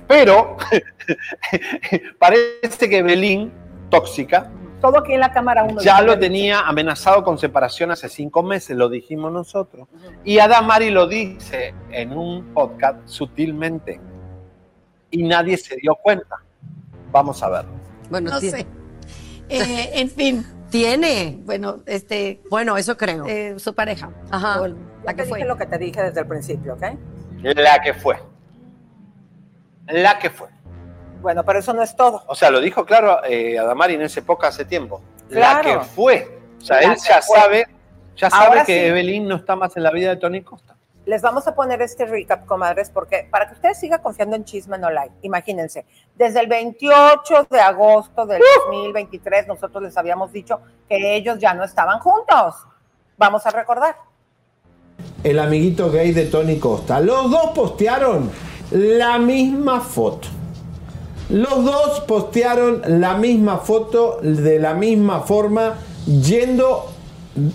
Pero parece que Evelyn, tóxica, Todo aquí en la cámara uno. ya lo te- tenía amenazado con separación hace cinco meses, lo dijimos nosotros. Y Adamari lo dice en un podcast sutilmente. Y nadie se dio cuenta. Vamos a ver. Bueno, No sé. Eh, en fin. ¿Tiene? Bueno, este. Bueno, eso creo. eh, su pareja. Ajá. O la te que dije fue. lo que te dije desde el principio, ¿ok? La que fue. La que fue. Bueno, pero eso no es todo. O sea, lo dijo claro eh, Adamari en ese podcast hace tiempo. La que fue. O sea, La él ya fue. sabe, ya sabe Ahora que sí. Evelyn no está más en la vida de Tony Costa. Les vamos a poner este recap, comadres, porque para que ustedes sigan confiando en Chisme No Like, imagínense, desde el 28 de agosto del 2023 nosotros les habíamos dicho que ellos ya no estaban juntos. Vamos a recordar. el amiguito gay de Tony Costa. Los dos postearon la misma foto. Los dos postearon la misma foto de la misma forma yendo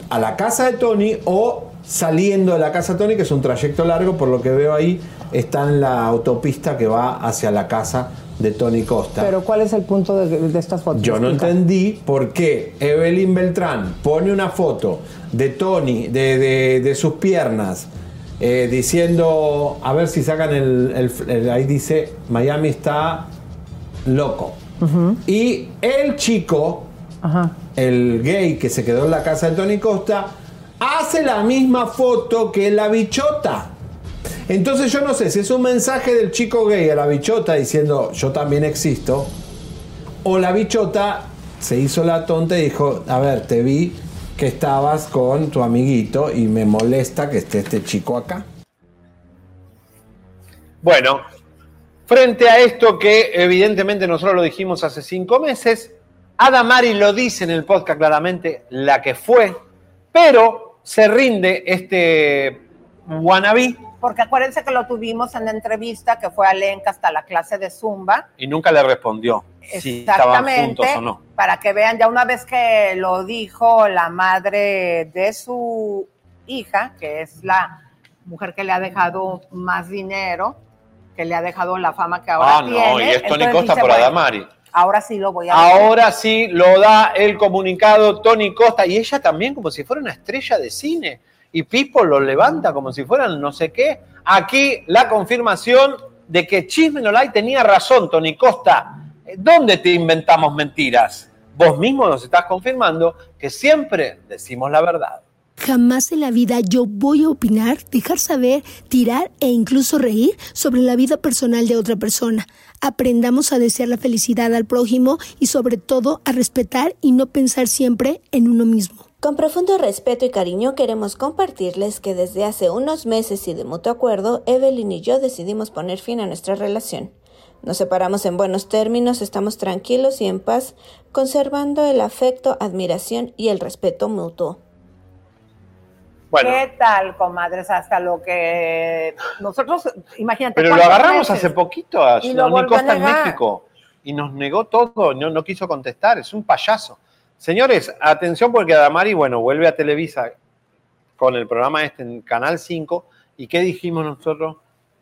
a la casa de Tony o saliendo de la casa Tony, que es un trayecto largo, por lo que veo ahí, está en la autopista que va hacia la casa de Tony Costa. Pero ¿cuál es el punto de, de estas fotos? Yo no entendí por qué Evelyn Beltrán pone una foto de Tony, de, de- de sus piernas, eh, diciendo, a ver si sacan el, el- el- ahí dice, Miami está loco. Y el chico, el gay que se quedó en la casa de Tony Costa, hace la misma foto que la bichota. Entonces yo no sé si es un mensaje del chico gay a la bichota diciendo yo también existo, o la bichota se hizo la tonta y dijo, a ver, te vi que estabas con tu amiguito y me molesta que esté este chico acá. Bueno, frente a esto que evidentemente nosotros lo dijimos hace cinco meses, Adamari lo dice en el podcast claramente, la que fue, pero se rinde este wannabe Porque acuérdense que lo tuvimos en la entrevista que fue a Lenca hasta la clase de Zumba. y nunca le respondió si estaban Exactamente. juntos o no. Para que vean, ya una vez que lo dijo la madre de su hija, que es la mujer que le ha dejado más dinero, que le ha dejado la fama que ahora Ah, tiene. no, y es Tony Costa por bueno, Adamari. Ahora sí lo voy a. Ahora sí lo da el comunicado Tony Costa y ella también como si fuera una estrella de cine. Y Pipo lo levanta como si fueran no sé qué. Aquí la confirmación de que Chisme No Like tenía razón, Tony Costa. ¿Dónde te inventamos mentiras? Vos mismo nos estás confirmando que siempre decimos la verdad. Jamás en la vida yo voy a opinar, dejar saber, tirar e incluso reír sobre la vida personal de otra persona. Aprendamos a desear la felicidad al prójimo y sobre todo a respetar y no pensar siempre en uno mismo. Con profundo respeto y cariño queremos compartirles que desde hace unos meses y de mutuo acuerdo, Evelyn y yo decidimos poner fin a nuestra relación. Nos separamos en buenos términos, estamos tranquilos y en paz, conservando el afecto, admiración y el respeto mutuo. ¿Qué tal, comadres? Hasta lo que nosotros, imagínate. Pero lo agarramos hace poquito a a Costa en. México y nos negó todo, no, no quiso contestar, es un payaso. Señores, atención porque Adamari, bueno, vuelve a Televisa con el programa este en Canal 5 y ¿qué dijimos nosotros?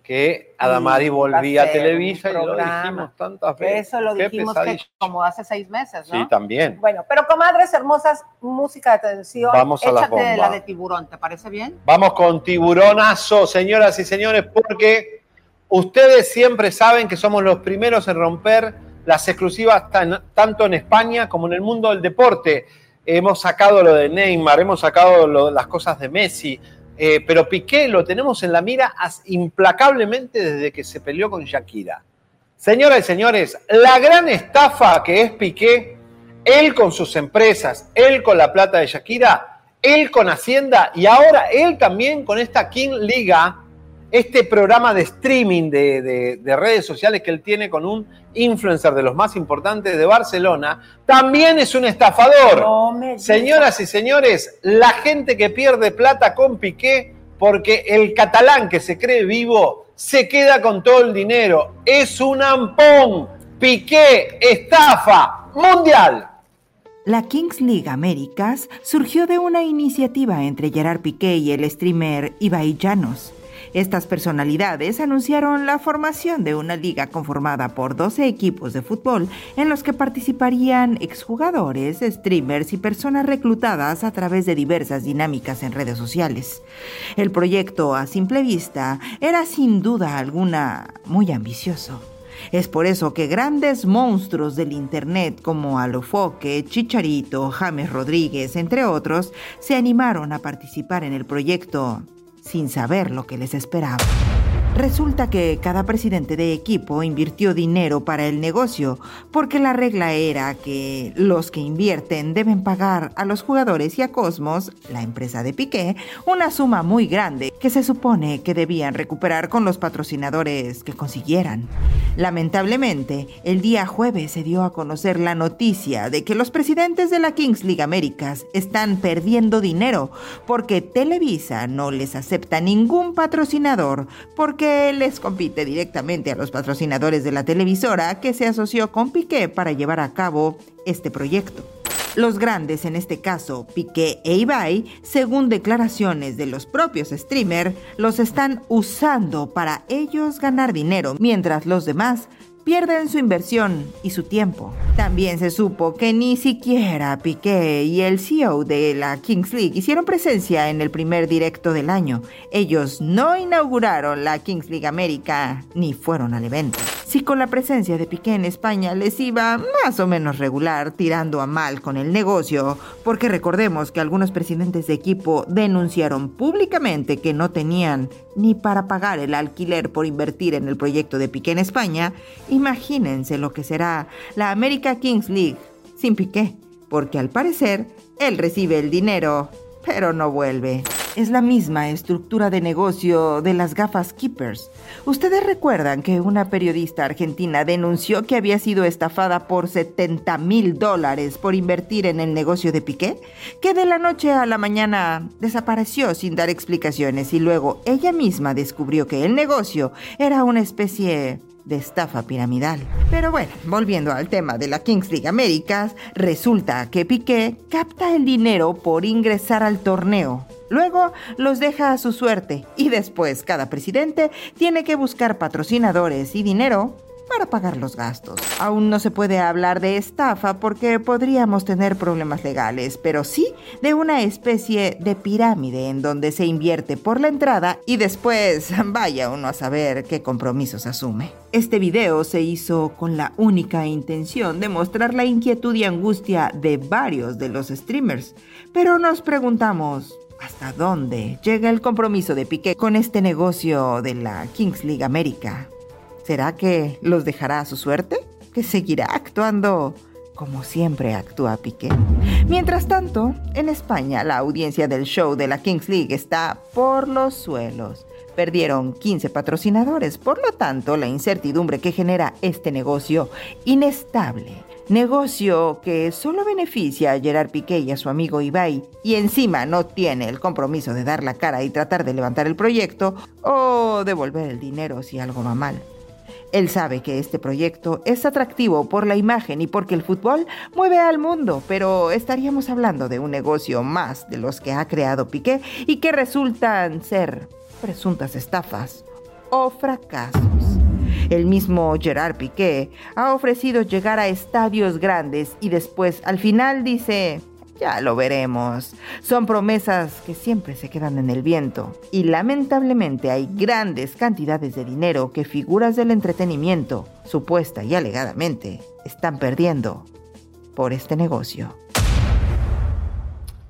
Que Adamari volvía a Televisa y lo dijimos tantas veces. Eso lo Qué dijimos que como hace seis meses, ¿no? Sí, también. Bueno, pero comadres hermosas, música de atención. Vamos a la Échate bomba. la de tiburón, ¿te parece bien? Vamos con tiburonazo, señoras y señores, porque ustedes siempre saben que somos los primeros en romper las exclusivas tan- tanto en España como en el mundo del deporte. Hemos sacado lo de Neymar, hemos sacado lo- las cosas de Messi, eh, pero Piqué lo tenemos en la mira implacablemente desde que se peleó con Shakira. Señoras y señores, la gran estafa que es Piqué, él con sus empresas, él con la plata de Shakira, él con Hacienda y ahora él también con esta King Liga, este programa de streaming de, de- de redes sociales que él tiene con un influencer de los más importantes de Barcelona, también es un estafador. No. Señoras y señores, la gente que pierde plata con Piqué porque el catalán que se cree vivo se queda con todo el dinero. Es un ampón. Piqué, estafa mundial. La Kings League Américas surgió de una iniciativa entre Gerard Piqué y el streamer Ibai Llanos. Estas personalidades anunciaron la formación de una liga conformada por 12 equipos de fútbol en los que participarían exjugadores, streamers y personas reclutadas a través de diversas dinámicas en redes sociales. El proyecto a simple vista era sin duda alguna muy ambicioso. Es por eso que grandes monstruos del Internet como Alofoque, Chicharito, James Rodríguez, entre otros, se animaron a participar en el proyecto sin saber lo que les esperaba. Resulta que cada presidente de equipo invirtió dinero para el negocio, porque la regla era que los que invierten deben pagar a los jugadores y a Cosmos, la empresa de Piqué, una suma muy grande que se supone que debían recuperar con los patrocinadores que consiguieran. Lamentablemente, el día jueves se dio a conocer la noticia de que los presidentes de la Kings League Américas están perdiendo dinero porque Televisa no les acepta ningún patrocinador porque les compite directamente a los patrocinadores de la televisora que se asoció con Piqué para llevar a cabo este proyecto. Los grandes, en este caso Piqué e Ibai, según declaraciones de los propios streamers, los están usando para ellos ganar dinero, mientras los demás pierden su inversión y su tiempo. También se supo que ni siquiera Piqué y el CEO de la Kings League hicieron presencia en el primer directo del año. Ellos no inauguraron la Kings League América ni fueron al evento. Si con la presencia de Piqué en España les iba más o menos regular, tirando a mal con el negocio, porque recordemos que algunos presidentes de equipo denunciaron públicamente que no tenían ni para pagar el alquiler por invertir en el proyecto de Piqué en España, imagínense lo que será la America Kings League sin Piqué, porque al parecer él recibe el dinero, pero no vuelve. Es la misma estructura de negocio de las gafas Keepers. Ustedes recuerdan que una periodista argentina denunció que había sido estafada por 70 mil dólares por invertir en el negocio de Piqué, que de la noche a la mañana desapareció sin dar explicaciones y luego ella misma descubrió que el negocio era una especie de estafa piramidal. Pero bueno, volviendo al tema de la Kings League Américas, resulta que Piqué capta el dinero por ingresar al torneo. Luego los deja a su suerte y después cada presidente tiene que buscar patrocinadores y dinero para pagar los gastos. Aún no se puede hablar de estafa porque podríamos tener problemas legales, pero sí de una especie de pirámide en donde se invierte por la entrada y después vaya uno a saber qué compromisos asume. Este video se hizo con la única intención de mostrar la inquietud y angustia de varios de los streamers, pero nos preguntamos, ¿Hasta dónde llega el compromiso de Piqué con este negocio de la Kings League América? ¿Será que los dejará a su suerte? ¿Que seguirá actuando como siempre actúa Piqué? Mientras tanto, en España la audiencia del show de la Kings League está por los suelos. Perdieron 15 patrocinadores, por lo tanto la incertidumbre que genera este negocio inestable. Negocio que solo beneficia a Gerard Piqué y a su amigo Ibai y encima no tiene el compromiso de dar la cara y tratar de levantar el proyecto o devolver el dinero si algo va mal. Él sabe que este proyecto es atractivo por la imagen y porque el fútbol mueve al mundo, pero estaríamos hablando de un negocio más de los que ha creado Piqué y que resultan ser presuntas estafas o fracasos. El mismo Gerard Piqué ha ofrecido llegar a estadios grandes y después al final dice, ya lo veremos. Son promesas que siempre se quedan en el viento y lamentablemente hay grandes cantidades de dinero que figuras del entretenimiento, supuesta y alegadamente, están perdiendo por este negocio.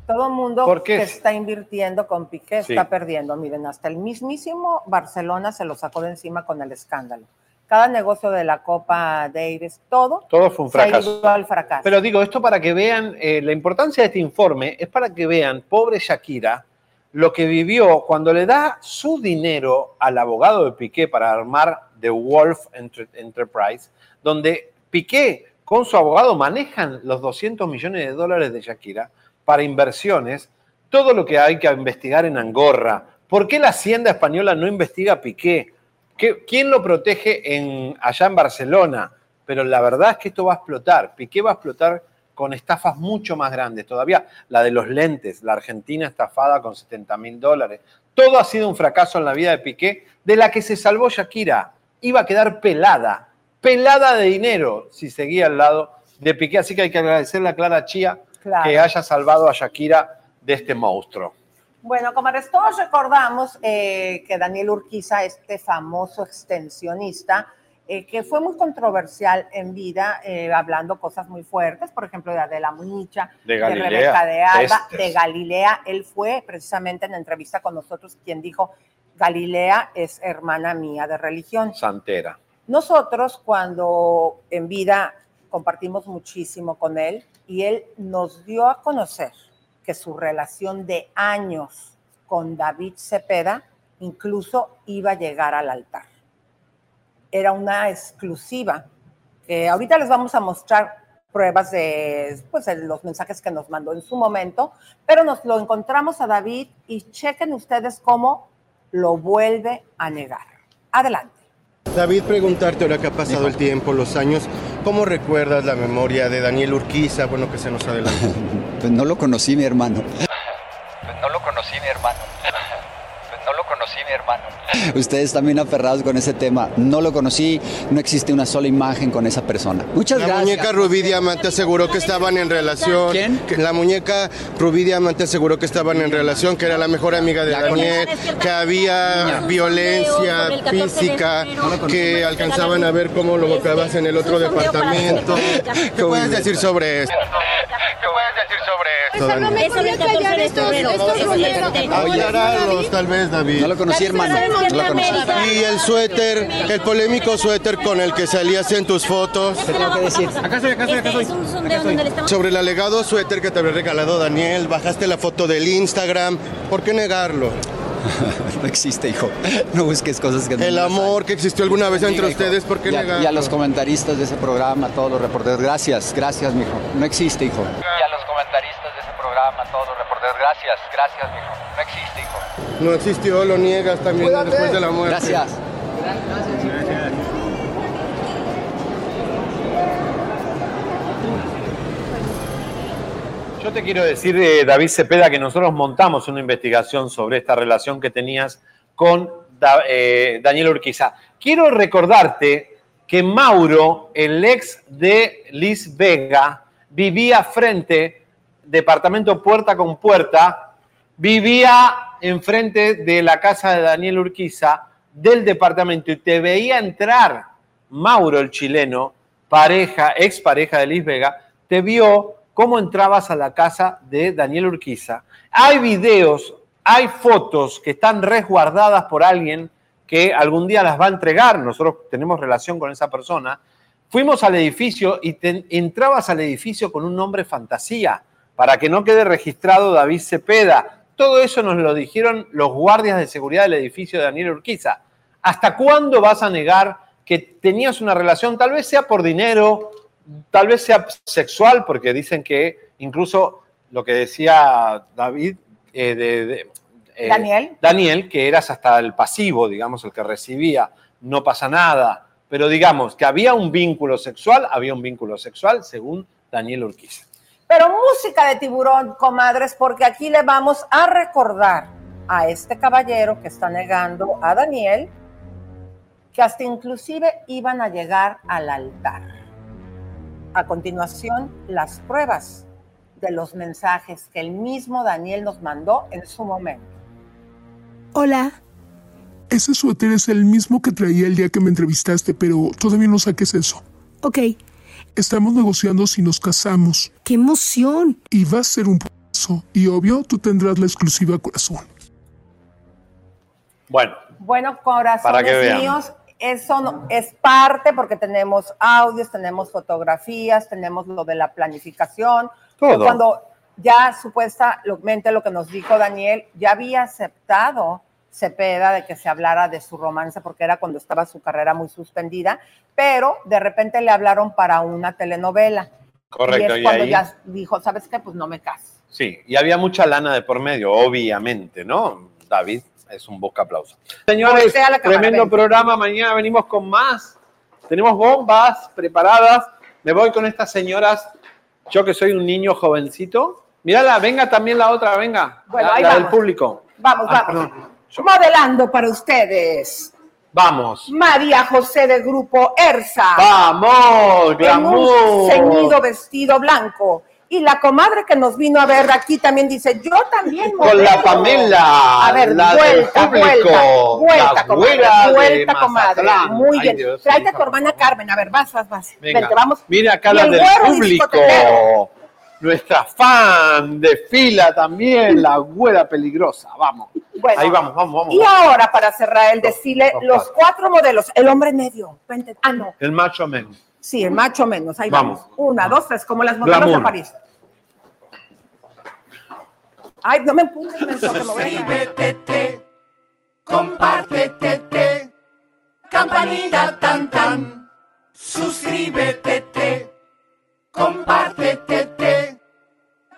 Todo el mundo que está invirtiendo con Piqué Sí. está perdiendo. Miren, hasta el mismísimo Barcelona se lo sacó de encima con el escándalo. Cada negocio de la Copa Davis, todo, Todo fue un fracaso. al fracaso. Pero digo, esto para que vean, eh, la importancia de este informe es para que vean, pobre Shakira, lo que vivió cuando le da su dinero al abogado de Piqué para armar The Wolf Enterprise, donde Piqué con su abogado manejan los 200 millones de dólares de Shakira para inversiones, todo lo que hay que investigar en Angorra. ¿Por qué la Hacienda Española no investiga a Piqué? ¿Qué- ¿Quién lo protege en, allá en Barcelona? Pero la verdad es que esto va a explotar. Piqué va a explotar con estafas mucho más grandes todavía. La de los lentes, la Argentina estafada con 70 mil dólares. Todo ha sido un fracaso en la vida de Piqué, de la que se salvó Shakira. Iba a quedar pelada, pelada de dinero si seguía al lado de Piqué. Así que hay que agradecerle a Clara Chía Claro. que haya salvado a Shakira de este monstruo. Bueno, como todos recordamos eh, que Daniel Urquiza, este famoso extensionista, eh, que fue muy controversial en vida, eh, hablando cosas muy fuertes, por ejemplo, de Adela Muñicha, De Galilea, Rebeca de Alba, de Galilea. Él fue precisamente en entrevista con nosotros quien dijo, Galilea es hermana mía de religión. Santera. Nosotros cuando en vida compartimos muchísimo con él y él nos dio a conocer que su relación de años con David Cepeda incluso iba a llegar al altar. Era una exclusiva que ahorita les vamos a mostrar pruebas de pues, de los mensajes que nos mandó en su momento, pero nos lo encontramos a David y chequen ustedes cómo lo vuelve a negar. Adelante. David, preguntarte ahora que ha pasado el tiempo, los años, ¿cómo recuerdas la memoria de Daniel Urquiza? Bueno, que se nos adelantó. Pues no lo conocí, mi hermano. Pues no lo conocí, mi hermano. Ustedes también aferrados con ese tema. No lo conocí, no existe una sola imagen con esa persona. Muchas la gracias. muñeca Rubí Diamante aseguró que estaban en relación. ¿Quién? Que la muñeca Rubí Diamante aseguró que estaban en relación, que era la mejor amiga de Daniel, que había violencia física, que alcanzaban a ver cómo lo buscabas en el otro departamento. ¿Qué puedes decir sobre esto? ¿Qué puedes decir sobre Eso no me Eso del 14 de febrero. Eso ya lo conté. Apoyarlos, tal vez, David. No lo conocí, Y el suéter, el polémico suéter con el que salías en tus fotos. Sobre el alegado suéter que te había regalado Daniel, bajaste la foto del Instagram. ¿Por qué negarlo? No existe, hijo. No busques cosas que no El amor que existió alguna vez entre hijo, ustedes, ¿por qué y a- negarlo? Y a los comentaristas de ese programa, todos los reporteros, gracias, gracias, mijo. No existe, hijo. Y a los comentaristas de ese programa, todos los reporteros, gracias, gracias, mijo. No existió, lo niegas también después de la muerte. Gracias. Yo te quiero decir, eh, David Cepeda, que nosotros montamos una investigación sobre esta relación que tenías con Da- eh, Daniel Urquiza. Quiero recordarte que Mauro, el ex de Liz Vega, vivía frente, departamento puerta con puerta, vivía enfrente de la casa de Daniel Urquiza del departamento y te veía entrar Mauro, el chileno, pareja, ex pareja de Liz Vega, te vio cómo entrabas a la casa de Daniel Urquiza. Hay videos hay fotos que están resguardadas por alguien que algún día las va a entregar, nosotros tenemos relación con esa persona, fuimos al edificio y te- entrabas al edificio con un nombre fantasía, para que no quede registrado David Cepeda. Todo eso nos lo dijeron los guardias de seguridad del edificio de Daniel Urquiza. ¿Hasta cuándo vas a negar que tenías una relación, tal vez sea por dinero, tal vez sea sexual, porque dicen que incluso lo que decía David, eh, de- de- eh, Daniel. Daniel, que eras hasta el pasivo, digamos, el que recibía, no pasa nada, pero digamos que había un vínculo sexual, había un vínculo sexual según Daniel Urquiza. Pero música de tiburón, comadres, porque aquí le vamos a recordar a este caballero que está negando a Daniel que hasta inclusive iban a llegar al altar. A continuación, las pruebas de los mensajes que el mismo Daniel nos mandó en su momento. Hola. Ese suéter es el mismo que traía el día que me entrevistaste, pero todavía no saques eso. Ok. Estamos negociando si nos casamos. ¡Qué emoción! Y va a ser un paso. Y obvio, tú tendrás la exclusiva corazón. Bueno, Bueno, corazones míos, eso no- es parte porque tenemos audios, tenemos fotografías, tenemos lo de la planificación. Todo. Cuando ya supuestamente lo que nos dijo Daniel, ya había aceptado Cepeda de que se hablara de su romance porque era cuando estaba su carrera muy suspendida, pero de repente le hablaron para una telenovela. Correcto, Y es y cuando ahí- ya dijo, ¿sabes qué? Pues no me caso. sí, y había mucha lana de por medio, obviamente, ¿no? David es un boca aplauso. Señores, cámara, tremendo programa, mañana venimos con más. Tenemos bombas preparadas. Me voy con estas señoras, yo que soy un niño jovencito. Mírala, venga también la otra, venga. Bueno, la, ahí la del público. Vamos, Ah, vamos. perdón. Modelando para ustedes. Vamos. María José de Grupo ERSA. ¡Vamos! En ¡Glamour! un ceñido vestido blanco. Y la comadre que nos vino a ver aquí también dice, yo también Con la modelo". Pamela, A ver, la del vuelta, vuelta, vuelta, la comadre, vuelta, comadre. Muy Ay, bien. Dios, Tráete a tu hermana Carmen. A ver, vas, vas, vas. Venga, Vente, vamos. mira acá la el del público. Nuestra fan de fila también, la güera peligrosa. Vamos. Bueno, Ahí vamos, vamos, vamos. Y ahora, para cerrar el desfile, los cuatro modelos. El hombre medio. Vente. Ah, no. El macho men. Sí, el macho menos. Ahí Vamos. vamos. Una, dos, tres, como las modelos Glamour. de París. Ay, no me empujes, que me voy a compártete, campanita tan tan. Suscríbete, compártete,